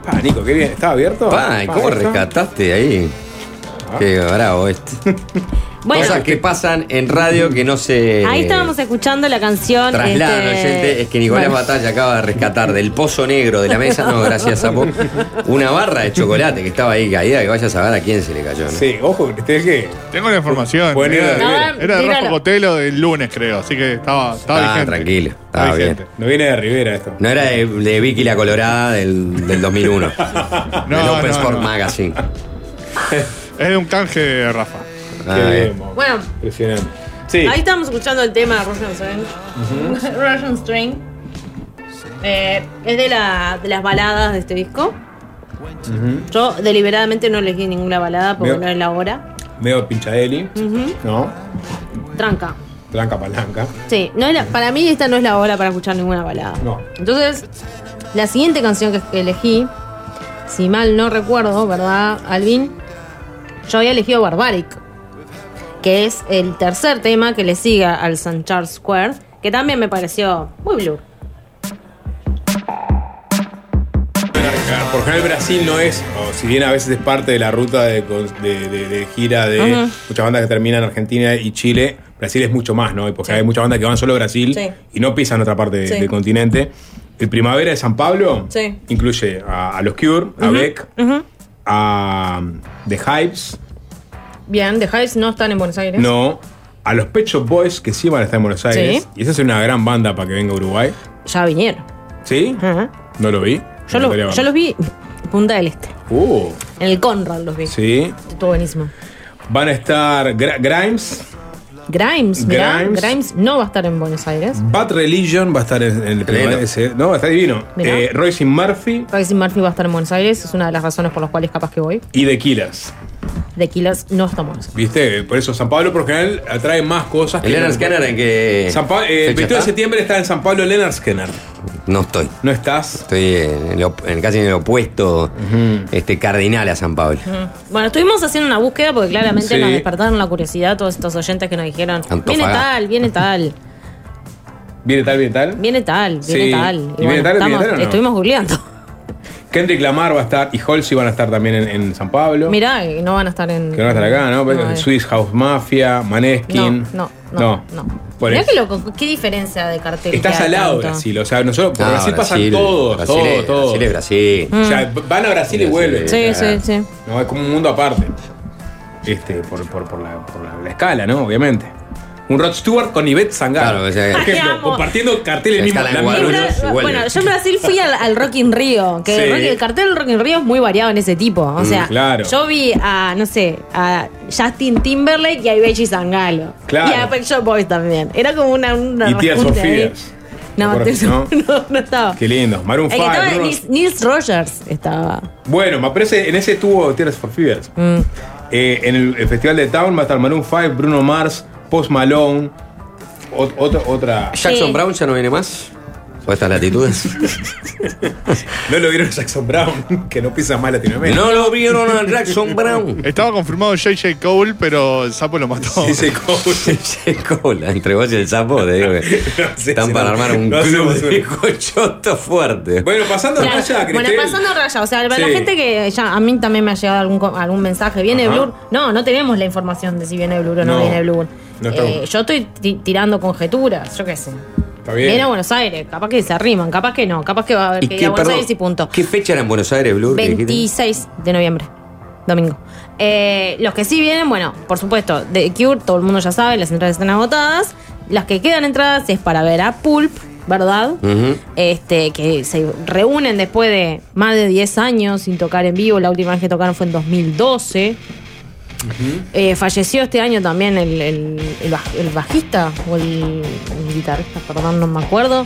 Pa, Nico, qué bien. ¿Estaba abierto? Pa, ¿y Pa, ¿Cómo rescataste ahí? Ah. Qué bravo este. Bueno. Cosas que pasan en radio que no se. Ahí estábamos escuchando la canción. Trasladan, este, oyente, es que Nicolás bueno. Batalla acaba de rescatar del pozo negro de la mesa, no, gracias Sapo, una barra de chocolate que estaba ahí caída, que vaya a saber a quién se le cayó. ¿no? Sí, ojo, que. Tengo la información. Bueno, era, Rivera. era, era de Rafa. Cotelo del lunes, creo. Así que estaba, estaba Ah, vigente. tranquilo, estaba bien. vigente. No viene de Rivera esto. No era de, de Vicky la Colorada del, del 2001, del No, Open no, Sport no. Magazine. Es de un canje de Rafa. Qué bien. Bueno, Impresionante. Sí. ahí estamos escuchando el tema de Russian String. Russian String. Eh, es de, la, de las baladas de este disco. Yo deliberadamente no elegí ninguna balada porque no es la hora. Medio pinchadeli. ¿no? Tranca. Blanca palanca. Sí, no es la- para mí esta no es la hora para escuchar ninguna balada. No. Entonces, la siguiente canción que, que elegí, si mal no recuerdo, ¿verdad, Alvin? Yo había elegido Barbaric, que es el tercer tema que le sigue al St. Charles Square, que también me pareció muy blue. Por general Brasil no es, o si bien a veces es parte de la ruta de, de- de- de gira de muchas bandas que terminan en Argentina y Chile, Brasil es mucho más, ¿no? Porque hay muchas bandas que van solo a Brasil Sí. y no pisan otra parte de- Sí. del continente. El Primavera de San Pablo Sí. incluye a, a los Cure, a Beck, a um, The Hypes, Bien, The Hives no están en Buenos Aires. no, a los Pet Shop Boys que sí van a estar en Buenos Aires. Sí. Y esa es una gran banda para que venga a Uruguay. Ya vinieron. ¿Sí? No lo vi. Yo, lo- yo los vi en Punta del Este. Uh, En el Conrad los vi. sí. Estuvo buenísimo. Van a estar Gra- Grimes, Grimes, mirá, Grimes. Grimes. no va a estar en Buenos Aires. Bad Religion va a estar en, en el No, está divino. Eh, Royce Murphy Royce Murphy va a estar en Buenos Aires, es una de las razones por las cuales capaz que voy. y The Killers. The Killers no Aires. ¿Viste? Por eso San Pablo por general atrae más cosas. ¿El Leonard Scanner en qué San Pa- eh, el fecha 22 de septiembre está en San Pablo Leonard Scanner. No estoy. ¿No estás? Estoy en casi en el opuesto este, cardinal a San Pablo. Bueno, estuvimos haciendo una búsqueda porque claramente Sí. nos despertaron la curiosidad todos estos oyentes que nos dijeron, viene tal, viene tal, ¿Viene tal, viene tal? viene tal, viene Sí. tal. ¿Y viene tal, viene estamos- tal o no? estuvimos googleando. Kendrick Lamar va a estar y Halsey van a estar también en, en San Pablo. Mirá, y no van a estar en... Que van a estar acá, ¿no? No, eh. Swiss House Mafia, Maneskin. No, no, no, no. Mirá qué loco, qué diferencia de cartel. Está que hay salado tanto. Brasil, o sea, nosotros por Ah, Brasil pasan Brasil, todos, Brasil todos, es- todos. Brasil es Brasil. O sea, van a Brasil y vuelven. Sí, sí, sí. No, es como un mundo aparte. Este, por, por, por la, por la- la escala, ¿no? Obviamente. Un Rod Stewart con Ivette Sangalo. Claro, o sea, por ejemplo, compartiendo cartel el La mismo. en la misma- vuelve. Bueno, yo en Brasil fui al, al Rock in Rio, que Sí. el, rock- el cartel del Rock in Rio es muy variado en ese tipo. O Mm, sea, claro. yo vi a, no sé, a Justin Timberlake y a Ibechi Sangalo. Claro. Y a Pet Shop Boys también. Era como una. una Y ahí. Fears. No, ¿Te Tears acuerdas, for- no, no estaba. Qué lindo. Maroon El que 5. estaba Bruno- Nils, Nils Rogers estaba. Bueno, me parece, en ese tuvo Tears for Fears. Mm. Eh, en el, el Festival de Town va a estar Maroon 5, Bruno Mars, Post Malone, ot- otra, otra. ¿Jackson Sí. Brown ya no viene más? ¿O estas latitudes? No lo vieron a Jackson Brown, que no pisa más Latinoamérica. no lo vieron a Jackson Brown. Estaba confirmado JJ Cole, pero el sapo lo mató. Sí, se coge. Cola, entre vos y el sapo, te digo que sé, están sí, para no. armar un No club de cochoto fuerte. Bueno, pasando Claro. raya, Bueno, Cristel. pasando raya, o sea, para la gente que ya a mí también me ha llegado algún, algún mensaje, ¿viene Ajá. Blur? No, no tenemos la información de si viene Blur o no, No, viene Blur. Eh, yo estoy ti- tirando conjeturas, yo qué sé. Está bien. Viene a Buenos Aires, capaz que se arriman, capaz que no, capaz que va a haber ¿Y que ir a Buenos perdón, Aires y punto. ¿Qué fecha era en Buenos Aires, dijiste? 26 de noviembre, domingo. Eh, los que sí vienen, bueno, por supuesto, de Cure, todo el mundo ya sabe, las entradas están agotadas. Las que quedan entradas es para ver a Pulp, ¿verdad? Este, que se reúnen después de más de 10 años sin tocar en vivo. La última vez que tocaron fue en 2012. Eh, falleció este año también el, el- el baj- el bajista o el, el guitarrista, perdón, no me acuerdo.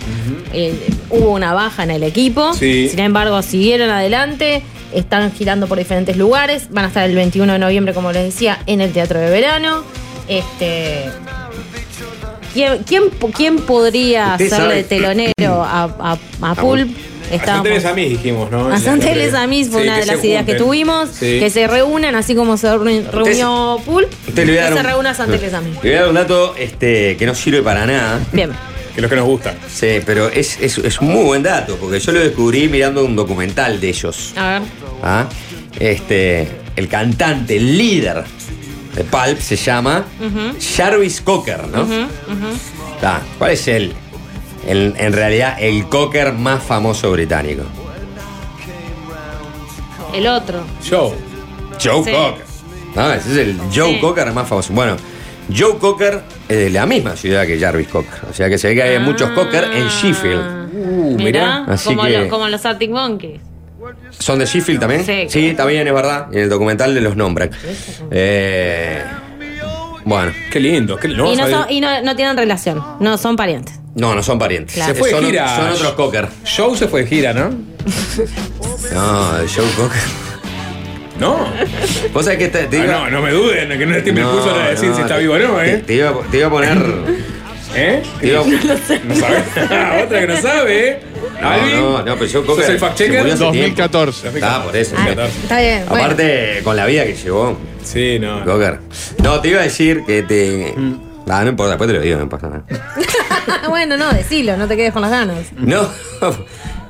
Eh, hubo una baja en el equipo. Sí. Sin embargo, siguieron adelante. Están girando por diferentes lugares. Van a estar el 21 de noviembre, como les decía, en el Teatro de Verano. Este. ¿Quién, quién, quién podría sabe- de telonero a, a, a Pulp? A estábamos. Santeles Amis dijimos, ¿no? A En la- Santeles Amis fue Sí, una de las ideas que tuvimos, Sí. que se reúnan, así como se reuni- reunió Pool, Usted le voy a que dar se un-. Le voy a dar un dato este, que no sirve para nada. Bien. Que es lo que nos gusta. Sí, pero es, es, es un muy buen dato, porque yo lo descubrí mirando un documental de ellos. A ver. ¿ah? Este, el cantante, el líder de Pulp se llama. Jarvis Cocker, ¿no? Ah, ¿Cuál es el, el- en realidad, el Cocker más famoso británico? El otro. Joe. Joe Sí. Cocker. No, ese es el Joe Sí. Cocker más famoso. Bueno, Joe Cocker es de la misma ciudad que Jarvis Cocker. O sea que se ve que hay muchos Cocker en Sheffield. Uh, Mirá, Así como, que- lo- como los Arctic Monkeys. ¿Son de Sheffield también? Sí. está bien, es verdad. Y en el documental de los nombran. Eh, bueno. Qué lindo. Qué, y no, son- y no, no tienen relación, no son parientes. No, no son parientes. Claro. Se fue de son, gira. son otros Cocker. Joe se fue de gira, ¿no? No, el Joe Cocker. No. Vos sabés que te, te Ah, iba- no, no me duden, que no le tiemble el pulso a decir si está te- vivo o no, te- ¿eh? Te, iba, te iba a poner. ¿Eh? Te iba, No sabe. Otra que no sabe, ¿eh? No, no, no, pero ¿Sos Cocker. el fact checker? murió hace 2014. tiempo. Ah, por eso. Ah, está bien. bueno. Aparte, con la vida que llevó. Sí, no. Cocker. No, te iba a decir que te. Ah, no importa, después te lo digo, no pasa nada. bueno, no, decilo, no te quedes con las ganas. No,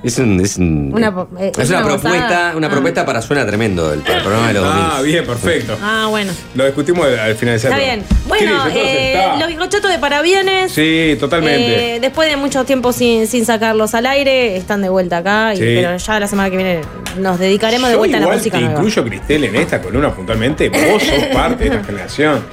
es un. Es, un- Una po- eh, es una, una propuesta, bozada. una Ah. propuesta para Suena Tremendo, el, el programa de los domingos. Ah, bien, perfecto. Ah, bueno. Lo discutimos al al finalizar. Está bien. Bueno, eh, está. los bizcochotos de parabienes. Sí, totalmente. eh, después de mucho tiempo sin, sin sacarlos al aire, están de vuelta acá. y- Sí. pero ya la semana que viene nos dedicaremos de Yo vuelta a la igual música te nueva. incluyo, Cristel, en esta columna puntualmente. Vos sos parte de esta generación.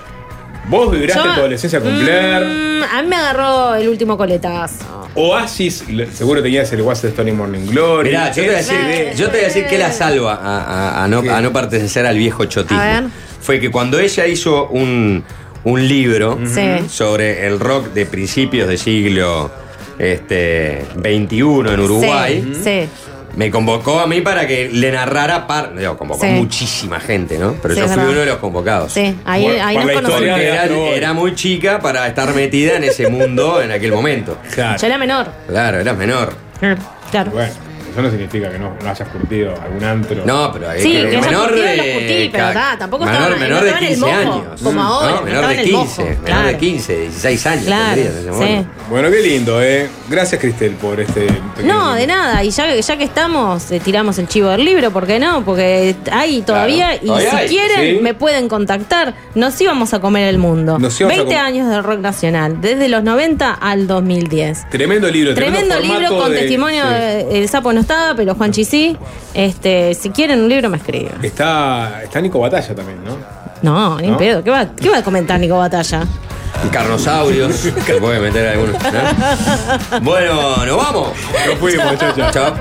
Vos vibraste Yo- tu adolescencia con Blair. Mm, a mí me agarró el último coletazo. Oasis, seguro tenías el WhatsApp de Stony Morning Glory. Mirá, yo te voy a decir, yo te voy a decir que la salva a, a- a no, a no pertenecer al viejo chotismo. Fue que cuando ella hizo un, un libro Sí. sobre el rock de principios del siglo este, 21 en Uruguay, Sí, sí. Me convocó a mí para que le narrara par. Digo, convocó Sí. muchísima gente, ¿no? Pero Sí, yo es fui verdad. uno de los convocados. Sí, ahí, Por- ahí por nos la historia conocimos. Porque de era, era muy chica para estar metida en ese mundo en aquel momento. Claro. Yo era menor. Claro, eras menor. Claro. Bueno, eso no significa que no, no hayas curtido algún antro. No, pero hay Sí, que- que menor curtido de. los curtí, pero tampoco menor, estaba- menor de estaba en el 15 mojo, años. como ahora, no, no menor de en el 15, mojo, menor claro. de 15, 16 años. Claro, tendrías en ese sí. Bueno, qué lindo, ¿eh? Gracias, Cristel, por este. pequeño- No, de nada. Y ya, ya que estamos, eh, tiramos el chivo del libro, ¿por qué no? Porque hay todavía, y todavía si hay, quieren, sí. me pueden contactar. Nos íbamos a comer el mundo. Nos íbamos a 20 com- años de rock nacional, desde los 90 al 2010. Tremendo libro, Tremendo libro formato con de- testimonio. sí. de- El sapo no estaba, pero Juanchi sí. Este, si quieren un libro, me escriben. Está, está Nico Batalla también, ¿no? No, ni pedo. ¿Qué va, ¿Qué va a comentar Nico Batalla? Carnosaurios, se puede meter algunos. ¿no? Bueno, nos vamos. Nos fuimos, chao, chao. Chao.